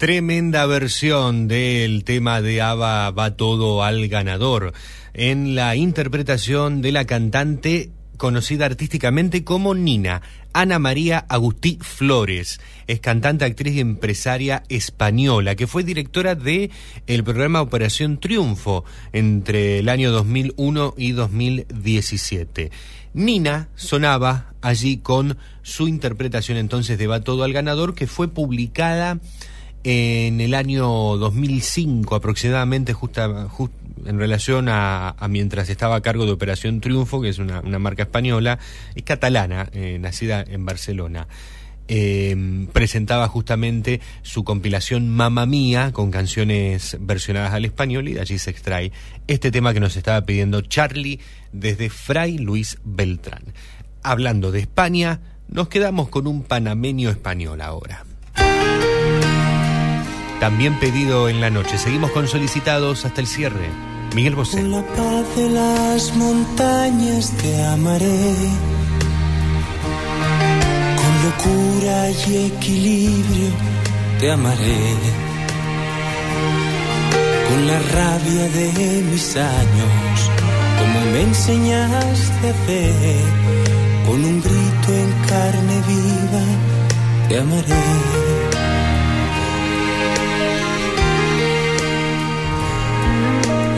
Tremenda versión del tema de ABBA Va todo al ganador en la interpretación de la cantante conocida artísticamente como Nina, Ana María Agustí Flores. Es cantante, actriz y empresaria española que fue directora de el programa Operación Triunfo entre el año 2001 y 2017. Nina sonaba allí con su interpretación entonces de Va todo al ganador que fue publicada en el año 2005 aproximadamente, justa, just- en relación a, mientras estaba a cargo de Operación Triunfo, que es una, marca española, es catalana, eh, nacida en Barcelona. Eh, presentaba justamente su compilación Mamma Mía con canciones versionadas al español y de allí se extrae este tema que nos estaba pidiendo Charlie desde Fray Luis Beltrán. Hablando de España, nos quedamos con un panameño español ahora. También pedido en la noche. Seguimos con solicitados hasta el cierre. Miguel Bosé. Con la paz de las montañas te amaré. Con locura y equilibrio te amaré. Con la rabia de mis años, como me enseñaste a hacer. Con un grito en carne viva te amaré.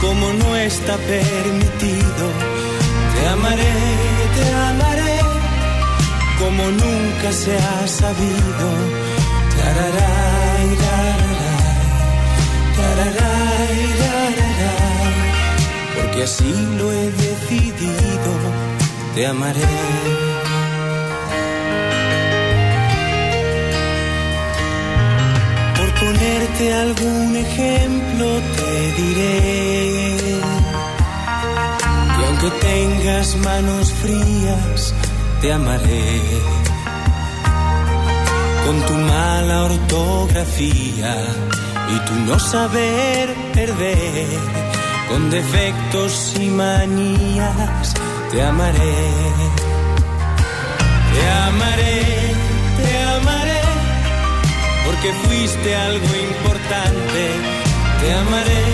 como no está permitido. Te amaré, te amaré, como nunca se ha sabido. Tararay, tararay, tararay, porque así lo he decidido. Te amaré. Ponerte algún ejemplo te diré que aunque tengas manos frías, te amaré. Con tu mala ortografía y tu no saber perder, con defectos y manías, te amaré. Te amaré, porque fuiste algo importante. Te amaré,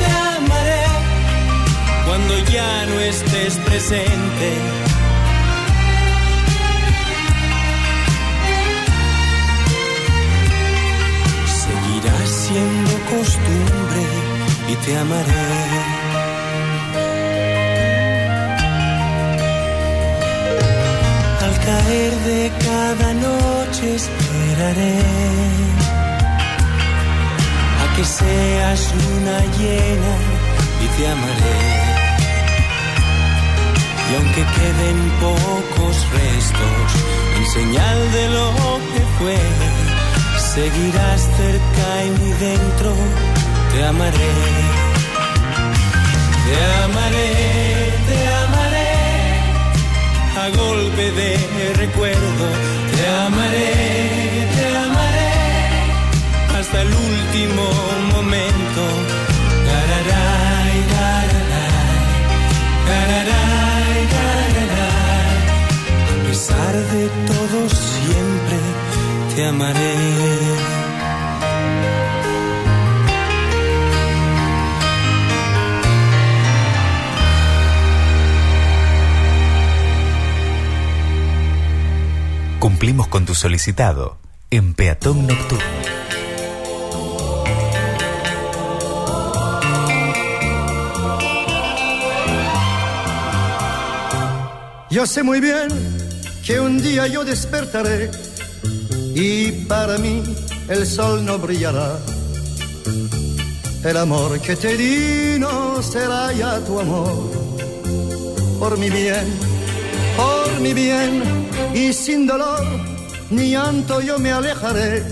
te amaré, cuando ya no estés presente. Seguirá siendo costumbre y te amaré. Al caer de cada noche esperaré a que seas luna llena y te amaré. Y aunque queden pocos restos en señal de lo que fue, seguirás cerca y muy dentro, te amaré. Te amaré, golpe de recuerdo. Te amaré, te amaré hasta el último momento. Tararay, tararay, tararay. A pesar de todo, siempre te amaré. Cumplimos con tu solicitado en Peatón Nocturno. Yo sé muy bien que un día yo despertaré y para mí el sol no brillará. El amor que te di no será ya tu amor. Por mi bien, por mi bien y sin dolor ni llanto yo me alejaré.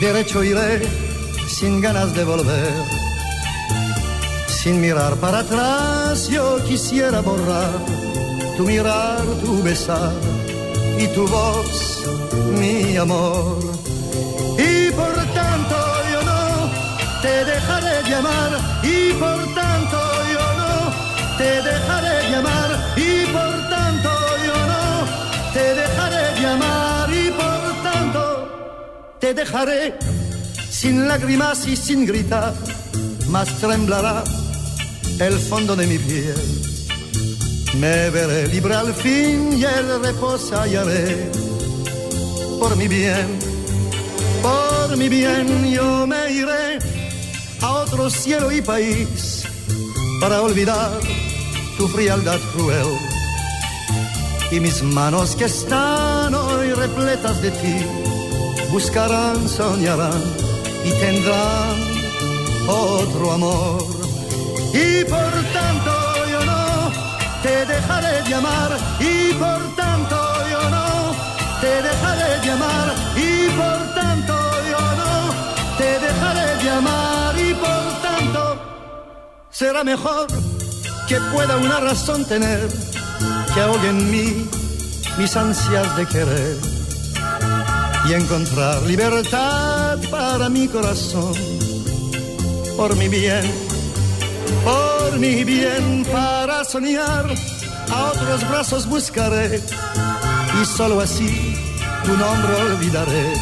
Derecho iré sin ganas de volver. Sin mirar para atrás yo quisiera borrar tu mirar, tu besar y tu voz, mi amor. Y por tanto yo no te dejaré llamar y por tanto yo no te dejaré llamar llamar y por tanto te dejaré sin lágrimas y sin gritar, más temblará el fondo de mi piel. Me veré libre al fin y el reposo hallaré. Por mi bien, por mi bien yo me iré a otro cielo y país para olvidar tu frialdad cruel. Y mis manos que están hoy repletas de ti. Buscarán, soñarán y tendrán otro amor. Y por tanto yo no te dejaré llamar y por tanto yo no te dejaré llamar y por tanto yo no te dejaré llamar y por tanto será mejor que pueda una razón tener que ahogue en mí mis ansias de querer y encontrar libertad para mi corazón por mi bien por mi bien para soñar, a otros brazos buscaré y solo así tu nombre olvidaré.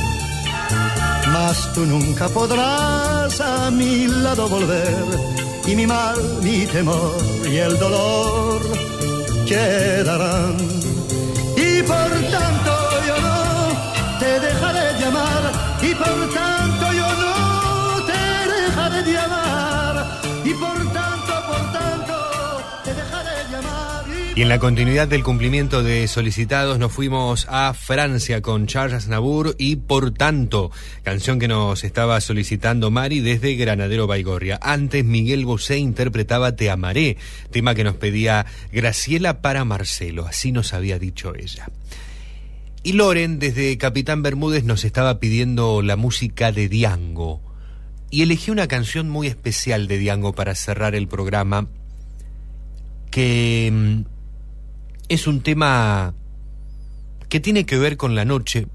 mas tú nunca podrás a mi lado volver y mi mal, mi temor y el dolor quedarán. Y por tanto yo no te dejaré de amar y por tanto yo no te dejaré de amar y por tanto, Y en la continuidad del cumplimiento de solicitados nos fuimos a Francia con Charles Aznavour y Por tanto, canción que nos estaba solicitando Mari desde Granadero Baigorria. Antes Miguel Bosé interpretaba Te amaré, tema que nos pedía Graciela para Marcelo, así nos había dicho ella. Y Loren desde Capitán Bermúdez nos estaba pidiendo la música de Diango. Y elegí una canción muy especial de Diango para cerrar el programa que mm, es un tema que tiene que ver con la noche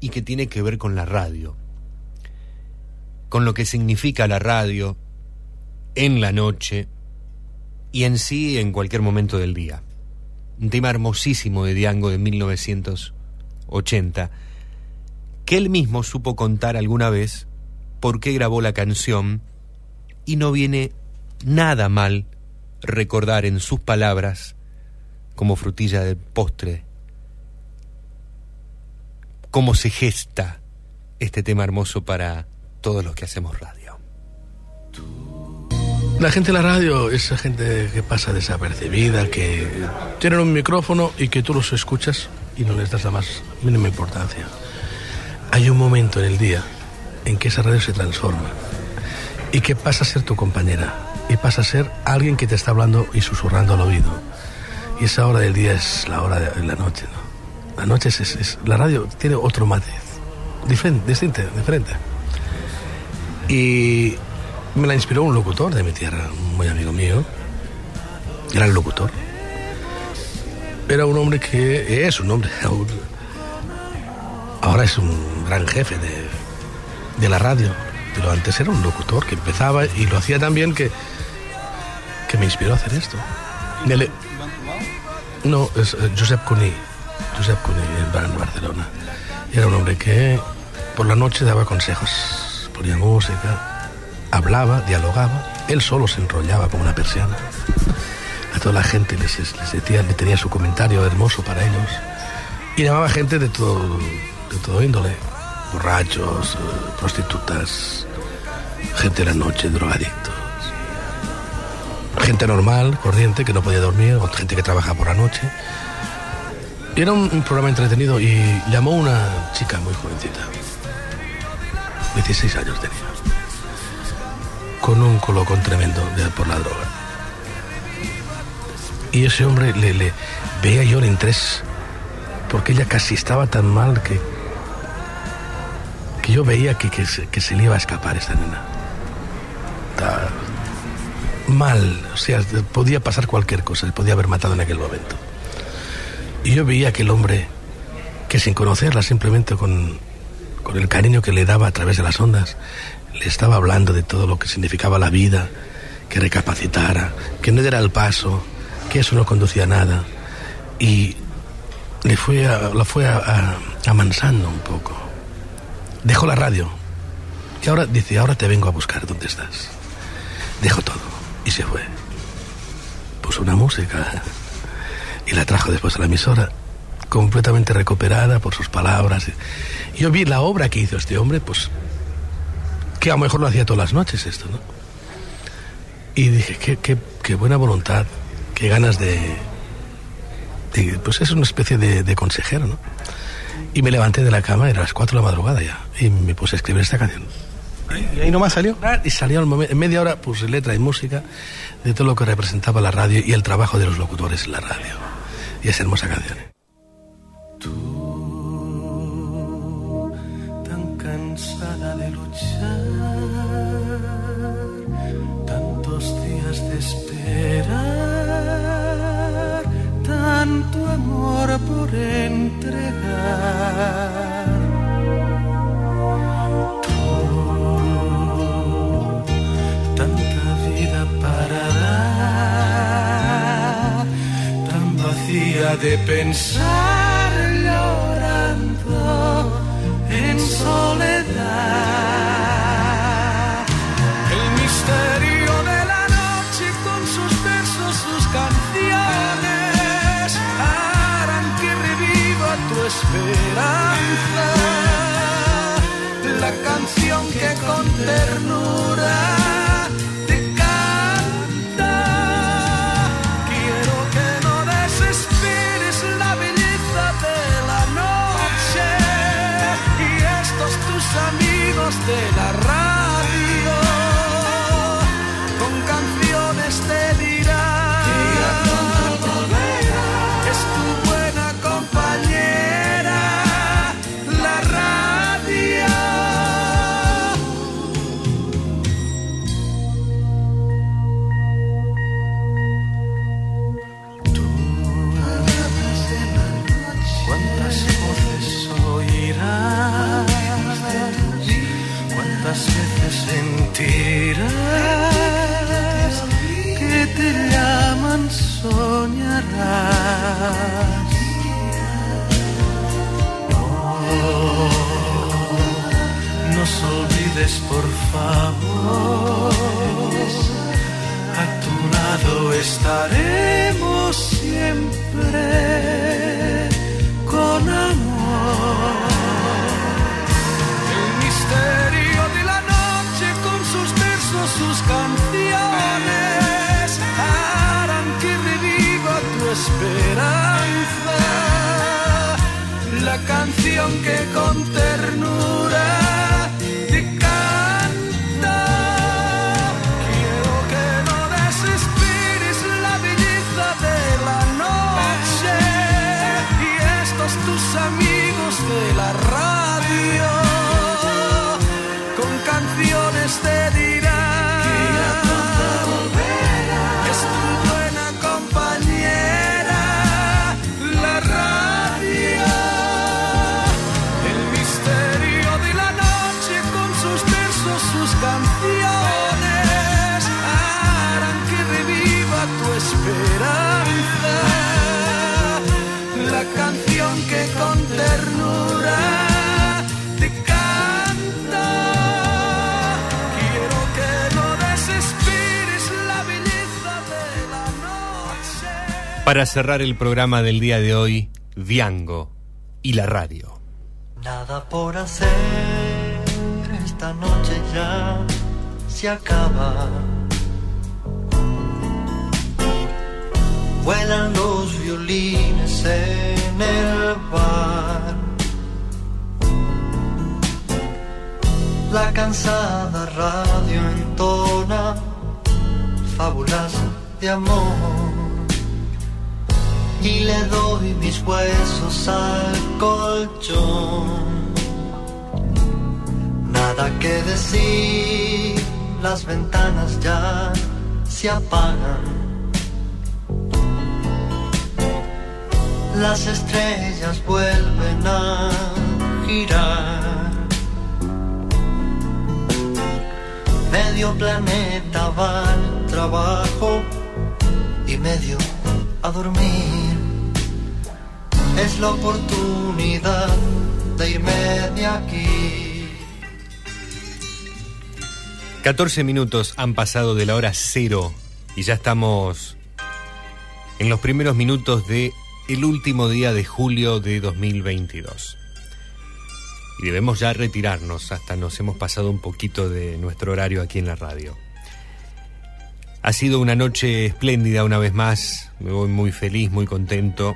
y que tiene que ver con la radio, con lo que significa la radio en la noche y en sí en cualquier momento del día. Un tema hermosísimo de Diango de 1980, que él mismo supo contar alguna vez por qué grabó la canción y no viene nada mal recordar en sus palabras como frutilla del postre cómo se gesta este tema hermoso para todos los que hacemos radio. La gente de la radio es gente que pasa desapercibida, que tienen un micrófono y que tú los escuchas y no les das la más mínima importancia. Hay un momento en el día en que esa radio se transforma y que pasa a ser tu compañera y pasa a ser alguien que te está hablando y susurrando al oído. Y esa hora del día es la hora de la noche, ¿no? La noche es, la radio tiene otro matiz, diferente, distinto, diferente. Y me la inspiró un locutor de mi tierra, muy amigo mío, gran locutor. Era un hombre que es un hombre, *laughs* ahora es un gran jefe de, de la radio, pero antes era un locutor que empezaba y lo hacía tan bien que, que me inspiró a hacer esto. No, es eh, Josep Cuní, Josep Cuní en en Barcelona. Era un hombre que por la noche daba consejos, ponía música, hablaba, dialogaba, él solo se enrollaba como una persiana. A toda la gente les, les decía, le tenía su comentario hermoso para ellos. Y llamaba gente de todo, de todo índole, borrachos, eh, prostitutas, gente de la noche, drogadictos. Gente normal, corriente, que no podía dormir, gente que trabaja por la noche. Era un, programa entretenido y llamó una chica muy jovencita. 16 años tenía. Con un colocón tremendo de- por la droga. Y ese hombre le, veía yo el interés, porque ella casi estaba tan mal que, que yo veía que, que, se, le iba a escapar esta nena. Mal, o sea, podía pasar cualquier cosa, le podía haber matado en aquel momento. Y yo veía que el hombre, que sin conocerla, simplemente con, con el cariño que le daba a través de las ondas, le estaba hablando de todo lo que significaba la vida, que recapacitara, que no diera el paso, que eso no conducía a nada. Y le fue a- la fue amansando un poco. Dejó la radio. Y ahora dice, ahora te vengo a buscar, ¿dónde estás? Dejó todo y se fue. Puso una música y la trajo después a la emisora, completamente recuperada por sus palabras. Yo vi la obra que hizo este hombre, pues que a lo mejor lo hacía todas las noches esto, ¿no? Y dije, qué, qué, qué buena voluntad, qué ganas de, Pues es una especie de, de consejero, ¿no? Y me levanté de la cama, era las 4 de la madrugada ya, y me puse a escribir esta canción. ¿Y ahí nomás salió? Y salió en media hora puse letra y música de todo lo que representaba la radio y el trabajo de los locutores en la radio. Y esa hermosa canción. tan cansada de luchar, tantos días de esperar, tanto amor por entregar. de pensar llorando en soledad. El misterio de la noche con sus versos, sus canciones harán que reviva tu esperanza. La canción que con ternura Para cerrar el programa del día de hoy, Diango y la radio. Nada por hacer, esta noche ya se acaba. Vuelan los violines en el bar. La cansada radio entona fábulas de amor. Y le doy mis huesos al colchón. Nada que decir, las ventanas ya se apagan. Las estrellas vuelven a girar. Medio planeta va al trabajo y medio a dormir. Es la oportunidad de irme de aquí. 14 minutos han pasado de la hora cero y ya estamos en los primeros minutos de el último día de julio de 2022. Y debemos ya retirarnos, hasta nos hemos pasado un poquito de nuestro horario aquí en la radio. Ha sido una noche espléndida una vez más, me voy muy feliz, muy contento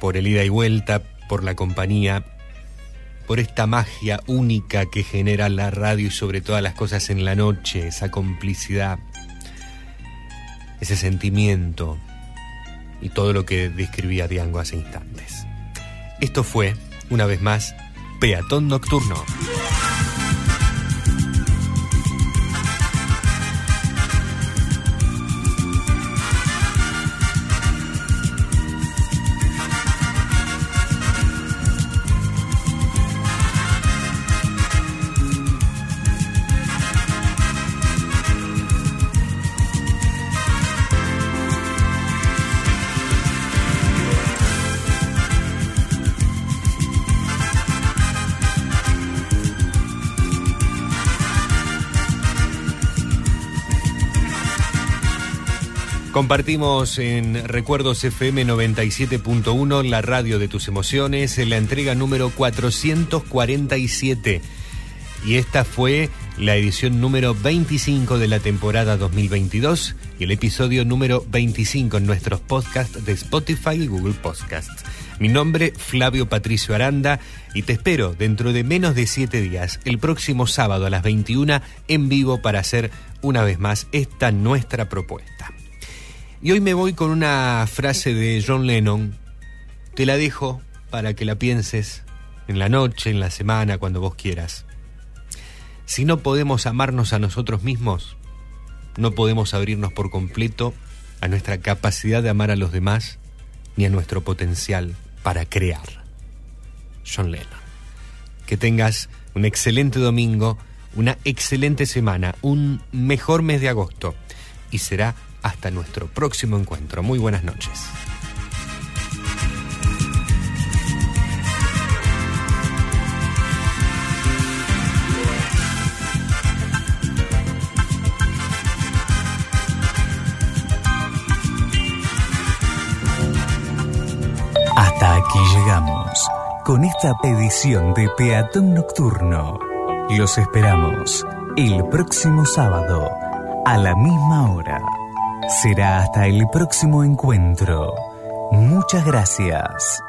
por el ida y vuelta, por la compañía, por esta magia única que genera la radio y sobre todas las cosas en la noche, esa complicidad, ese sentimiento y todo lo que describía Diango hace instantes. Esto fue, una vez más, Peatón Nocturno. Compartimos en Recuerdos FM 97.1, la radio de tus emociones, en la entrega número 447. Y esta fue la edición número 25 de la temporada 2022 y el episodio número 25 en nuestros podcasts de Spotify y Google Podcasts. Mi nombre, Flavio Patricio Aranda, y te espero dentro de menos de siete días, el próximo sábado a las 21, en vivo para hacer una vez más esta nuestra propuesta. Y hoy me voy con una frase de John Lennon. Te la dejo para que la pienses en la noche, en la semana, cuando vos quieras. Si no podemos amarnos a nosotros mismos, no podemos abrirnos por completo a nuestra capacidad de amar a los demás ni a nuestro potencial para crear. John Lennon. Que tengas un excelente domingo, una excelente semana, un mejor mes de agosto y será hasta nuestro próximo encuentro. Muy buenas noches. Hasta aquí llegamos con esta petición de Peatón Nocturno. Los esperamos el próximo sábado a la misma hora. Será hasta el próximo encuentro. Muchas gracias.